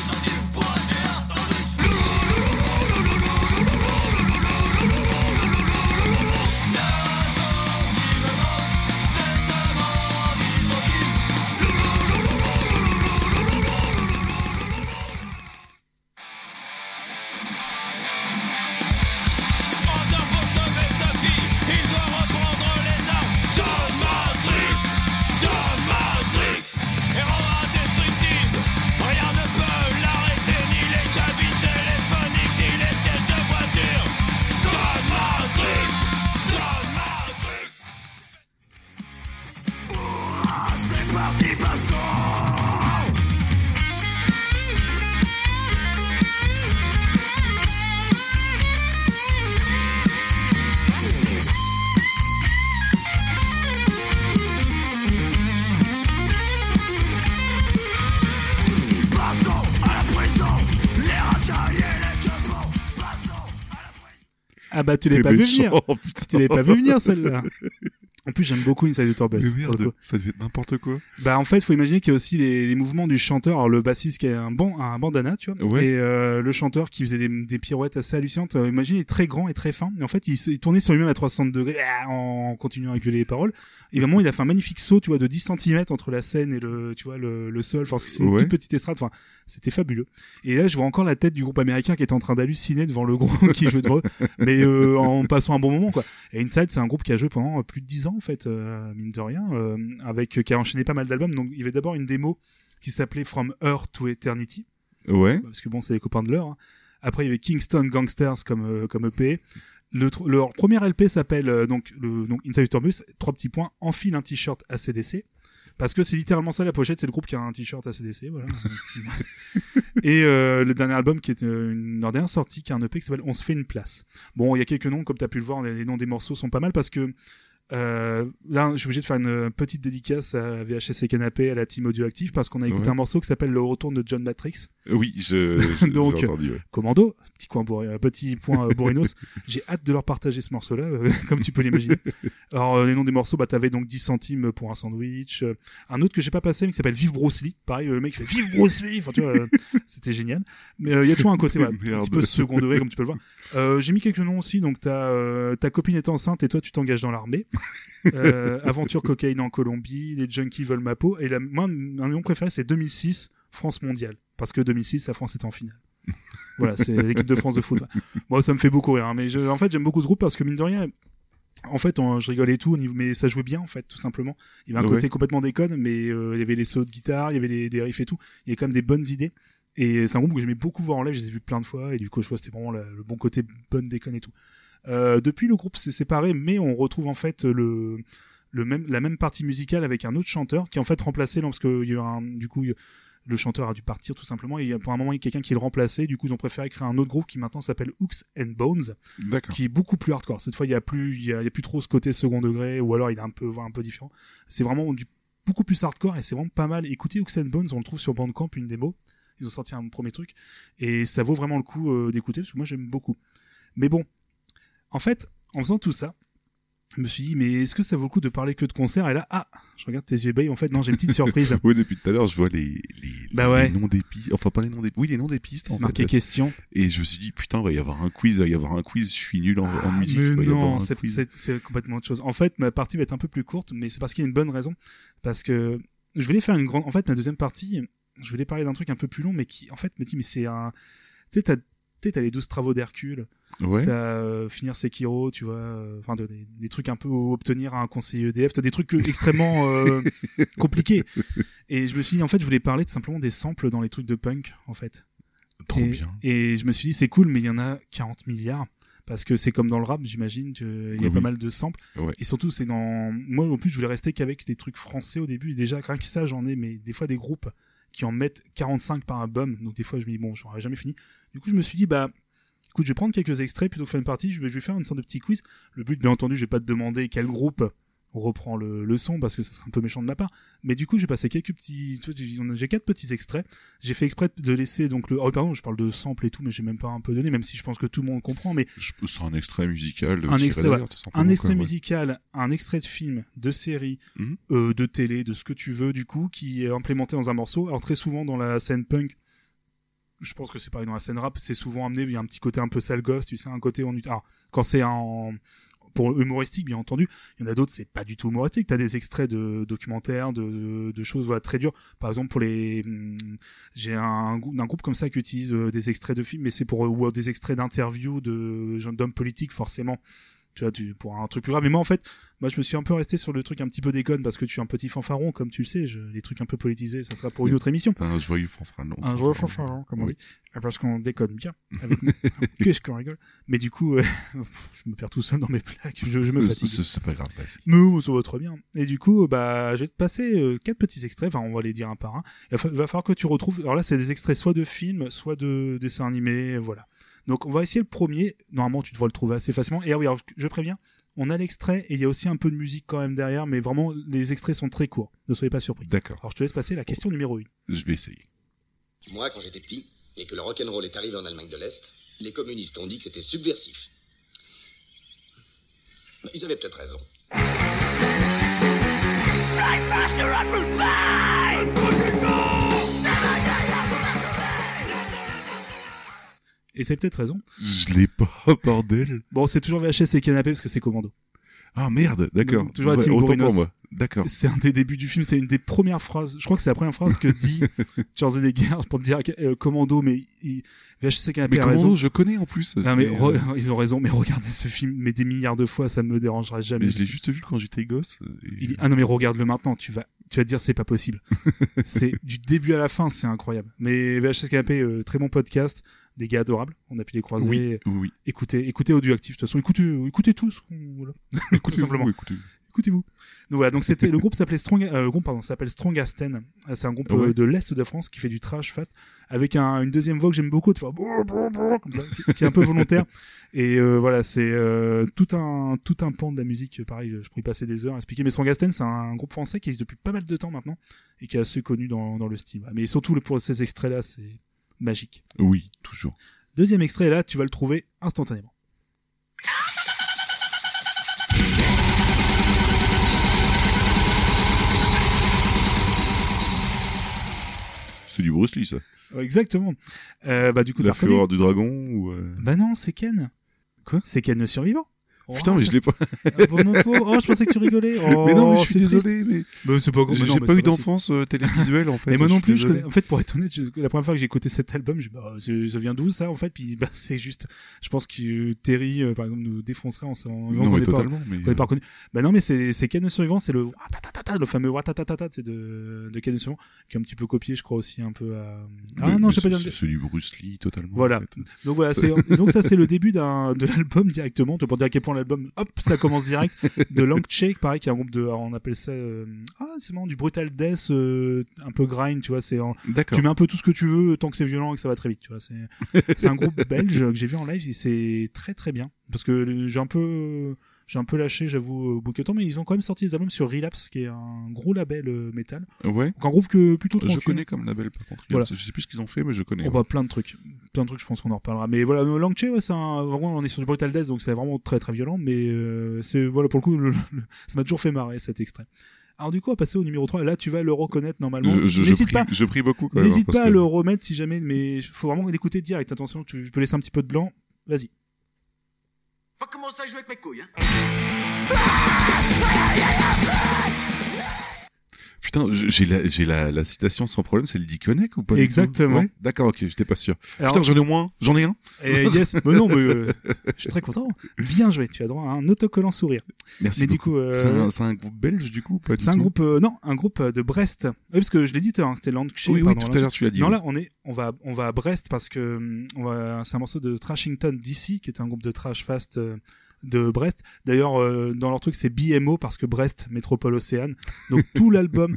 Ah bah, tu T'es pas vu venir. Tu l'avais pas vu venir, celle-là. En plus, j'aime beaucoup Inside the Tourbus. Mais merde, ça devait être n'importe quoi. Bah en fait, faut imaginer qu'il y a aussi les, les mouvements du chanteur, alors le bassiste qui a un bon un bandana, tu vois, Ouais. et euh, le chanteur qui faisait des, des pirouettes assez hallucinantes. Euh, imagine, il est très grand et très fin, mais en fait, il, il tournait sur lui-même à 360 degrés ah, en continuant à gueuler les paroles. Et vraiment, il a fait un magnifique saut, tu vois, de 10 cm entre la scène et le, tu vois, le, le sol, parce que c'est une Ouais. toute petite estrade. Enfin, c'était fabuleux. Et là, je vois encore la tête du groupe américain qui était en train d'halluciner devant le groupe qui jouait devant eux, mais euh, en passant un bon moment, quoi. Et Inside, c'est un groupe qui a joué pendant euh, plus de 10 ans, en fait, euh, mine de rien, euh, avec, qui a enchaîné pas mal d'albums. Donc, il y avait d'abord une démo qui s'appelait From Earth to Eternity, Ouais. parce que bon, c'est les copains de l'heure. hein. Après, il y avait Kingston Gangsters comme, comme EP. Le, leur premier LP s'appelle donc, le, donc Inside Tourbus, trois petits points, enfile un t-shirt ACDC. Parce que c'est littéralement ça la pochette, c'est le groupe qui a un t-shirt ACDC, voilà. et euh, le dernier album qui est euh, une dernière sortie, qui est un EP qui s'appelle On se fait une place. Bon, il y a quelques noms, comme tu as pu le voir, les, les noms des morceaux sont pas mal parce que euh, là, je suis obligé de faire une petite dédicace à VHS et Canapé, à la team audioactive, parce qu'on a écouté Ouais. un morceau qui s'appelle Le Retour de John Matrix. Oui, je, je- Donc, j'ai entendu, ouais. Commando, petit coin euh, petit point euh, Bourrinos. J'ai hâte de leur partager ce morceau-là, euh, comme tu peux l'imaginer. Alors euh, les noms des morceaux, bah t'avais donc 10 centimes pour un sandwich. euh, un autre que j'ai pas passé, mais qui s'appelle Vive Bruce Lee. Pareil, euh, le mec fait Vive Bruce Lee. Enfin tu vois, euh, c'était génial. Mais euh, il y a toujours un côté un petit peu second degré, comme tu peux le voir. Euh, j'ai mis quelques noms aussi. Donc euh, ta copine est enceinte et toi tu t'engages dans l'armée. Euh, aventure cocaïne en Colombie, les junkies veulent ma peau. Et la, moi, un nom préféré, c'est 2006, France mondiale. Parce que 2006, la France était en finale. voilà, c'est l'équipe de France de foot. Moi, ça me fait beaucoup rire. hein, mais je- en fait, j'aime beaucoup ce groupe parce que, mine de rien, en fait, on- je rigolais et tout, mais ça jouait bien, en fait, tout simplement. Il y avait un Ouais. côté complètement déconne, mais euh, il y avait les sauts de guitare, il y avait les, des riffs et tout. Il y avait quand même des bonnes idées. Et c'est un groupe que j'aimais beaucoup voir en live, je les ai vus plein de fois, et du coup, je vois c'était vraiment le, le bon côté bonne déconne et tout. Euh, depuis, le groupe s'est séparé, mais on retrouve en fait le, le même, la même partie musicale avec un autre chanteur qui en fait remplacé, là, parce que il y a eu un, du coup, le chanteur a dû partir tout simplement, et il y a- pour un moment, il y a quelqu'un qui le remplaçait, du coup, ils ont préféré créer un autre groupe qui maintenant s'appelle Hooks and Bones, qui est beaucoup plus hardcore. Cette fois, il y a plus, il y a, il y a plus trop ce côté second degré, ou alors il est un peu, un peu différent. C'est vraiment du, beaucoup plus hardcore et c'est vraiment pas mal. Écoutez Hooks and Bones, on le trouve sur Bandcamp, une démo. Ils ont sorti un premier truc et ça vaut vraiment le coup euh, d'écouter parce que moi j'aime beaucoup. Mais bon, en fait, en faisant tout ça, je me suis dit, mais est-ce que ça vaut le coup de parler que de concert Et là, ah, je regarde tes yeux ébahis, en fait, non, j'ai une petite surprise. Oui, depuis tout à l'heure, je vois les, les, Bah les noms des pistes. Enfin, pas les noms des, oui, les noms des pistes, en C'est marqué fait. question. Et je me suis dit, putain, il va y avoir un quiz, il va y avoir un quiz, je suis nul en, en Ah, musique. il mais non, c'est complètement autre chose. En fait, ma partie va être un peu plus courte, mais c'est parce qu'il y a une bonne raison. Parce que je voulais faire une grande. En fait, ma deuxième partie, je voulais parler d'un truc un peu plus long, mais qui, en fait, me dit, mais c'est un. Tu sais, t'as tu sais, t'as les 12 travaux d'Hercule, Ouais. t'as euh, finir Sekiro, tu vois, euh, enfin de- des, des trucs un peu obtenir un conseiller EDF, t'as des trucs euh, extrêmement compliqués. Et je me suis dit, en fait, je voulais parler tout simplement des samples dans les trucs de punk, en fait. Trop et, bien. Et je me suis dit, c'est cool, mais il y en a 40 milliards. Parce que c'est comme dans le rap, j'imagine, il y a Oui. pas mal de samples. Ouais. Et surtout, c'est dans. Moi, en plus, je voulais rester qu'avec les trucs français au début. Et déjà, rien que ça, j'en ai, mais des fois, des groupes qui en mettent 45 par album. Donc, des fois, je me dis, bon, j'aurais jamais fini. Du coup, je me suis dit, bah, écoute, je vais prendre quelques extraits plutôt que faire une partie. Je vais, je vais faire une sorte de petit quiz. Le but, bien entendu, je vais pas te demander quel groupe reprend le, le son parce que ça serait un peu méchant de ma part. Mais du coup, j'ai passé quelques petits, j'ai- quatre petits extraits. J'ai fait exprès de laisser donc le, oh pardon, je parle de sample et tout, mais j'ai même pas un peu donné, même si je pense que tout le monde comprend, mais Je- C'est un extrait musical. Un extrait, ouais. un ouais. musical, un extrait de film, de série, Mhm. euh, de télé, de ce que tu veux, du coup, qui est implémenté dans un morceau. Alors très souvent dans la scène punk, je pense que c'est pareil dans la scène rap, c'est souvent amené, il un petit côté un peu sale gosse, tu sais, un côté en alors, quand c'est en pour humoristique, bien entendu, il y en a d'autres, c'est pas du tout humoristique. T'as des extraits de documentaires, de, choses voilà, très dures. Par exemple, pour les, hum, j'ai un, un groupe comme ça qui utilise euh, des extraits de films, mais c'est pour ou des extraits d'interviews de gens- d'hommes politiques forcément. Tu vois, tu, pour un truc plus grave. Mais moi, en fait, moi, je me suis un peu resté sur le truc un petit peu déconne parce que tu es un petit fanfaron, comme tu le sais. Je, les trucs un peu politisés, ça sera pour une autre émission. Un joyeux fanfaron. Un joueur fanfaron, comme on dit. Parce qu'on déconne bien. Avec. Qu'est-ce qu'on rigole? Mais du coup, euh, je me perds tout seul dans mes plaques. Je, je me Euh, fatigue. C'est pas grave, vas-y. Mais ça va très bien. Et du coup, bah, je vais te passer euh, quatre petits extraits. Enfin, on va les dire un par un. Il va falloir que tu retrouves. Alors là, c'est des extraits soit de films, soit de dessins animés. Voilà. Donc, on va essayer le premier. Normalement, tu devras le trouver assez facilement. Et ah oui, alors, je préviens. On a l'extrait et il y a aussi un peu de musique quand même derrière, mais vraiment, les extraits sont très courts. Ne soyez pas surpris. D'accord, Alors, je te laisse passer la question numéro 1. je vais essayer. Moi, quand j'étais petit, et que le rock'n'roll est arrivé en Allemagne de l'Est, les communistes ont dit que c'était subversif. Ils avaient peut-être raison. Et c'est peut-être raison. Je l'ai pas, bordel. Bon, c'est toujours VHS et canapé parce que c'est commando. Ah merde, d'accord. Toujours la Ouais, team autant Bourrinos. D'accord. C'est un des débuts du film, c'est une des premières phrases. Je crois que c'est la première phrase que dit Schwarzenegger pour dire euh, commando, mais il, VHS et canapé Mais a raison. comment je connais en plus. Non, mais euh, ils ont raison, mais regardez ce film, mais des milliards de fois, ça me dérangera jamais. mais je l'ai juste vu quand j'étais gosse. et- Il dit, ah non mais regarde-le maintenant, tu vas, tu vas te dire c'est pas possible. c'est du début à la fin, c'est incroyable. Mais VHS Canapé, euh, très bon podcast, des gars adorables, on a pu les croiser. Oui, oui. Écoutez, écoutez Audioactif, de toute façon, écoutez, écoutez tous. Voilà. Écoutez, simplement. écoutez. Écoutez-vous. Donc voilà, donc c'était le groupe s'appelait Strong, euh, le groupe pardon s'appelle Strong Asten. Euh, C'est un groupe Ouais. euh, de l'est de France qui fait du trash fast avec un, une deuxième voix que j'aime beaucoup, de faire comme ça, qui, qui est un peu volontaire. Et euh, voilà, c'est euh, tout un tout un pan de la musique. euh, Pareil, je pourrais y passer des heures à expliquer. Mais Strong Asten, c'est un groupe français qui existe depuis pas mal de temps maintenant et qui est assez connu dans, dans le style. Mais surtout pour ces extraits-là, c'est magique. Oui, toujours. Deuxième extrait, là, tu vas le trouver instantanément. C'est du Bruce Lee, ça. Exactement. Euh, bah du coup, La fureur du dragon ou. euh, Bah non, c'est Ken. Quoi? C'est Ken le survivant. Putain, mais je l'ai pas. Ah, bon, mon pauvre. Oh, je pensais que tu rigolais. Oh, mais non, mais je suis désolé, mais Bah, c'est pas grave. j'ai mais mais pas eu d'enfance euh, télévisuelle en fait. Et moi non plus, je connais- en fait, pour être honnête, je- la première fois que j'ai écouté cet album, je, bah, ça vient d'où ça, en fait? Puis, bah, c'est juste, je pense que Terry, euh, par exemple, nous défoncerait en s'en, Non, mais totalement. Mais... On n'est pas reconnu. Bah non, mais c'est c'est Ken le survivant, c'est le le fameux Watatatata, c'est de de Ken le survivant, qui est un petit peu copié, je crois aussi un peu à. Ah mais- non, mais je sais pas dire. C'est du Bruce Lee totalement. Voilà. Donc voilà, donc ça c'est le début d'un de l'album directement. Pour dire à quel point l'album, hop, ça commence direct. De Long Shake, pareil, qui est un groupe de, alors, on appelle ça, euh, ah c'est marrant, du brutal death, euh, un peu grind, tu vois. C'est en- D'accord. tu mets un peu tout ce que tu veux tant que c'est violent et que ça va très vite, tu vois. C'est c'est un groupe belge que j'ai vu en live et c'est très très bien parce que j'ai un peu j'ai un peu lâché, j'avoue, au bout de temps, mais ils ont quand même sorti des albums sur Relapse, qui est un gros label euh, métal. Ouais. Donc un groupe que plutôt tranquille. Je connais comme label par contre. Voilà. Je sais plus ce qu'ils ont fait, mais je connais. On ouais. voit plein de trucs. Plein de trucs, je pense qu'on en reparlera. Mais voilà, euh, Langche, ouais, c'est un, vraiment, on est sur du Brutal Death, donc c'est vraiment très très violent, mais euh, c'est, voilà, pour le coup, le- le- ça m'a toujours fait marrer cet extrait. Alors du coup, va passer au numéro 3, et là, tu vas le reconnaître normalement. Je, je, je N'hésite prie, pas, je prie beaucoup. Quand même, n'hésite pas à le remettre si jamais, mais faut vraiment l'écouter direct. Attention, tu, je peux laisser un petit peu de blanc. Vas-y. Pas commencer à jouer avec mes couilles, hein. Putain, j'ai la, j'ai la, la citation sans problème, c'est le Diconnec ou pas du Exactement. Ouais, D'accord, ok, j'étais pas sûr. Alors, Putain, j'en ai au moins, j'en ai un. et yes, mais non, mais euh, je suis très content. Bien joué, tu as droit à un autocollant sourire. Merci mais du beaucoup. coup, euh, C'est un, groupe belge du coup ou pas du c'est un groupe, euh, non, un groupe de Brest. Oui, parce que je l'ai dit, c'était Landshire. Oui, oui, pardon, tout à l'heure tu l'as dit. Non, oui. là, on est, on va, on va à Brest parce que hum, on va, c'est un morceau de Trashington DC, qui est un groupe de trash fast de Brest. D'ailleurs, euh, dans leur truc, c'est BMO parce que Brest, métropole océane. Donc tout l'album,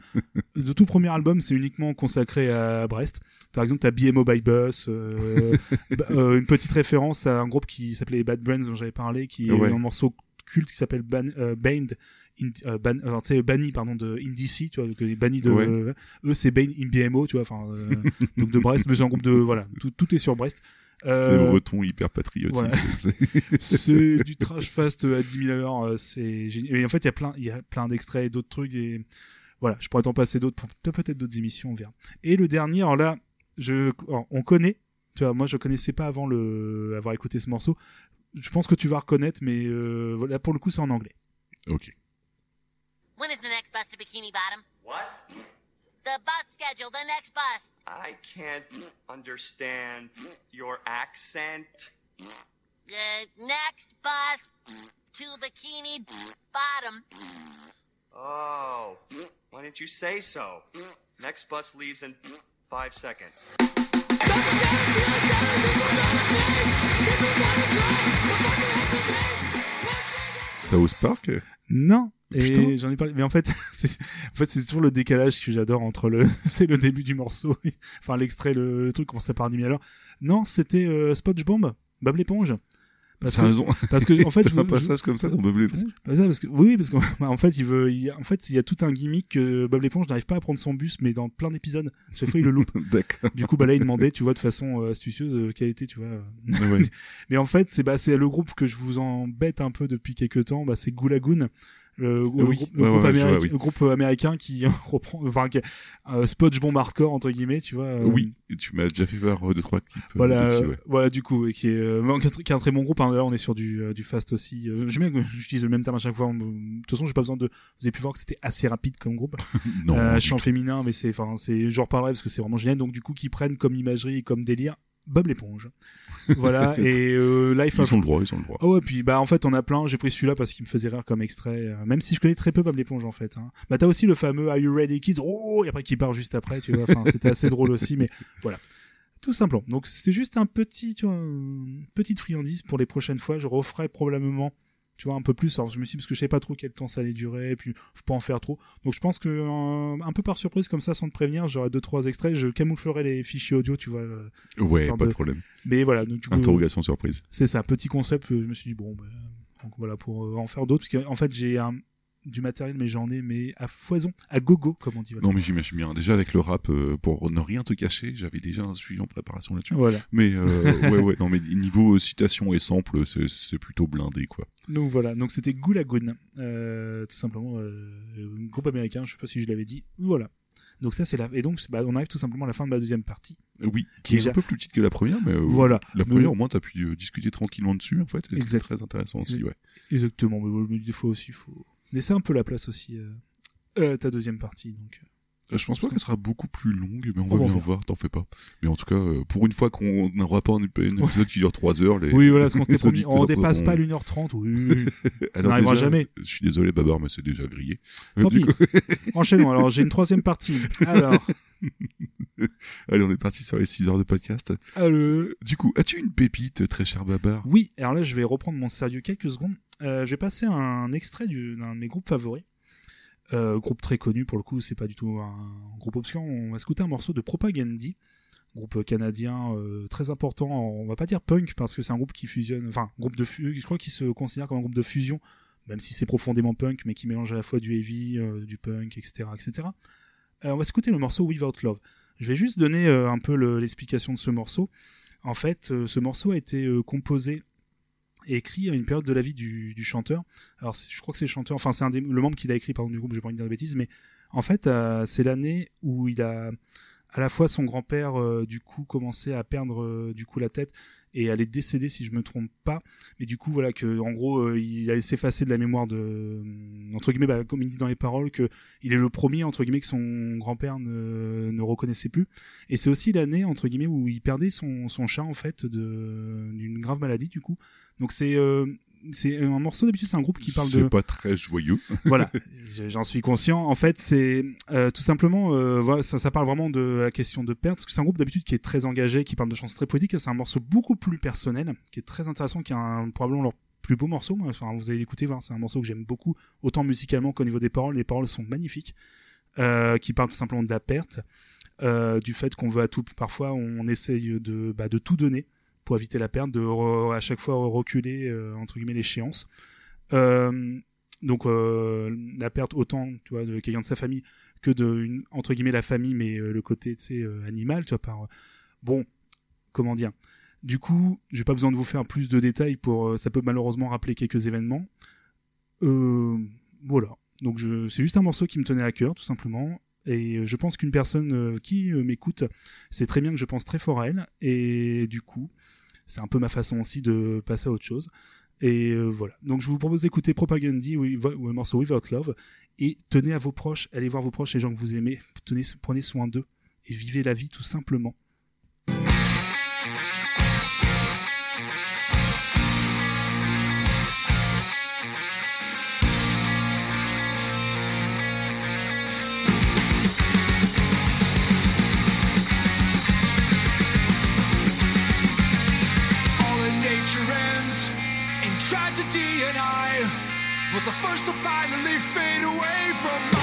de tout premier album, c'est uniquement consacré à Brest. Par exemple, t'as BMO by Bus, euh, bah, euh, une petite référence à un groupe qui s'appelait Bad Brains dont j'avais parlé, qui est Ouais. un morceau culte qui s'appelle Ban, euh, Banned euh, ban, banni pardon de Indici tu vois que banni de Ouais. euh, eux c'est Bane in BMO tu vois enfin euh, donc de Brest mais c'est un groupe de voilà tout, tout est sur Brest C'est Euh, breton hyper patriotique. voilà. C'est- du trash fast à 10 000 à l'heure euh, c'est génial en fait il y a plein il y a plein d'extraits et d'autres trucs et voilà je pourrais t'en passer d'autres pour peut- peut-être d'autres émissions on verra et le dernier alors là je alors, on connaît tu vois moi je connaissais pas avant le avoir écouté ce morceau je pense que tu vas reconnaître mais euh, voilà pour le coup c'est en anglais ok. When is the next bus to Bikini Bottom? What? The bus schedule, the next bus. I can't understand your accent. The next bus to Bikini Bottom. Oh, why didn't you say so? Next bus leaves in five seconds. South Park Non. Et j'en ai parlé. Mais en fait, c'est, en fait, c'est toujours le décalage que j'adore entre le, c'est le début du morceau, enfin l'extrait, le, le truc commence à par 10 000 à l'heure. Non, c'était euh, SpongeBob, Bob l'éponge. Parce C'est que, raison. parce que en fait, je un passage comme ça dans Bob l'éponge Bah ça, parce que oui parce qu'en en fait il veut il, en fait il y a tout un gimmick que Bob l'éponge n'arrive pas à prendre son bus mais dans plein d'épisodes chaque fois il le loupe D'accord. du coup bah là il demandait tu vois de façon euh, astucieuse euh, quelle était tu vois euh. Ouais. mais en fait c'est bah c'est le groupe que je vous embête un peu depuis quelques temps bah c'est Goulagoon le, Oui, groupe, le ouais, groupe ouais, vois, américain, oui. le groupe américain qui reprend enfin qui euh, SpongeBob hardcore entre guillemets tu vois euh, Oui, et tu m'as déjà fait voir euh, deux trois clips. euh, voilà, dessus, ouais. voilà du coup, et qui est, euh, qui est un- très bon groupe. Hein, là, on est sur du, du fast aussi. J'aime bien que j'utilise le même terme à chaque fois. De toute façon, j'ai pas besoin de. Vous avez pu voir que c'était assez rapide comme groupe. Non, euh, chant féminin, mais c'est, enfin, c'est, je reparlerai parce que c'est vraiment génial. Donc du coup, qui prennent comme imagerie et comme délire Bob l'éponge. voilà. et euh, Life Ils of ont le droit, ils ont le droit. Ah ouais, puis bah en fait on a plein. J'ai pris celui-là parce qu'il me faisait rire comme extrait, euh, même si je connais très peu Bob l'éponge en fait. Hein. Bah t'as aussi le fameux Are You Ready Kids? Oh et après qui part juste après, tu vois. Enfin c'était assez drôle aussi, mais voilà. Tout simplement. Donc c'était juste un petit, tu vois, une petite friandise pour les prochaines fois. Je referai probablement, tu vois, un peu plus. Alors je me suis dit, parce que je savais pas trop quel temps ça allait durer, et puis faut pas en faire trop. Donc je pense que euh, un peu par surprise comme ça, sans te prévenir, j'aurai deux trois extraits. Je camouflerai les fichiers audio, tu vois. euh, Ouais, pas de problème. Mais voilà. Donc du coup, Interrogation surprise. c'est ça, petit concept. euh, Je me suis dit bon, bah, donc voilà pour en faire d'autres. Parce qu'en fait j'ai un du matériel, mais j'en ai mais à foison, à gogo comme on dit. Voilà. Non, mais j'imagine bien. Déjà avec le rap, euh, pour ne rien te cacher, j'avais déjà un sujet en préparation là-dessus. Voilà. Mais euh, ouais, ouais. Non, mais niveau euh, citation et sample, c'est c'est plutôt blindé, quoi. Donc voilà, donc c'était Goulagoon, euh, tout simplement un groupe américain. Je sais pas si je l'avais dit. Voilà. Donc ça c'est la et donc c'est- bah, on arrive tout simplement à la fin de ma deuxième partie. Oui, qui est un peu plus petite que la première, mais euh, Voilà. La première, Mais- au moins, t'as pu euh, discuter tranquillement dessus, en fait. Exact. très intéressant aussi, ouais. Exactement. Mais des fois aussi, faut laisser un peu la place aussi. Euh, euh, ta deuxième partie. Donc Euh, Je pense pas qu'elle sera beaucoup plus longue, mais on va bien voir. voir, t'en fais pas. Mais en tout cas, pour une fois qu'on n'aura pas un, épisode qui dure 3 heures, les, oui, voilà, parce qu'on s'était promis, on dépasse pas l'une heure trente. Oui. ça n'arrivera jamais. Je suis désolé, Babar, mais c'est déjà grillé. Tant pis. coup- Enchaînons. Alors j'ai une troisième partie. Alors. Allez, on est parti sur les 6 heures de podcast. Alors, Du coup, as-tu une pépite, très cher Babar? Oui, alors là, je vais reprendre mon sérieux quelques secondes. Euh, je vais passer un extrait du- d'un de mes groupes favoris. Euh, groupe très connu, pour le coup, c'est pas du tout un groupe obscur. On va écouter un morceau de Propagandy, groupe canadien euh, très important. On va pas dire punk parce que c'est un groupe qui fusionne, enfin, groupe de je crois qu'il se considère comme un groupe de fusion, même si c'est profondément punk, mais qui mélange à la fois du heavy, du punk, etc., etc. On va écouter le morceau Without Love. Je vais juste donner un peu le- l'explication de ce morceau. En fait, ce morceau a été composé écrit à une période de la vie du, chanteur. Alors, je crois que c'est le chanteur, enfin, c'est un le membre qui l'a écrit, pardon, du groupe, j'ai pas envie de dire de bêtises, mais en fait, euh, c'est l'année où il a, à la fois son grand-père, euh, du coup, commencé à perdre, euh, du coup, la tête, et elle est décédée si je me trompe pas. Mais du coup, voilà que en gros, euh, il a s'effacé de la mémoire de euh, entre guillemets, bah, comme il dit dans les paroles, que il est le premier entre guillemets que son grand-père ne, ne reconnaissait plus. Et c'est aussi l'année entre guillemets où il perdait son, son chat en fait d'une grave maladie du coup. Donc c'est euh, c'est un morceau d'habitude, c'est un groupe qui parle de C'est pas très joyeux. voilà, je- j'en suis conscient. En fait, c'est euh, tout simplement, euh, voilà, ça, ça parle vraiment de la question de perte, parce que c'est un groupe d'habitude qui est très engagé, qui parle de chansons très poétiques. C'est un morceau beaucoup plus personnel, qui est très intéressant, qui est un, probablement leur plus beau morceau. moi. Enfin, vous allez l'écouter, c'est un morceau que j'aime beaucoup, autant musicalement qu'au niveau des paroles. Les paroles sont magnifiques, euh, qui parlent tout simplement de la perte, du fait qu'on veut à tout, parfois on essaye de, bah, de tout donner pour éviter la perte, de à chaque fois reculer euh, entre guillemets l'échéance. Euh, donc euh, la perte autant tu vois de quelqu'un de sa famille que de entre guillemets la famille mais le côté animal tu vois par bon comment dire. Du coup j'ai pas besoin de vous faire plus de détails pour ça peut malheureusement rappeler quelques événements. Voilà. Donc c'est juste un morceau qui me tenait à cœur tout simplement. Et je pense qu'une personne qui m'écoute sait très bien que je pense très fort à elle. Et du coup c'est un peu ma façon aussi de passer à autre chose et euh, voilà. Donc je vous propose d'écouter vo- ou le morceau Without Love, et tenez à vos proches, allez voir vos proches, les gens que vous aimez, tenez, prenez soin d'eux, et vivez la vie tout simplement. Was the first to finally fade away from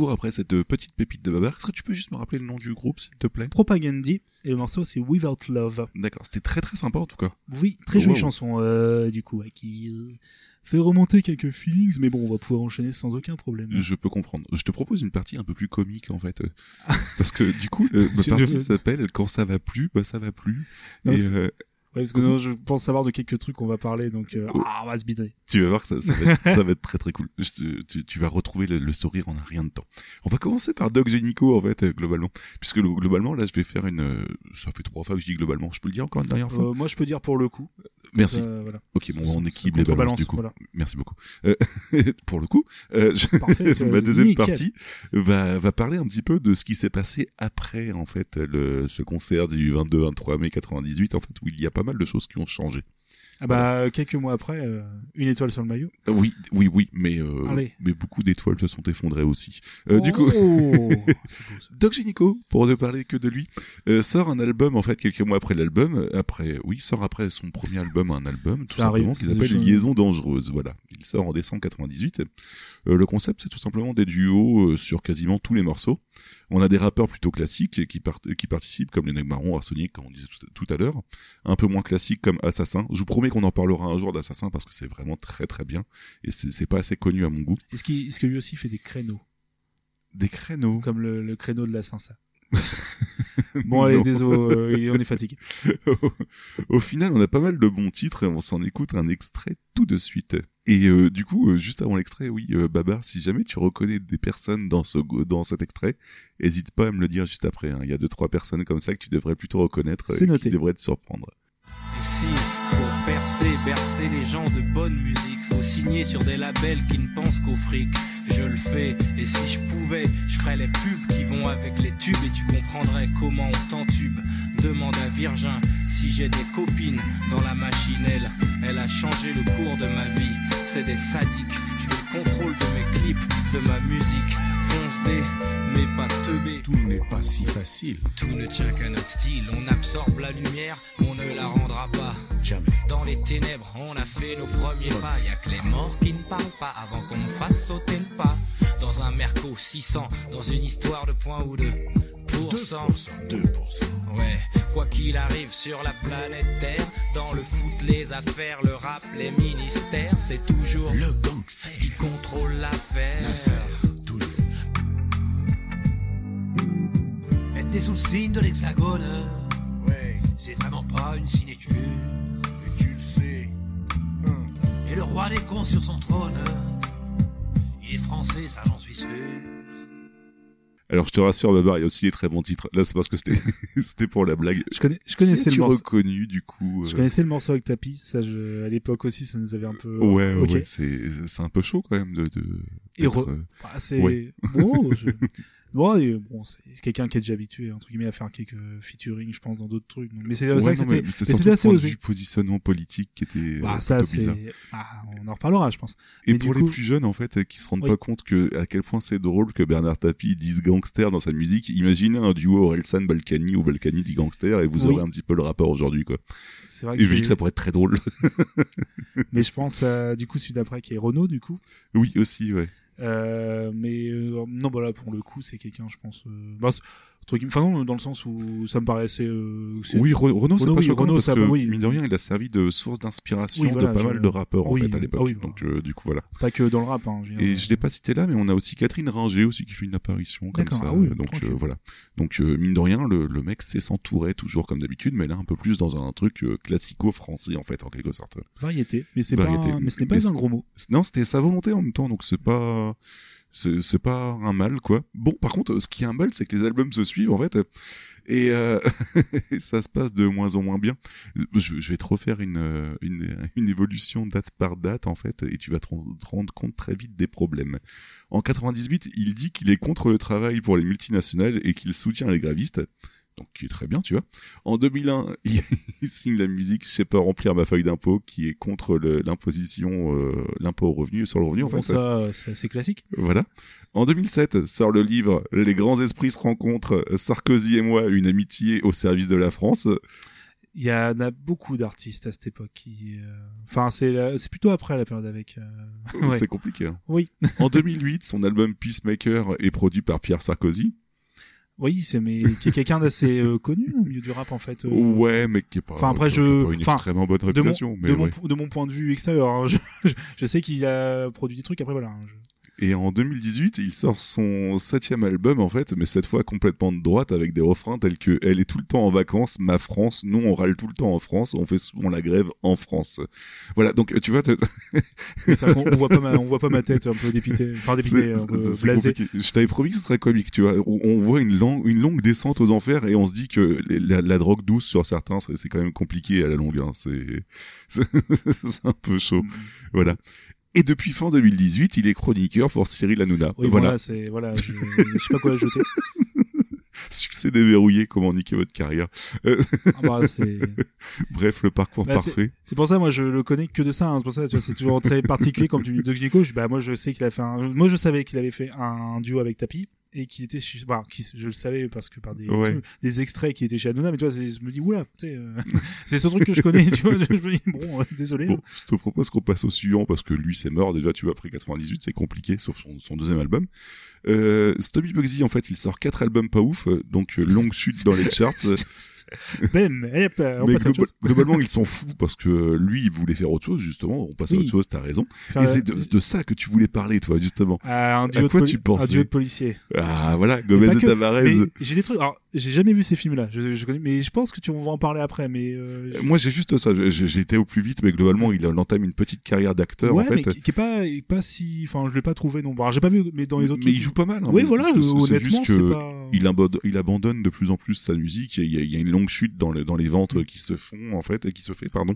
retour après cette euh, petite pépite de Babar. Est-ce que tu peux juste me rappeler le nom du groupe, s'il te plaît? Propagandy et le morceau c'est Without Love. D'accord, c'était très très sympa en tout cas. Oui, très jolie Wow. chanson euh, du coup ouais, qui euh, fait remonter quelques feelings, mais bon, on va pouvoir enchaîner sans aucun problème. Je peux comprendre. Je te propose une partie un peu plus comique en fait, parce que du coup, euh, ma partie s'appelle quand ça va plus, bah ça va plus. Non, Et, Ouais, parce que non, je pense savoir de quelques trucs qu'on va parler, donc euh, Oh. ah, on va se bidonner. tu vas voir que ça, ça, va, être, ça va être très très cool. Je tu, tu vas retrouver le, le sourire en un rien de temps. On va commencer par Doc Génico en fait, euh, globalement, puisque le- globalement là, je vais faire une. euh, ça fait trois fois que je dis globalement. Je peux le dire encore une dernière fois? Euh, moi, je peux dire pour le coup. Merci. Euh, voilà. Ok, bon, on équilibre les balances du coup? voilà. Merci beaucoup. Euh, pour le coup, euh, je- Parfait, ma deuxième nickel. partie va, va parler un petit peu de ce qui s'est passé après en fait le, ce concert du 22-23 mai 98 en fait où il y a pas mal de choses qui ont changé. Ah bah quelques mois après, euh, une étoile sur le maillot. Euh, Oui, oui, oui, mais euh, mais beaucoup d'étoiles se sont effondrées aussi. Euh, Du coup, Oh. Doc Génico, pour ne parler que de lui, sort un album en fait quelques mois après l'album. Après, oui, sort après son premier album un album tout Ça simplement qui s'appelle Liaison dangereuse. Voilà, il sort en décembre 98. Euh, le concept c'est tout simplement des duos sur quasiment tous les morceaux. On a des rappeurs plutôt classiques qui, part- qui participent comme les Negmarons, Arsenic, comme on disait tout, tout à l'heure. Un peu moins classiques comme Assassin. Je vous promets qu'on en parlera un jour d'Assassin parce que c'est vraiment très très bien et c'est pas assez connu à mon goût. Est-ce qu'il- que lui aussi fait des créneaux, Des créneaux? comme le, le créneau de la Sansa Bon allez, désolé, on est fatigué. Au final, on a pas mal de bons titres et on s'en écoute un extrait tout de suite. Et euh, du coup, euh, juste avant l'extrait, oui, euh, Babar, si jamais tu reconnais des personnes dans ce dans cet extrait, hésite pas à me le dire juste après. hein. Il y a deux trois personnes comme ça que tu devrais plutôt reconnaître, euh, C'est noté. qui devraient te surprendre. Pour percer, bercer les gens de bonne musique, faut signer sur des labels qui ne pensent qu'au fric. Je le fais, et si je pouvais, je ferais les pubs qui vont avec les tubes et tu comprendrais comment on t'entube. Demande à Virgin si j'ai des copines dans la machinelle. Elle a changé le cours de ma vie. C'est des sadiques. Je veux le contrôle de mes clips, de ma musique. Mais pas teubé. Tout n'est pas si facile. Tout ne tient qu'à notre style. On absorbe la lumière, on ne la rendra pas. Jamais. Dans les ténèbres, on a fait nos premiers pas. Y a que les morts qui ne parlent pas avant qu'on fasse sauter le pas. Dans un Merco 600, dans une histoire de point ou deux. Pour cent. 2%. Ouais, quoi qu'il arrive sur la planète Terre, dans le foot, les affaires, le rap, les ministères, c'est toujours Le gangster. qui contrôle l'affaire. Être né sous le signe de l'hexagone, Ouais. c'est vraiment pas une sinécure. Et tu le sais. Hein. Et le roi des cons sur son trône, il est français, ça j'en suis sûr. Alors je te rassure, Babar, il y a aussi des très bons titres. Là, c'est parce que c'était c'était pour la blague. Je connais, je connaissais le morceau. reconnu du coup. Je euh, connaissais le morceau avec Tapi. Ça, je, à l'époque aussi, ça nous avait un peu. Ouais, ouais, Ok. ouais, c'est c'est un peu chaud quand même de. de Et d'être, re- euh, Bah, c'est Ouais. bon. je- bon, et bon, c'est quelqu'un qui est déjà habitué entre guillemets à faire quelques featuring, je pense, dans d'autres trucs. Donc, Mais c'est ouais, vrai que c'était, c'était assez osé. vue positionnement politique qui était Bah, euh, ça, bizarre. Ah, on en reparlera, je pense. Et Mais pour du les plus jeunes, en fait, euh, qui se rendent Oui. pas compte que à quel point c'est drôle que Bernard Tapie dise gangster dans sa musique, imaginez un duo Orelsan Balkany ou Balkany dit gangster et vous Oui. aurez un petit peu le rapport aujourd'hui, quoi. C'est vrai Et que je me dis que ça pourrait être très drôle. Mais je pense, à, du coup, celui d'après qui est Renault, du coup. oui, aussi, ouais. Euh, mais euh, non, bah là, pour le coup, c'est quelqu'un, je pense. Euh, bah, enfin non, dans le sens où ça me paraissait. Euh, Oui, Re- Renault, c'est pas oui, choquant Renault, parce ça, que, oui. mine de rien, il a servi de source d'inspiration Oui, voilà, de pas je- mal de rappeurs, en fait, à ah l'époque. oui, Donc, euh, du coup, voilà. Pas que dans le rap. Hein. Et je l'ai pas cité là, mais on a aussi Catherine Ringer aussi qui fait une apparition comme ça. ah oui, donc euh, voilà. Donc euh, mine de rien, le, le mec sait s'entourer toujours comme d'habitude, mais là un peu plus dans un truc euh, classico-français en fait, en quelque sorte. Variété. Mais c'est pas. Mais ce n'est pas Mais un gros mot. Non, c'était sa volonté en même temps, donc c'est pas c'est pas un mal quoi. Bon, par contre, ce qui est un mal, c'est que les albums se suivent en fait. Et euh, ça se passe de moins en moins bien. Je, je vais te refaire une, une, une évolution date par date, en fait, et tu vas te, ren- te rendre compte très vite des problèmes. En 98, il dit qu'il est contre le travail pour les multinationales et qu'il soutient les grévistes. Donc, qui est très bien, tu vois. En 2001, il, il signe la musique Je sais pas remplir ma feuille d'impôt, qui est contre l'imposition, euh, l'impôt au revenu, sur le revenu, en Bon, fait. ça, c'est classique. Voilà. En 2007, sort le livre Les grands esprits se rencontrent, Sarkozy et moi, une amitié au service de la France. Il y en a beaucoup d'artistes à cette époque qui, euh, enfin, c'est c'est plutôt après la période avec. euh, ouais. C'est compliqué. hein. Oui. en 2008, son album Peacemaker est produit par Pierre Sarkozy. Oui, c'est mais qui est quelqu'un d'assez euh, connu au milieu du rap en fait. euh. Ouais, mais qui est pas, Enfin après qui je, pas une enfin, extrêmement bonne de mon, réputation. mais de, mon, ouais. po- de mon point de vue extérieur, hein, je, je, je sais qu'il a produit des trucs après voilà. hein, je- Et en 2018, il sort son septième album en fait, mais cette fois complètement de droite avec des refrains tels que "Elle est tout le temps en vacances, ma France, nous on râle tout le temps en France, on fait souvent la grève en France." Voilà, donc tu vois, ça on voit pas ma, on voit pas ma tête un peu dépité, enfin dépité, C'est- un peu c'est- c'est blasé. compliqué. Je t'avais promis que ce serait comique, tu vois. On, on voit une, longue une longue descente aux enfers et on se dit que la, la drogue douce sur certains, c'est quand même compliqué à la longue. hein. C'est c'est c'est un peu chaud. Mm. Voilà. Et depuis fin 2018, il est chroniqueur pour Cyril Hanouna. Oui, voilà. voilà, c'est voilà, je, je sais pas quoi ajouter. Succès déverrouillé, comment niquer votre carrière. Euh, Ah bah, c'est- Bref, le parcours Bah, parfait. C'est pour ça, moi, je le connais que de ça. hein. C'est pour ça, tu vois, c'est toujours très particulier quand tu me dis. Je, bah, moi, je sais qu'il a fait un, moi, je savais qu'il avait fait un duo avec Tapi et qu'il était, chez- bah, qui- je le savais parce que par des, Ouais. trucs, des extraits qui étaient chez Hanouna, mais tu vois, je me dis, oula, euh, c'est ce truc que je connais, tu vois, je me dis, bon, euh, désolé. Bon, je te propose qu'on passe au suivant parce que lui c'est mort déjà, tu vois, après 98, c'est compliqué, sauf son, son deuxième album. Euh, Stubby Bugsy, en fait, il sort quatre albums pas ouf, euh, donc euh, longue chute dans les charts. Bam, hop, on Mais passe à autre chose. globalement, ils s'en foutent parce que lui, il voulait faire autre chose, justement. On passe à Oui. autre chose, t'as raison. Faire, Et euh, c'est de, de ça que tu voulais parler, toi, justement. Ah, un à duo de quoi poli- tu pensais un duo de policiers. Ah, voilà, Gomez pas et que. Tavares. Mais J'ai des trucs. Alors, j'ai jamais vu ces films-là. Je, je connais, mais je pense que tu on va en parler après. Mais euh, Euh, Moi, j'ai juste ça. J'ai j'ai été au plus vite, mais globalement, il entame une petite carrière d'acteur, ouais, en fait. mais qui, qui est pas, pas si. Enfin, je l'ai pas trouvé non. Alors, j'ai pas vu, mais dans les autres. mais trucs- il joue pas mal. hein, oui, voilà. c'est- juste que pas. il, abandonne, il abandonne de plus en plus sa musique. Il y a, il y a une longue chute dans, le- dans les ventes qui se font en fait, et qui se fait, pardon.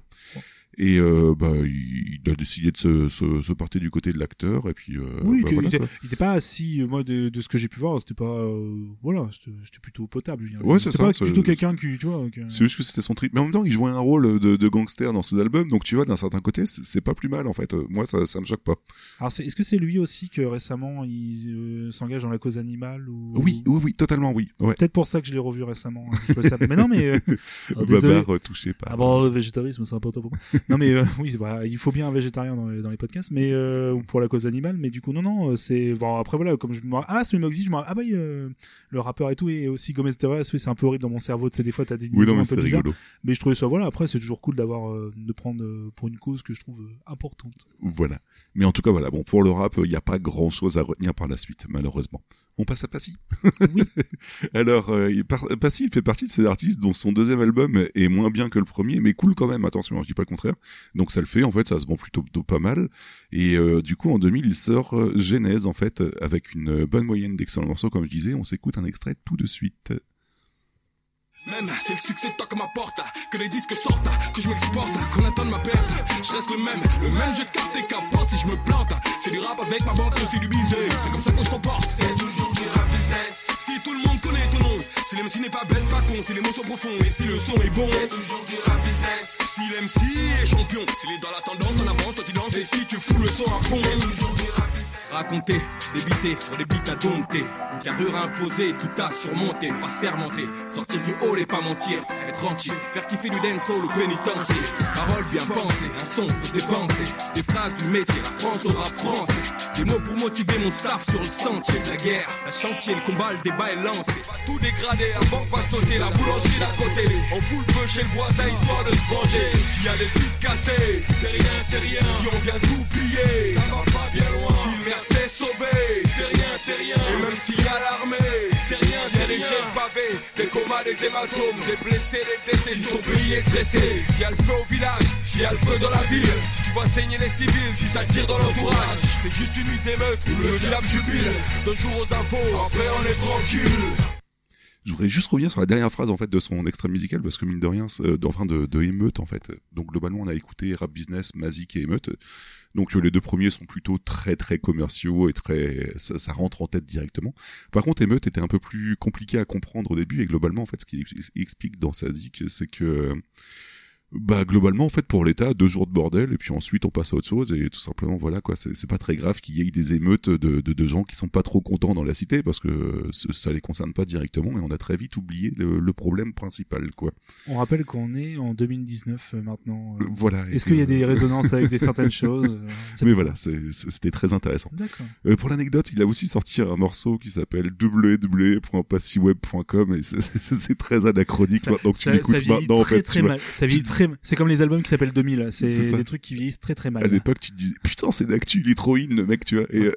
Et euh, bah, il, il a décidé de se, se, se porter du côté de l'acteur. Et puis, euh, Oui, bah, voilà, il, était, pas si moi de, de ce que j'ai pu voir, c'était pas euh, voilà, c'était c'était plutôt potable. Je. Ouais, c'est ça, pas c'est- plutôt quelqu'un qui, tu vois. C'est juste que c'était son trip. Mais en même temps, il jouait un rôle de, de gangster dans ses albums. Donc, tu vois, d'un certain côté, c'est pas plus mal, en fait. Euh, Moi, ça, ça me choque pas. Alors, c'est- est-ce que c'est lui aussi que récemment il euh, s'engage dans la cause animale ou Oui, oui, oui, totalement, oui. Ouais. Peut-être pour ça que je l'ai revu récemment. hein, Mais non, mais euh, oh, désolé. Babar, euh, touché par. Ah bon, le végétarisme, c'est important pour moi. Non, mais euh, oui, c'est vrai, il faut bien un végétarien dans les, dans les podcasts, mais euh, ou pour la cause animale. Mais du coup, non, non, euh, c'est bon. Après voilà, comme je me ah, celui Moxie, je me ah bah euh, le rappeur et tout, et aussi Gomez Tavares, oui, c'est un peu horrible dans mon cerveau. Tu sais, des fois, t'as des Oui, non, mais un peu bizarres. Mais je trouvais ça voilà. Après, c'est toujours cool d'avoir euh, de prendre pour une cause que je trouve importante. Voilà. Mais en tout cas, voilà. Bon, pour le rap, il n'y a pas grand chose à retenir par la suite, malheureusement. On passe à Passy. Alors, euh, Passy, il fait partie de ces artistes dont son deuxième album est moins bien que le premier, mais cool quand même. Attention, hein, je dis pas le contraire. Donc ça le fait. En fait, ça se vend plutôt, plutôt pas mal. Et euh, du coup, en 2000, il sort euh, Genèse, en fait, euh, avec une bonne moyenne d'excellents morceaux, comme je disais. On s'écoute un extrait tout de suite. Même, c'est le succès de toque ma porte, que les disques sortent, que je m'exporte, qu'on attende ma perte. Je reste le même, le même jeu de cartes et qu'importe si je me plante. C'est du rap avec ma banque, c'est du bisé. C'est comme ça qu'on se comporte. C'est toujours du rap business. Si tout le monde connaît ton nom, si l'MC n'est pas bête, pas con, si les mots sont profonds et si le son est bon. C'est toujours du rap business. Si l'MC est champion, s'il est dans la tendance, en avance, toi tu danses et si tu fous le son à fond. C'est toujours du rap business. Raconter, débiter sur des beats à dompter. Une carrure imposée, tout à surmonter, pas sermenter. Sortir du hall et pas mentir, être entier. Faire kiffer du dancehall ou pénitencier. Paroles bien pensées, un son pour dépenser. Des phrases du métier, la France au rap français. Des mots pour motiver mon staff sur le sentier de la guerre. La chantier, le combat, le débat est lancé. Va tout dégrader, la banque va sauter, la boulangerie d'à côté. On fout le feu chez le voisin histoire de se venger. S'il y a des putes cassées, c'est rien, c'est rien. Si on vient tout ça va pas bien loin. Si s'est sauvé, c'est rien, c'est rien. Et même s'il y a l'armée, c'est rien, c'est des jets pavés, des comas, des hématomes, des blessés, des décès. Si ton pays est stressé, s'il y a le feu au village, s'il y a le feu dans la ville, si tu vois saigner les civils, si ça tire dans l'entourage, c'est juste une nuit d'émeute où le diable jubile. Deux jours aux infos, après on est tranquille. Je voudrais juste revenir sur la dernière phrase en fait de son extrait musical parce que mine de rien, c'est- euh, enfin de, de émeute en fait. Donc globalement, on a écouté Rap Business, Mazik et émeute. Donc euh, les deux premiers sont plutôt très très commerciaux et très ça, rentre en tête directement. Par contre, émeute était un peu plus compliqué à comprendre au début et globalement en fait, ce qu'il ex- explique dans sa zik, c'est que Bah globalement en fait pour l'État deux jours de bordel et puis ensuite on passe à autre chose et tout simplement voilà quoi c'est pas très grave qu'il y ait des émeutes de, de, de gens qui sont pas trop contents dans la cité parce que ça les concerne pas directement et on a très vite oublié le, le problème principal quoi. On rappelle qu'on est en 2019 euh, maintenant. euh. Euh, Voilà. Est-ce qu'il y a des résonances avec des certaines choses Mais pas- voilà c'était très intéressant. D'accord. Euh, pour l'anecdote, il a aussi sorti un morceau qui s'appelle www.passiweb.com et c'est- très anachronique Ça- maintenant que tu ça- l'écoutes ça vieillit maintenant en très fait. très tu mal. Ça vieillit très C'est comme les albums qui s'appellent 2000. C'est des trucs qui vieillissent très très mal. À l'époque, tu te disais putain c'est d'actu, il est trop in le mec, tu vois. Et, euh,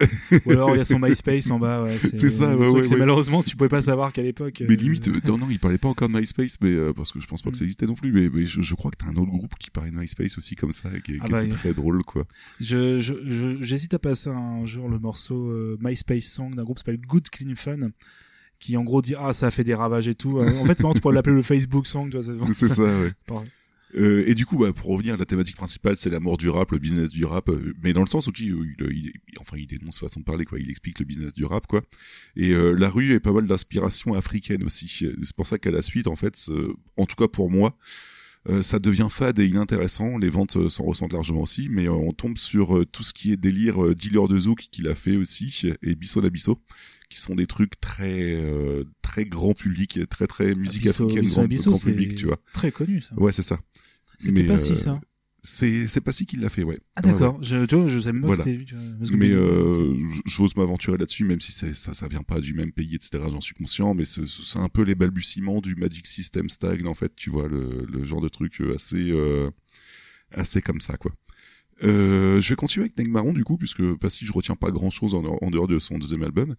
Ou alors il y a son MySpace en bas. Ouais, C'est ça, ouais, ouais. Malheureusement, tu pouvais pas savoir qu'à l'époque. Mais euh, limite, euh, non, non, il parlait pas encore de MySpace, mais euh, parce que je pense pas que ça existait non plus. Mais, mais je, je crois que t'as un autre groupe qui parlait de MySpace aussi comme ça, et qui, Ah qui bah, était très drôle, quoi. Je, j'hésite à passer un jour le morceau MySpace Song d'un groupe qui s'appelle Good Clean Fun, qui en gros dit ah ça a fait des ravages et tout. Euh, en fait, c'est marrant, tu pourrais l'appeler le Facebook Song. Tu vois, C'est ça, ouais. Euh, et du coup, bah, pour revenir, la thématique principale, c'est la mort du rap, le business du rap, euh, mais dans le sens où il, il, il- enfin, il dénonce façon de parler, quoi. Il explique le business du rap, quoi. Et euh, la rue est pas mal d'inspiration africaine aussi. C'est pour ça qu'à la suite, en fait, en tout cas pour moi, ça devient fade et inintéressant. Les ventes s'en ressentent largement aussi, mais on tombe sur tout ce qui est délire dealer de zouk qu'il a fait aussi et Bisso Nabisso, qui sont des trucs très euh, très grand public, très très musique Abisso- africaine Abisso grand, Nabisso, grand c'est public, tu vois. Très connu ça. Ouais, c'est ça. C'était pas si euh, ça. C'est c'est pas si qu'il l'a fait, ouais. Ah Ouais, d'accord. ouais. Je, tu vois, je savais même pas Voilà. que c'était lui. tu vois, que Mais euh, j'ose m'aventurer là-dessus, même si ça, ça vient pas du même pays, etc. J'en suis conscient, mais c'est un peu les balbutiements du Magic System Style, en fait, tu vois, le, le genre de truc assez, assez comme ça, quoi. Euh, je vais continuer avec Neg Marron, du coup, puisque pas si je retiens pas grand-chose en, en dehors de son deuxième album.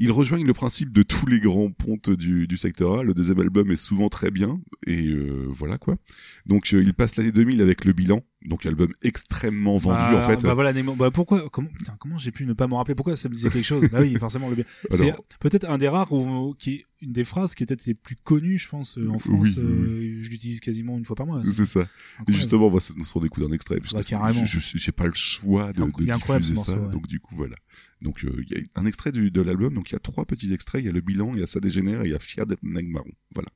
Ils rejoignent le principe de tous les grands pontes du, du secteur A. Le deuxième album est souvent très bien, et euh, voilà quoi. Donc euh, ils passent l'année 2000 avec le bilan, donc album extrêmement vendu en fait. Bah voilà, bah pourquoi comment putain, comment j'ai pu ne pas me rappeler? Pourquoi ça me disait quelque chose? Bah oui, forcément le bien. C'est peut-être un des rares où, qui est une des phrases qui est peut-être les plus connues, je pense, euh, en France. oui, euh, Je l'utilise quasiment une fois par mois. C'est ça. Et justement, on va s'en écouter un extrait, puisque Bah, carrément. je j'ai pas le choix de, de diffuser ça, morceau, ouais. donc du coup voilà. Donc euh, il y a un extrait du, de l'album, donc il y a trois petits extraits, il y a le bilan, il y a ça dégénère, et il y a fier d'être Neg Marron. Voilà.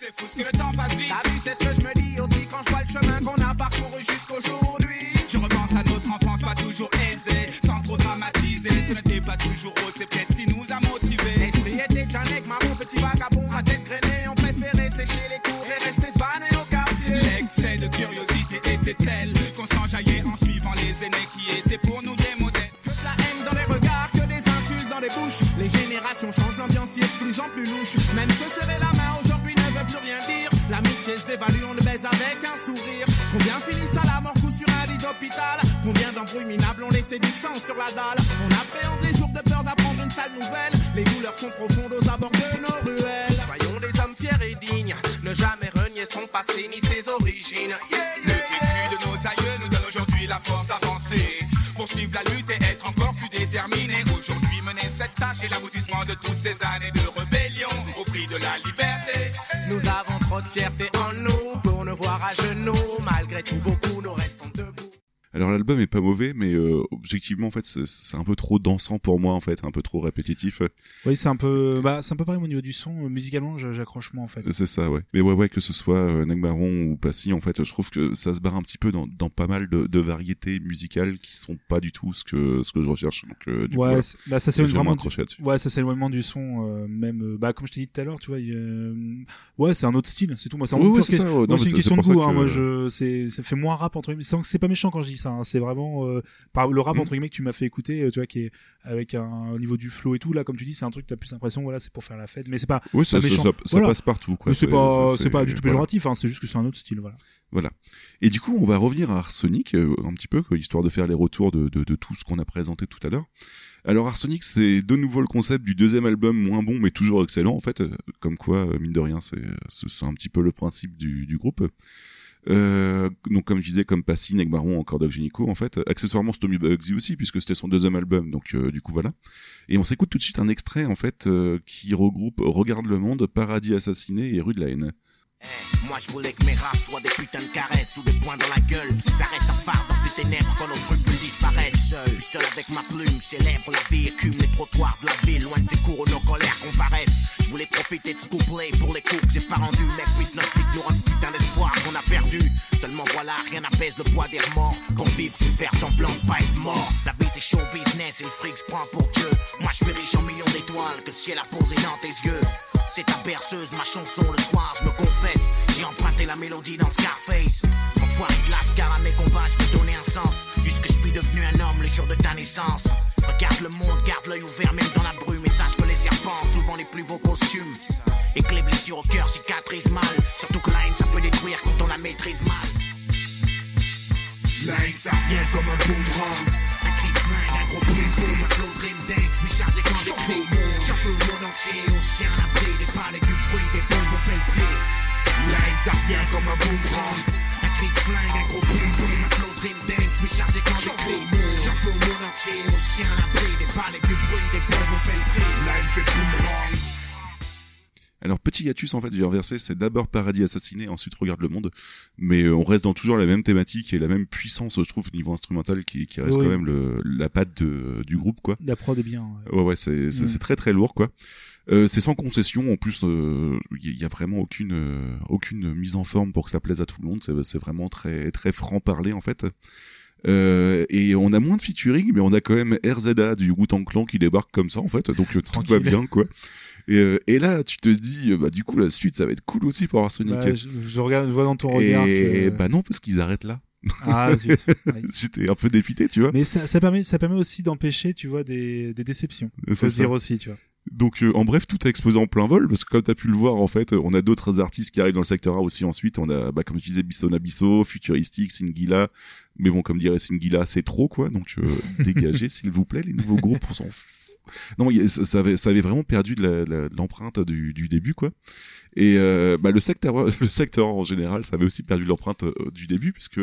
C'est fou ce que le temps passe vite. T'as vu, c'est ce que je me dis aussi quand je vois le chemin qu'on a parcouru jusqu'aujourd'hui. Je repense à notre enfance pas toujours aisée, sans trop dramatiser. Ce n'était pas toujours rose, c'est peut-être ce qui nous a motivés. L'esprit était nec, marron, petit vagabond, à tête grainée. On préférait sécher les cours et rester svané au quartier. L'excès de curiosité était tel qu'on s'enjaillait en suivant les aînés qui étaient pour nous des modèles. Que de la haine dans les regards, que des insultes dans les bouches. Les générations changent, l'ambiance y est de plus en plus louche. Même se serrer la main Se dévalue, on le baise avec un sourire. Combien finissent à la mort coup sur un lit d'hôpital? Combien d'embrouilles minables ont laissé du sang sur la dalle? On appréhende les jours de peur d'apprendre une sale nouvelle. Les douleurs sont profondes aux abords de nos ruelles. Soyons des hommes fiers et dignes, ne jamais renier son passé ni ses origines. Le vécu de nos aïeux nous donne aujourd'hui la force d'avancer. Poursuivre la lutte et être encore plus déterminé. Aujourd'hui, mener cette tâche est l'aboutissement de toutes ces années de rébellion au prix de la liberté. Nous avons trop de fierté à genoux. Alors l'album est pas mauvais, mais euh, objectivement en fait c'est- un peu trop dansant pour moi en fait, un peu trop répétitif. Oui, c'est un peu, bah, c'est un peu pareil au niveau du son. Musicalement, j'accroche moins en fait. C'est ça, ouais. Mais ouais, ouais, que ce soit euh, Neg Marron ou Passy, en fait, je trouve que ça se barre un petit peu dans, dans pas mal de, de variétés musicales qui sont pas du tout ce que ce que je recherche. Donc, euh, du coup, ouais, c'est- bah ça c'est vraiment là-dessus. Ouais, ça c'est éloignement du son, euh, même euh, bah comme je t'ai dit tout à l'heure, tu vois, il ouais, c'est un autre style, c'est tout. Moi, c'est Ouais, ouais, ça, ouais. une question de goût. Hein, que- moi, je, c'est, ça fait moins rap entre guillemets. C'est pas méchant quand je dis ça. C'est vraiment euh, par le rap Mm. entre guillemets que tu m'as fait écouter, euh, tu vois, qui est avec un au niveau du flow et tout là, comme tu dis, c'est un truc que t'as plus l'impression, voilà, c'est pour faire la fête, mais c'est pas. Oui, pas ça- Voilà. passe partout, quoi. C'est pas, c'est- pas du tout voilà. péjoratif. Hein, c'est juste que c'est un autre style, voilà. Voilà. Et du coup, on va revenir à Arsenic euh, un petit peu, histoire de faire les retours de, de, de tout ce qu'on a présenté tout à l'heure. Alors Arsenic, c'est de nouveau le concept du deuxième album moins bon mais toujours excellent en fait. Comme quoi, mine de rien, c'est un petit peu le principe du, du groupe. Euh, donc comme je disais, comme Passy, Neg Marron, encore Doc Gynéco, en fait, accessoirement Stomy Bugsy aussi, puisque c'était son deuxième album, donc euh, du coup voilà. Et on s'écoute tout de suite un extrait en fait euh, qui regroupe Regarde le monde, Paradis assassiné et Rue de la haine. Moi je voulais que mes rats soient des putains de caresses ou des poings dans la gueule. Ça reste un phare dans ces ténèbres quand nos scrupules disparaissent. Seul, seul avec ma plume, célèbre la vie, écume les trottoirs de la ville, loin de ces cours où nos colères comparaissent. Je voulais profiter de ce couplet pour les coups que j'ai pas rendus. Mec, puisse notre rendre ce putain d'espoir qu'on a perdu. Seulement pèse le poids des remords. Qu'on vive sous faire semblant de pas être mort. La vie c'est show business et le fric se prend pour Dieu. Moi je suis riche en millions d'étoiles que le ciel a posé dans tes yeux. C'est ta berceuse, ma chanson le soir, je me confesse. J'ai emprunté la mélodie dans Scarface. Enfoiré de lascar à mes combats, je peux donner un sens. Puisque je suis devenu un homme le jour de ta naissance. Regarde le monde, garde l'œil ouvert même dans la brume. Et sache que les serpents ont souvent les plus beaux costumes. Et que les blessures au cœur cicatrisent mal. Surtout que la haine ça peut détruire quand on la maîtrise mal. La haine, ça revient comme un boomerang. Un cri de flingue, un gros boum boum, un flow dream dance, J'en veux monde entier, chien abri, des balles du bruit, des bombes au plein prix. La haine, ça revient comme un boomerang. Un cri de flingue, un gros boum boum, un flow dream dance, puis chargé quand j'écris. J'en veux monde entier, chien abri, des balles du bruit, des bombes au plein prix. La haine fait boomerang. Alors petit hiatus en fait, j'ai inversé, c'est d'abord Paradis assassiné, ensuite Regarde le monde, mais euh, on reste dans toujours la même thématique et la même puissance, je trouve, au niveau instrumental, qui, qui reste Oui. quand même le, la patte de, du groupe, quoi. La prod est bien. ouais. Ouais, ouais, c'est c'est Mm. c'est très très lourd, quoi. Euh, c'est sans concession, en plus, il y, a vraiment aucune euh, aucune mise en forme pour que ça plaise à tout le monde. C'est c'est vraiment très très franc parler en fait. Euh, et on a moins de featuring, mais on a quand même RZA du Wu-Tang Clan qui débarque comme ça en fait, donc euh, tout va bien quoi. Et, euh, et là, tu te dis, euh, bah du coup la suite, ça va être cool aussi pour Arsenic. Bah, je, je regarde, je vois dans ton regard et que... bah non, parce qu'ils arrêtent là. Ah, zut. Ouais. J'étais un peu dépité, tu vois. Mais ça, ça permet, ça permet aussi d'empêcher, tu vois, des, des déceptions. C'est dire aussi, tu vois. Donc euh, en bref, tout a explosé en plein vol parce que comme t'as pu le voir en fait, on a d'autres artistes qui arrivent dans le secteur A aussi ensuite. On a, bah, comme je disais, Bissona Bisso, Futuristic, Singila. Mais bon, comme dirait Singila, c'est trop quoi. Donc euh, dégagez s'il vous plaît les nouveaux groupes, on s'en fout. Non, ça, avait, vraiment perdu l'empreinte du, début quoi. Et euh, bah, le secteur, le secteur en général, ça avait aussi perdu l'empreinte euh, du début puisque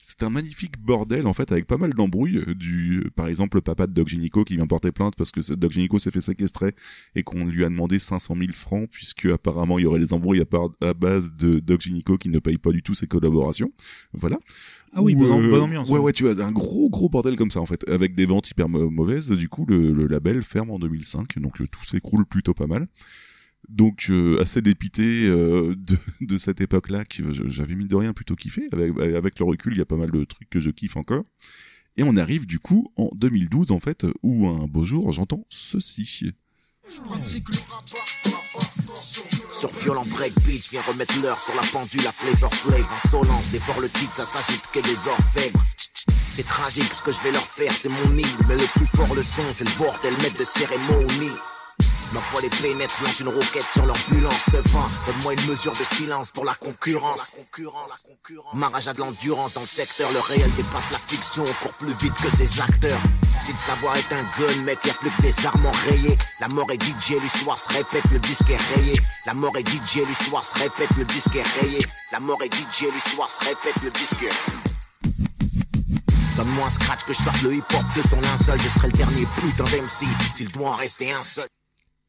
c'est un magnifique bordel en fait avec pas mal d'embrouilles. euh, Du, par exemple, le papa de Doc Gynéco qui vient porter plainte parce que Doc Gynéco s'est fait séquestrer et qu'on lui a demandé 500 000 francs puisque apparemment il y aurait des embrouilles à, à base de Doc Gynéco qui ne paye pas du tout ses collaborations. Voilà. Ah oui, Ou, bonne, euh, bonne ambiance. Ouais, ouais, tu vois, un gros, gros bordel comme ça, en fait, avec des ventes hyper mau- mauvaises. Du coup, le, le label ferme en 2005, donc euh, tout s'écroule plutôt pas mal. Donc, euh, assez dépité euh, de, de cette époque-là, que je- j'avais mis de rien plutôt kiffé. Avec, avec le recul, il y a pas mal de trucs que je kiffe encore. Et on arrive, du coup, en 2012, en fait, où un beau jour, j'entends ceci. Sur violent breakbeat, je viens remettre l'heure sur la pendule à flavor flav. Insolence, dévore le titre, ça s'agite que des orfèvres. C'est tragique ce que je vais leur faire, c'est mon île. Mais le plus fort le son, c'est le bordel, maître de cérémonie. M'envoie les pénètres, lance une roquette sur l'ambulance. Devant, donne-moi une mesure de silence pour la concurrence. Ma rage a de l'endurance dans le secteur, le réel dépasse la fiction, on court plus vite que ses acteurs. Si le savoir est un gun, mec, y a plus que des armes enrayées. La mort est DJ, l'histoire se répète, le disque est rayé. La mort est DJ, l'histoire se répète, le disque est rayé. La mort est DJ, l'histoire se répète, le disque est Donne-moi un scratch que je sorte le hip-hop de son linceul, je serai le dernier putain d'MC, s'il doit en rester un seul.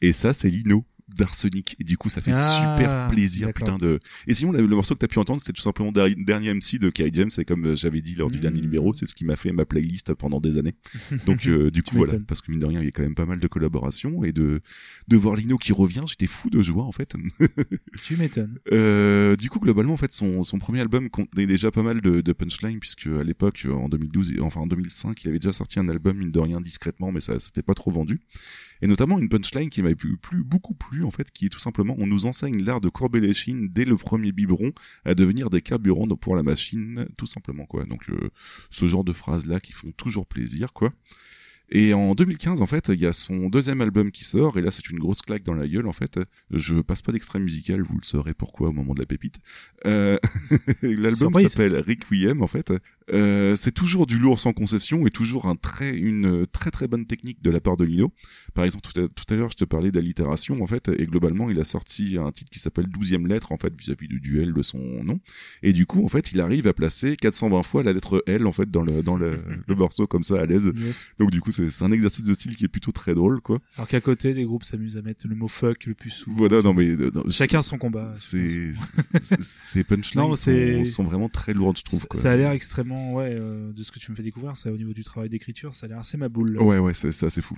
Et ça, c'est Lino d'Arsenic. Et du coup, ça fait Ah, super plaisir, putain de. Et sinon, le, le morceau que t'as pu entendre, c'était tout simplement der- dernier MC de Kerry James. Et comme euh, j'avais dit lors du Mmh. dernier numéro, c'est ce qui m'a fait ma playlist pendant des années. Donc, euh, du coup, voilà. Parce que mine de rien, il y a quand même pas mal de collaborations et de de voir Lino qui revient. J'étais fou de joie en fait. Tu m'étonnes. Euh, du coup, globalement, en fait, son, son premier album contenait déjà pas mal de, de punchlines, puisque à l'époque, en 2012, et- enfin en 2005, il avait déjà sorti un album, mine de rien, discrètement, mais ça c'était pas trop vendu. Et notamment une punchline qui m'avait plu, plu- beaucoup plu, en fait, qui est tout simplement, on nous enseigne l'art de courber les chines dès le premier biberon à devenir des carburants pour la machine, tout simplement, quoi. Donc, euh, ce genre de phrases-là qui font toujours plaisir, quoi. Et en 2015, en fait, il y a son deuxième album qui sort, et là, c'est une grosse claque dans la gueule, en fait. Je passe pas d'extrait musical, vous le saurez pourquoi au moment de la pépite. Euh, L'album s'appelle Requiem, en fait. Euh, c'est toujours du lourd sans concession et toujours un très, une très très bonne technique de la part de Lino. Par exemple, tout à, tout à l'heure, je te parlais d'allitération, en fait, et globalement, il a sorti un titre qui s'appelle 12e lettre, en fait, vis-à-vis du duel de son nom. Et du coup, en fait, il arrive à placer 420 fois la lettre L, en fait, dans le, dans le, le morceau comme ça, à l'aise. Yes. Donc du coup, c'est c'est un exercice de style qui est plutôt très drôle, quoi. Alors qu'à côté, des groupes s'amusent à mettre le mot fuck le plus souvent. Voilà, non mais euh, non, Chacun son combat. C'est c'est- ces punchlines Non, c'est- sont, sont vraiment très lourdes, je trouve. Quoi. Ça a l'air extrêmement ouais, euh, de ce que tu me fais découvrir, c'est au niveau du travail d'écriture, ça a l'air assez ma boule. Ouais, ouais, c'est assez fou.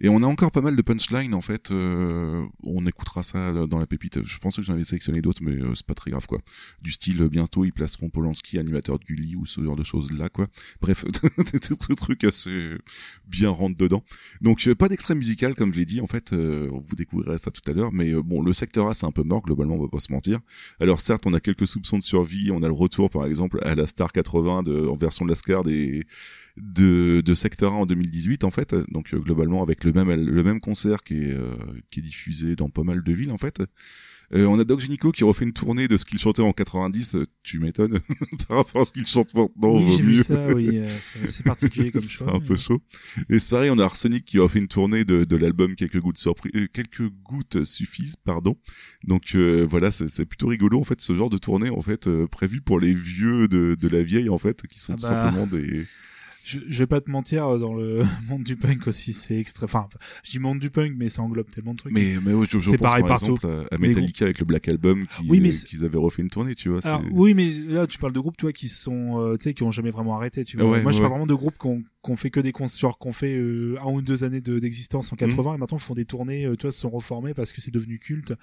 Et on a encore pas mal de punchlines, en fait. euh, on écoutera ça dans la pépite. Je pensais que j'en avais sélectionné d'autres, mais euh, c'est pas très grave, quoi. Du style, bientôt, ils placeront Polanski, animateur de Gulli, ou ce genre de choses-là, quoi. Bref, ce truc assez bien rentre dedans. Donc, pas d'extrait musical, comme je l'ai dit, en fait. euh, vous découvrirez ça tout à l'heure. Mais bon, le secteur A, c'est un peu mort, globalement, on va pas se mentir. Alors, certes, on a quelques soupçons de survie. On a le retour, par exemple, à la Star 80 de, en version de Lascar des de, de Sector 1 en 2018 en fait. Donc euh, globalement avec le même le même concert qui est euh, qui est diffusé dans pas mal de villes en fait Euh, on a Doc Gynéco qui refait une tournée de ce qu'il chantait en 90 euh, tu m'étonnes par rapport à ce qu'il chante maintenant Oui, j'ai vu ça, oui, euh, c'est- c'est particulier comme c'est choix, un mais- peu chaud. Et c'est pareil on a Arsenic qui refait une tournée de, de l'album quelques gouttes surprises euh, quelques gouttes suffisent pardon. Donc euh, voilà c'est c'est plutôt rigolo en fait ce genre de tournée en fait euh, prévu pour les vieux de, de la vieille en fait qui sont Ah tout bah. simplement des Je, je vais pas te mentir, dans le monde du punk aussi, c'est extra. Enfin, je dis monde du punk, mais ça englobe tellement de trucs. Mais, mais ouais, je, je pense pareil par partout. exemple à Les Metallica avec le Black Album qui, Oui, mais euh, qu'ils avaient refait une tournée, tu vois. Alors, oui, mais là, tu parles de groupes, tu vois, qui sont, euh, tu sais, qui ont jamais vraiment arrêté, tu vois. Ouais, Moi, je parle vraiment de groupes qui ont, qui ont fait que des concerts, genre, qui ont fait euh, un ou deux années de- d'existence en 80 et maintenant font des tournées, euh, tu vois, se sont reformés parce que c'est devenu culte.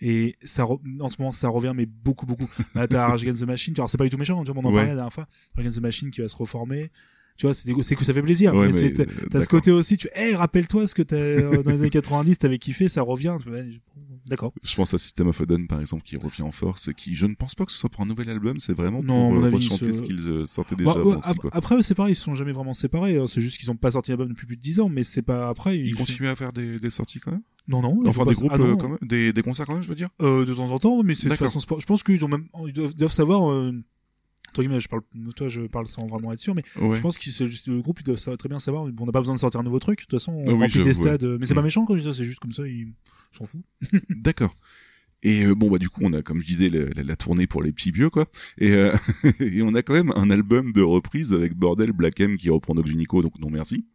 Et ça, re- en ce moment, ça revient, mais beaucoup, beaucoup. Là, t'as Rage Against the Machine, tu vois, alors, c'est pas du tout méchant, tu vois, on en Ouais. parlait la dernière fois. Rage Against the Machine qui va se reformer. Tu vois, c'est des- c'est que ça fait plaisir. Ouais, mais mais, c'est- t'as euh, t'as ce côté aussi, tu, hey, rappelle-toi ce que t'as, euh, dans les années 90, t'avais kiffé, ça revient. D'accord. Je pense à System of a Down par exemple qui revient en force et qui, je ne pense pas que ce soit pour un nouvel album, c'est vraiment Non, pour euh, rechanter ce- qu'ils sortaient déjà Bah, ouais, avant aussi, ap- quoi. Après, c'est pareil, ils se sont jamais vraiment séparés. hein. C'est juste qu'ils ont pas sorti d'album depuis plus de 10 ans, mais c'est pas après. Ils continuent à faire des, des sorties quand même? Non, non. Enfin des groupes ah, non. euh, quand même, des, des concerts quand même, je veux dire? Euh, de temps en temps, mais c'est de toute façon sport. Je pense qu'ils ont même, ils doivent, doivent savoir. Euh, entre guillemets, je parle, toi, je parle sans vraiment être sûr, mais Ouais. je pense que le groupe, ils doivent très bien savoir. Bon, on n'a pas besoin de sortir un nouveau truc. De toute façon, on oui, remplit des ouais. stades. euh, Mais c'est Mm. pas méchant quand je dis ça, c'est juste comme ça, ils s'en foutent. D'accord. Et euh, bon bah du coup on a comme je disais la, la tournée pour les petits vieux quoi et, euh, et on a quand même un album de reprise avec Bordel Black M qui reprend Doc Gynéco donc non merci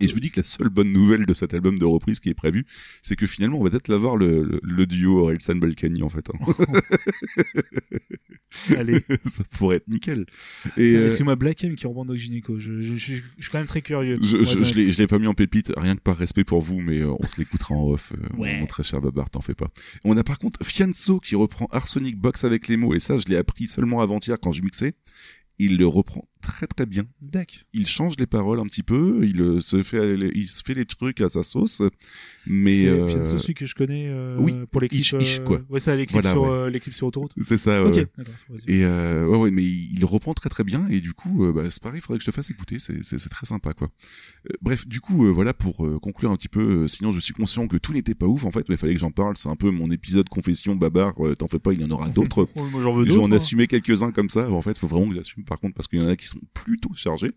et je vous dis que la seule bonne nouvelle de cet album de reprise qui est prévu c'est que finalement on va peut-être l'avoir le, le, le duo Orelsan Balkany en fait hein. Allez. ça pourrait être nickel et Putain, euh, Excuse-moi, Black M qui rebond Doc Gynéco. Je, je, je, suis quand même très curieux. je, je, l'ai pas mis en pépite rien que par respect pour vous mais euh, on se l'écoutera en off euh, Ouais. mon très cher Babar t'en fais pas on a par contre Fianso qui reprend Arsenic Box avec les mots et ça je l'ai appris seulement avant-hier quand je mixais il le reprend très très bien D'accord. il change les paroles un petit peu il euh, se fait il se fait les trucs à sa sauce mais C'est euh, que je connais euh, oui, pour les clips. Ish, Ish, euh, quoi. Ouais, ça, Voilà, sur, ouais. euh, clips sur autoroute. C'est ça, ouais. Et euh, ouais, ouais, mais il, reprend très très bien et du coup, bah, c'est pareil, il faudrait que je te fasse écouter, c'est très sympa quoi. Bref, du coup, voilà pour conclure un petit peu. sinon, je suis conscient que tout n'était pas ouf en fait, mais il fallait que j'en parle. C'est un peu mon épisode confession babar. T'en fais pas, il y en aura d'autres. J'en veux d'autres, en hein. assumer quelques-uns comme ça. En fait, faut vraiment que j'assume par contre parce qu'il y en a qui sont plutôt chargés.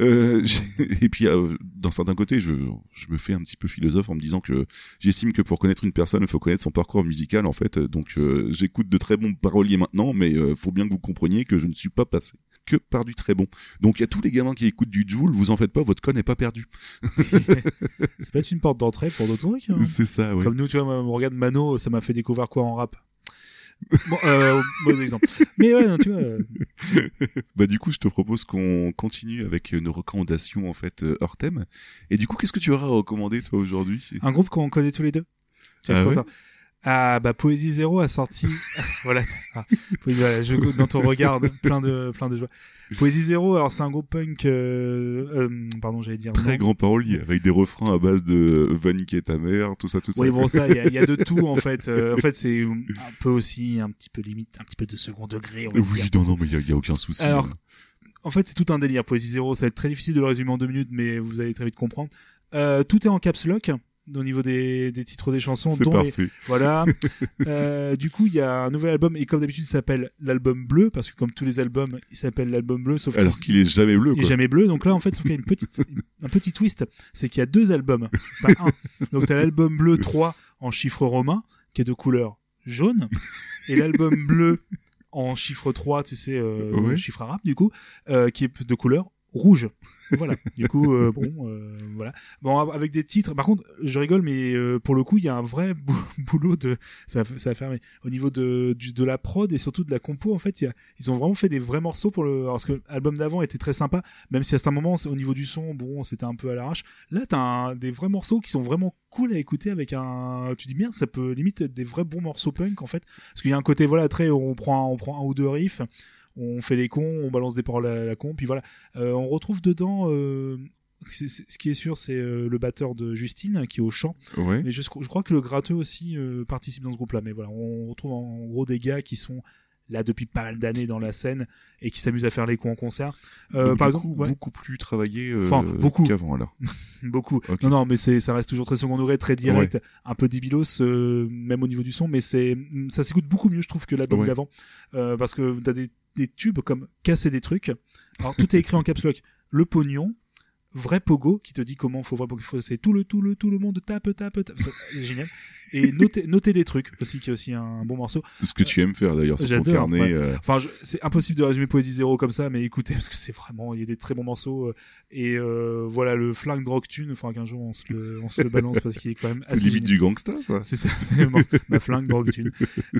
Euh, et puis, euh, d'un certain côté, je, je me fais un petit peu philosophe en me disant que j'estime que pour connaître une personne, il faut connaître son parcours musical en fait. Donc, euh, j'écoute de très bons paroliers maintenant, mais euh, faut bien que vous compreniez que je ne suis pas passé que par du très bon. Donc, il y a tous les gamins qui écoutent du Joule, vous en faites pas, votre con n'est pas perdu. C'est peut-être une porte d'entrée pour d'autres trucs. hein. C'est ça, ouais. Comme nous, tu vois, moi, regarde Mano, ça m'a fait découvrir quoi en rap? Bon, euh, mauvais exemple. Mais ouais, non, tu vois. euh, bah du coup, je te propose qu'on continue avec nos recommandations en fait euh, hors thème. Et du coup, qu'est-ce que tu auras à recommander toi aujourd'hui? Un groupe qu'on connaît tous les deux? Ah ouais? Ah bah Poésie Zéro a sorti voilà, ah, Poésie- voilà, je dans ton regard plein de plein de joie. Poésie Zéro alors c'est un groupe punk euh, euh, pardon j'allais dire Très non. grand parolier, avec des refrains à base de va niquer ta mère, tout ça, tout ça. Oui bon ça il y a, y a de tout en fait Euh, en fait c'est un peu aussi un petit peu limite un petit peu de second degré on Oui, dire. non, non, mais il y a, y a aucun souci. Alors, hein. en fait, c'est tout un délire. Poésie Zéro, ça va être très difficile de le résumer en deux minutes, mais vous allez très vite comprendre. Euh, tout est en caps lock au niveau des, des titres des chansons. C'est les- parfait. Voilà. Euh, du coup, il y a un nouvel album et comme d'habitude, il s'appelle l'album bleu parce que comme tous les albums, il s'appelle l'album bleu, sauf Alors qu'il est jamais bleu, il est jamais bleu. Donc là, en fait, sauf qu'il y a une petite, un petit twist, c'est qu'il y a deux albums, pas un. Donc t'as l'album bleu 3 en chiffre romain qui est de couleur jaune et l'album bleu en chiffre 3, tu sais, euh, Ouais. chiffre arabe du coup, euh, qui est de couleur rouge. voilà. Du coup, euh, bon, euh, voilà. Bon, avec des titres. Par contre, je rigole, mais euh, pour le coup, il y a un vrai bou- boulot de. Ça, ça a fermé. Au niveau de de la prod et surtout de la compo, en fait, y a, ils ont vraiment fait des vrais morceaux pour le. Parce que l'album d'avant était très sympa, même si à certains moments, au niveau du son, bon, c'était un peu à l'arrache. Là, t'as des vrais morceaux qui sont vraiment cool à écouter avec un. Tu dis bien, ça peut limite être des vrais bons morceaux punk, en fait. Parce qu'il y a un côté, voilà, très. On prend, on prend un ou deux riffs on fait les cons, on balance des paroles à la con, puis voilà. Euh, on retrouve dedans, euh, ce qui est sûr, c'est euh, le batteur de Justine qui est au chant. Ouais. Mais je, je crois que le gratteux aussi participe dans ce groupe-là. Mais voilà, on retrouve en gros des gars qui sont là depuis pas mal d'années dans la scène et qui s'amusent à faire les cons en concert. Euh, par du exemple, ouais. beaucoup plus travaillé euh, Enfin, beaucoup. qu'avant alors. beaucoup. Non, non, mais c'est, ça reste toujours très second degré, très direct, un peu débilos, euh, même au niveau du son, mais c'est, ça s'écoute beaucoup mieux, je trouve, que l'album Ouais. d'avant, parce que t'as des, des tubes comme casser des trucs. Alors tout est écrit en caps lock. Le pognon, vrai pogo qui te dit comment faut faut- c'est tout le tout le tout le monde tape tape tape, c'est génial. Et noter noter des trucs aussi qui est aussi un bon morceau. Ce que tu aimes faire d'ailleurs sur ton carnet. ouais. euh, Enfin, c'est impossible de résumer Poésie Zéro comme ça, mais écoutez, parce que c'est vraiment, il y a des très bons morceaux. euh, et euh, voilà, le flingue de Rocktune, enfin qu'un jour on se le, on se le balance parce qu'il est quand même C'est assez. limite génial. du gangsta, ça. C'est ça, c'est ma- ma flingue de Rocktune.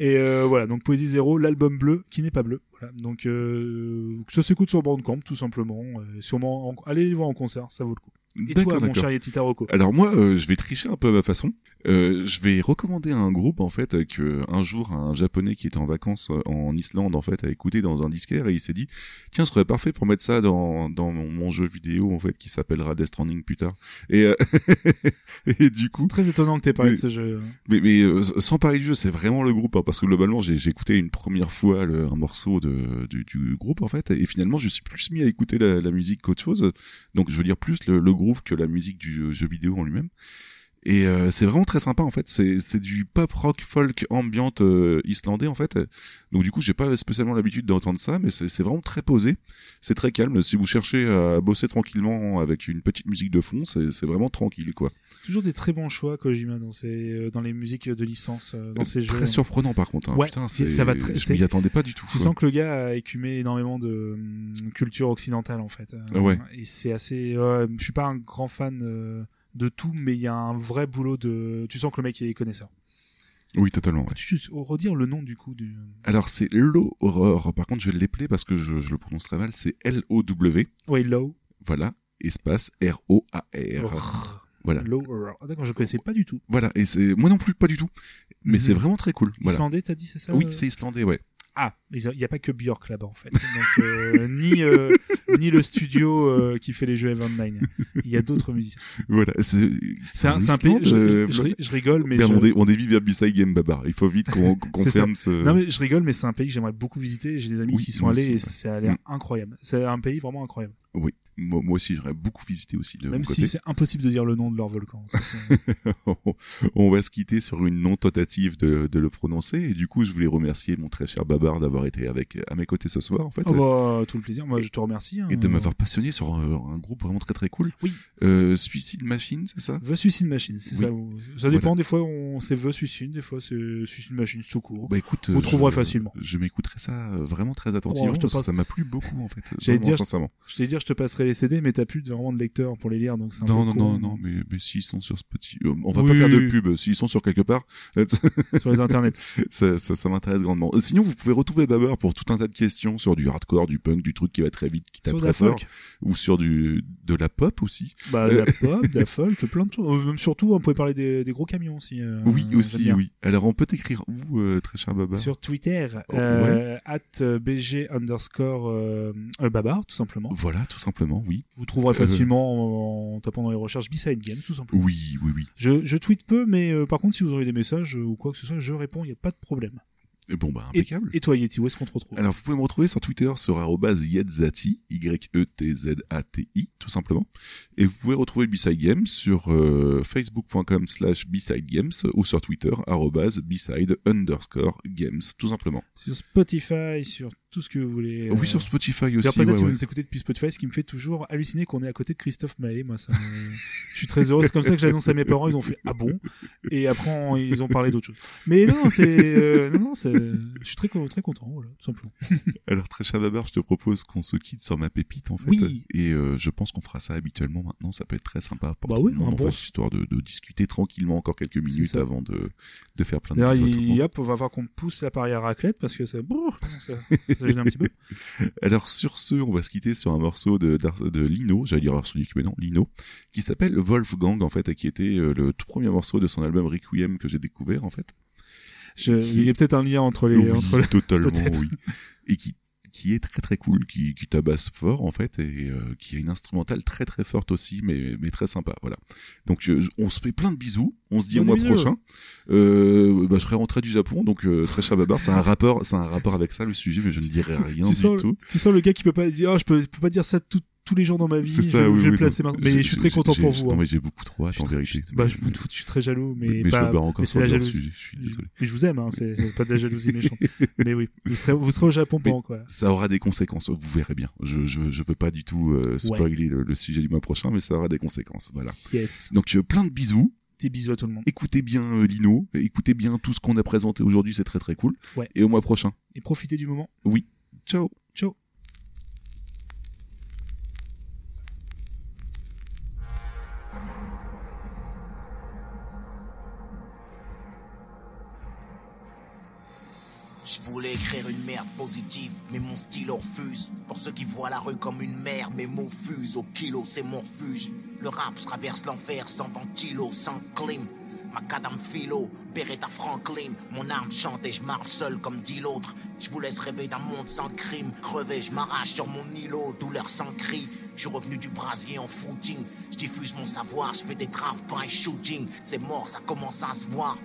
Et euh, voilà, donc Poésie Zéro, l'album bleu qui n'est pas bleu. Voilà, donc euh, ça s'écoute sur Bandcamp tout simplement. Euh, sûrement, en- allez les voir en concert, ça vaut le coup. Et toi, mon cher Yeti Taroko Alors moi, euh, je vais tricher un peu à ma façon. Euh, je vais recommander un groupe en fait que un jour un japonais qui était en vacances en Islande en fait a écouté dans un disquaire et il s'est dit tiens ce serait parfait pour mettre ça dans dans mon, mon jeu vidéo en fait qui s'appellera Death Stranding plus tard. Et euh, et du coup très étonnant que t'aies parlé mais- de ce jeu. mais, mais sans parler du jeu, c'est vraiment le groupe, hein, parce que globalement, j'ai j'ai écouté une première fois le, un morceau de, du, du groupe, en fait, et finalement, je suis plus mis à écouter la, musique qu'autre chose. Donc, je veux dire plus le, groupe que la musique du jeu vidéo en lui-même. Et euh, c'est vraiment très sympa en fait. C'est c'est du pop rock folk ambiante euh, islandais en fait. Donc du coup j'ai pas spécialement l'habitude d'entendre ça, mais c'est c'est vraiment très posé. C'est très calme. Si vous cherchez à bosser tranquillement avec une petite musique de fond, c'est c'est vraiment tranquille quoi. Toujours des très bons choix Kojima dans ses, euh, dans les musiques de licence, euh, dans ses jeux. Très surprenant par contre. hein. Ouais, Putain, ça va très. Je m'y attendais pas du tout. Tu quoi. sens que le gars a écumé énormément de hum, culture occidentale en fait. Euh, Ouais. Et c'est assez. ouais, je suis pas un grand fan euh, de tout, mais il y a un vrai boulot de. Tu sens que le mec est connaisseur. Oui, totalement. Peux-tu juste redire le nom du coup du. Alors c'est Low Horror. Par contre, je vais l'épeler parce que je, je le prononce très mal. C'est L-O-W. Oui, Low. Voilà. Espace R-O-A-R. Voilà. Low Horror. Ah, D'accord, je connaissais pas du tout. Voilà. Et c'est moi non plus pas du tout. Mais Mhm. c'est vraiment très cool. Voilà. Islandais, t'as dit, c'est ça Oui, euh c'est islandais, ouais. Ah, il n'y a pas que Björk là-bas en fait. Donc, euh, ni, euh, ni le studio euh, qui fait les jeux Evan Nine. Il y a d'autres musiciens. Voilà. C'est un, un pays. Je, je- je- je rigole, mais. Merde, je- on, dé- on dévie vers Beside Game Babar. Il faut vite qu'on ça. confirme ce. Non mais je rigole, mais c'est un pays que j'aimerais beaucoup visiter. J'ai des amis Oui, qui sont allés aussi, et ouais. ça a l'air Mm. incroyable. C'est un pays vraiment incroyable. Oui. Moi, moi aussi, j'aurais beaucoup visité aussi de Même mon si côté. c'est impossible de dire le nom de leur volcan. Ça, on va se quitter sur une non tentative de, de le prononcer et du coup je voulais remercier mon très cher Babar d'avoir été avec à mes côtés ce soir en fait oh bah, tout le plaisir. Moi, je te remercie. hein. et de m'avoir passionné sur un, un groupe vraiment très très cool. Oui. Euh, Suicide Machine, c'est ça? The Suicide Machine, c'est Oui. ça. Ça dépend. Des fois, on c'est The Suicide, des fois c'est Suicide Machine tout court. Bah écoute, vous euh, trouverez je- facilement. Je m'écouterai ça euh, vraiment très attentivement Oh, je te passe- ça m'a plu beaucoup en fait. J'allais dire, sincèrement. je t'ai dire, je te passerai les CD, mais t'as plus de, vraiment de lecteur pour les lire, donc c'est un Non peu non con. non non mais, mais s'ils sont sur Spotify, euh, on va Oui. pas faire de pub. S'ils sont sur quelque part, Sur les internets. ça, ça, ça m'intéresse grandement. Euh, Sinon, vous pouvez retrouver Babar pour tout un tas de questions sur du hardcore, du punk, du truc qui va très vite, qui tape très fort, folk. ou sur du de la pop aussi. Bah, de la pop, de la folk, plein de choses. Euh, Même surtout, on pouvait parler des, des gros camions aussi. euh, oui aussi, oui. Alors on peut t'écrire où, euh, très cher Babar? Sur Twitter, Oh, euh, at bg underscore babar, tout simplement. Voilà, tout simplement, oui. Vous trouverez Euh, facilement en, en tapant dans les recherches B-Side Games, tout simplement. Oui, oui, oui. Je, je tweete peu, mais euh, par contre, si vous aurez des messages euh, ou quoi que ce soit, je réponds, il n'y a pas de problème. Et bon, bah, impeccable. et toi, Yeti, où est-ce qu'on te retrouve? Alors, vous pouvez me retrouver sur Twitter sur yetzati, Y-E-T-Z-A-T-I, tout simplement. Et vous pouvez retrouver B-Side Games sur euh, facebook.com slash B-Side Games ou sur Twitter, B-Side underscore Games, tout simplement. Sur Spotify, sur tout ce que vous voulez. Oui, sur Spotify aussi, peut-être ouais, que vous ouais. nous écoutez depuis Spotify, ce qui me fait toujours halluciner qu'on est à côté de Christophe Maé. Moi, ça je suis très heureux. C'est comme ça que j'annonce à mes parents. Ils ont fait ah bon? Et après, on- ils ont parlé d'autre chose. Mais non, c'est euh, non, non, c'est. Je suis très très content, voilà, tout simplement. Alors très Babar, je te propose qu'on se quitte sur ma pépite en fait. Oui. Et euh, je pense qu'on fera ça habituellement maintenant. Ça peut être très sympa pour Bah oui, un bon- histoire de, de discuter tranquillement encore quelques minutes ça. avant de, de faire plein de il- hop, on va voir qu'on pousse l'appareil à raclette parce que c'est. Brrr, Ça, ça gêne un petit peu. Alors sur ce, on va se quitter sur un morceau de, de Lino, j'allais dire Arsenic, mais non, Lino, qui s'appelle Wolfgang en fait, et qui était euh, le tout premier morceau de son album Requiem que j'ai découvert en fait. Je- il y a peut-être un lien entre les. Oui, entre les- totalement, oui. Et qui qui est très très cool, qui, qui tabasse fort en fait, et euh, qui a une instrumentale très très forte aussi, mais, mais très sympa, voilà. Donc je- on se fait plein de bisous, on se dit au mois bisous. prochain. Euh, bah, je serai rentré du Japon, donc euh, très cher Babar, c'est un rapport, c'est un rapport avec ça le sujet, mais je ne dirai rien tu du sens, tout. tu sens le gars qui peut pas dire, ah, je peux, je peux pas dire ça tout- tous les jours dans ma vie. Je, vais oui, placer non. maintenant. Mais je suis très content pour vous. Non, hein. mais j'ai beaucoup trop hâte en vérité. Bah, je je suis très jaloux, mais, Mais je pas- me barre encore mais sur c'est la le jalousie. sujet, je suis désolé. Mais je vous aime, hein, c'est pas de la jalousie méchante. mais oui, vous serez, vous serez au Japon pendant quoi Ça aura des conséquences, vous verrez bien. Je je je veux pas du tout euh, spoiler le, le sujet du mois prochain, mais ça aura des conséquences. Voilà. Yes. Donc euh, plein de bisous. Des bisous à tout le monde. Écoutez bien euh, Lino, écoutez bien tout ce qu'on a présenté aujourd'hui, c'est très très cool. Ouais. Et au mois prochain. Et profitez du moment. Oui. Ciao. Ciao. Je voulais écrire une merde positive, mais mon stylo refuse. Pour ceux qui voient la rue comme une mer, mes mots fusent. Au kilo, c'est mon refuge. Le rap traverse l'enfer sans ventilo, sans clim. Macadam philo, Beretta Franklin. Mon arme chante et je marche seul comme dit l'autre. Je vous laisse rêver d'un monde sans crime. Crevé, je m'arrache sur mon îlot, douleur sans cri. Je suis revenu du brasier en footing. Je diffuse mon savoir, je fais des pas un shooting. C'est mort, ça commence à se voir.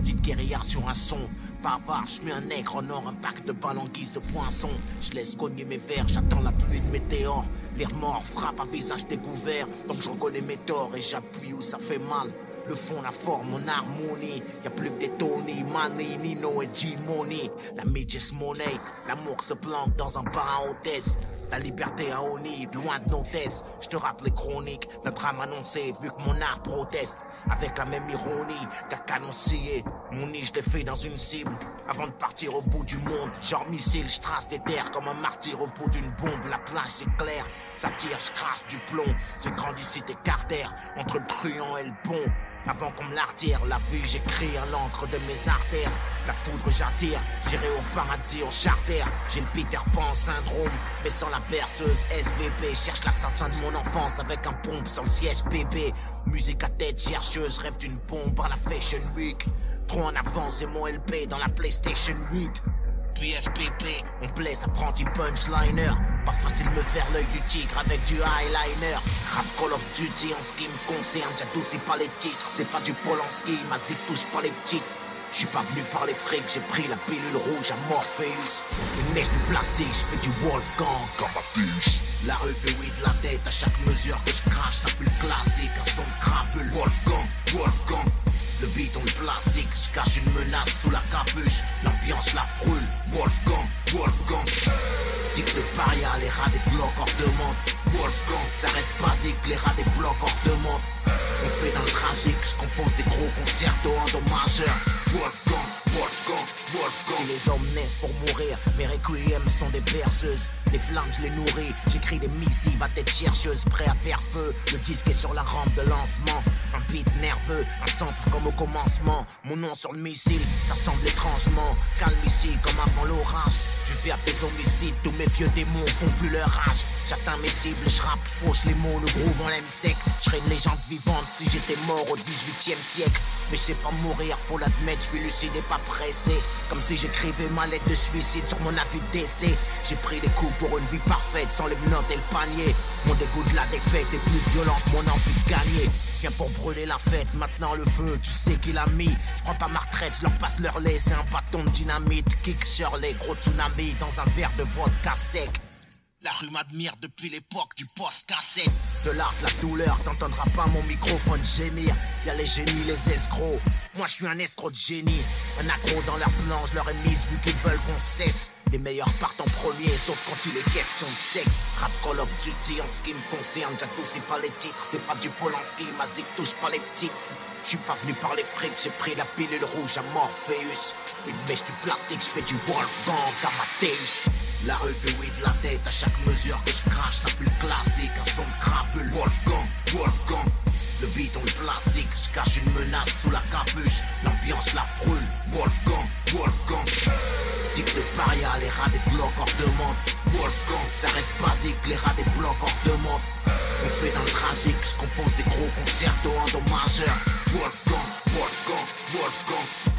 Petite guérilla sur un son. Bavard, je mets un nègre en or, un pack de balles de poinçon. Je laisse cogner mes verres, j'attends la pluie de météore. Les remords frappent à visage découvert, donc je reconnais mes torts et j'appuie où ça fait mal. Le fond, la forme, mon harmonie. Y a plus que des Tony, Manny, Nino et G-Money. La midget money, l'amour se plante dans un bar à hôtesse. La liberté à Oni, loin de nos tests. Je te rappelle les chroniques, notre âme annoncée, vu que mon art proteste. Avec la même ironie qu'à canoncier. Mon nid, je l'ai fait dans une cible. Avant de partir au bout du monde, genre missile, je trace des terres comme un martyr au bout d'une bombe. La plage, c'est clair. Ça tire, je crache du plomb. J'ai grandi cité Carter, entre le truand et le pont. Avant qu'on me l'artire, la vie j'écris à l'encre de mes artères. La foudre j'attire, j'irai au paradis au charter. J'ai le Peter Pan syndrome, mais sans la berceuse SVP. Cherche l'assassin de mon enfance avec un pompe sans le siège bébé. Musique à tête chercheuse, rêve d'une bombe à la Fashion Week. Trop en avance et mon LP dans la PlayStation 8. PFPP, on blesse apprenti punchliner. Pas facile me faire l'œil du tigre avec du eyeliner. Rap Call of Duty en ce qui me concerne, j'adoucis pas les titres. C'est pas du Polanski, ma zip touche pas les petites. J'suis pas venu par les frics, j'ai pris la pilule rouge à Morpheus. Une mèche de plastique, j'fais du Wolfgang comme. La rue fait oui de la tête à chaque mesure que je crache, ça pue le classique, un son de crapule. Wolfgang, Wolfgang. Le beat on le plastique, je cache une menace sous la capuche. L'ambiance la brûle. Wolfgang, Wolfgang. Cycle de paria, les rats des blocs hors demande. Wolfgang, ça reste basique, les rats des blocs hors demande. On fait dans le tragique, je compose des gros concertos endommageurs. Wolfgang, Si les hommes naissent pour mourir, mes requiems sont des berceuses. Les flammes, je les nourris. J'écris des missives à tête chercheuse, prêt à faire feu. Le disque est sur la rampe de lancement. Un beat nerveux, un centre comme au commencement. Mon nom sur le missile, ça semble étrangement. Calme ici comme avant l'orage. Fais à des homicides, tous mes vieux démons font plus leur rage. J'atteins mes cibles, je rappe, fauche les mots, le groove on l'aime sec. Je serais une légende vivante si j'étais mort au 18 e siècle. Mais je sais pas mourir, faut l'admettre, je suis lucide et pas Comme si j'écrivais ma lettre de suicide sur mon avis de décès. J'ai pris des coups pour une vie parfaite sans les menottes et le panier. Mon dégoût de la défaite est plus violent que mon envie de gagner. Viens pour brûler la fête, maintenant le feu, tu sais qu'il a mis. Je prends pas ma retraite, je leur passe leur lait, c'est un bâton de dynamite. Kick Shirley, gros tsunami dans un verre de vodka sec. La rue m'admire depuis l'époque du post-cassette. De l'art, la douleur, t'entendras pas mon microphone gémir. Y a les génies, les escrocs. Moi, je suis un escroc de génie. Un accro dans leur plan, je leur mise vu qu'ils veulent qu'on cesse. Les meilleurs partent en premier, sauf quand il est question de sexe. Rap Call of Duty en ce qui me concerne, Jadou c'est pas les titres, c'est pas du Polanski, Mazik touche pas les petits. Je suis pas venu par les frics, j'ai pris la pilule rouge à Morpheus. Une mèche du plastique, je fais du Wolfgang Amadeus. La rue fait oui de la tête à chaque mesure que je crache, ça pue le classique, un son de crapule. Wolfgang, Wolfgang, le bidon le plastique, je cache une menace sous la capuche, l'ambiance la brûle. Wolfgang, Wolfgang, cycle de paria, les rats des blocs hors demande. Wolfgang, ça reste basique, les rats des blocs hors demande. On fait dans le tragique, je compose des gros concertos en do majeur. Wolfgang, Wolfgang, Wolfgang.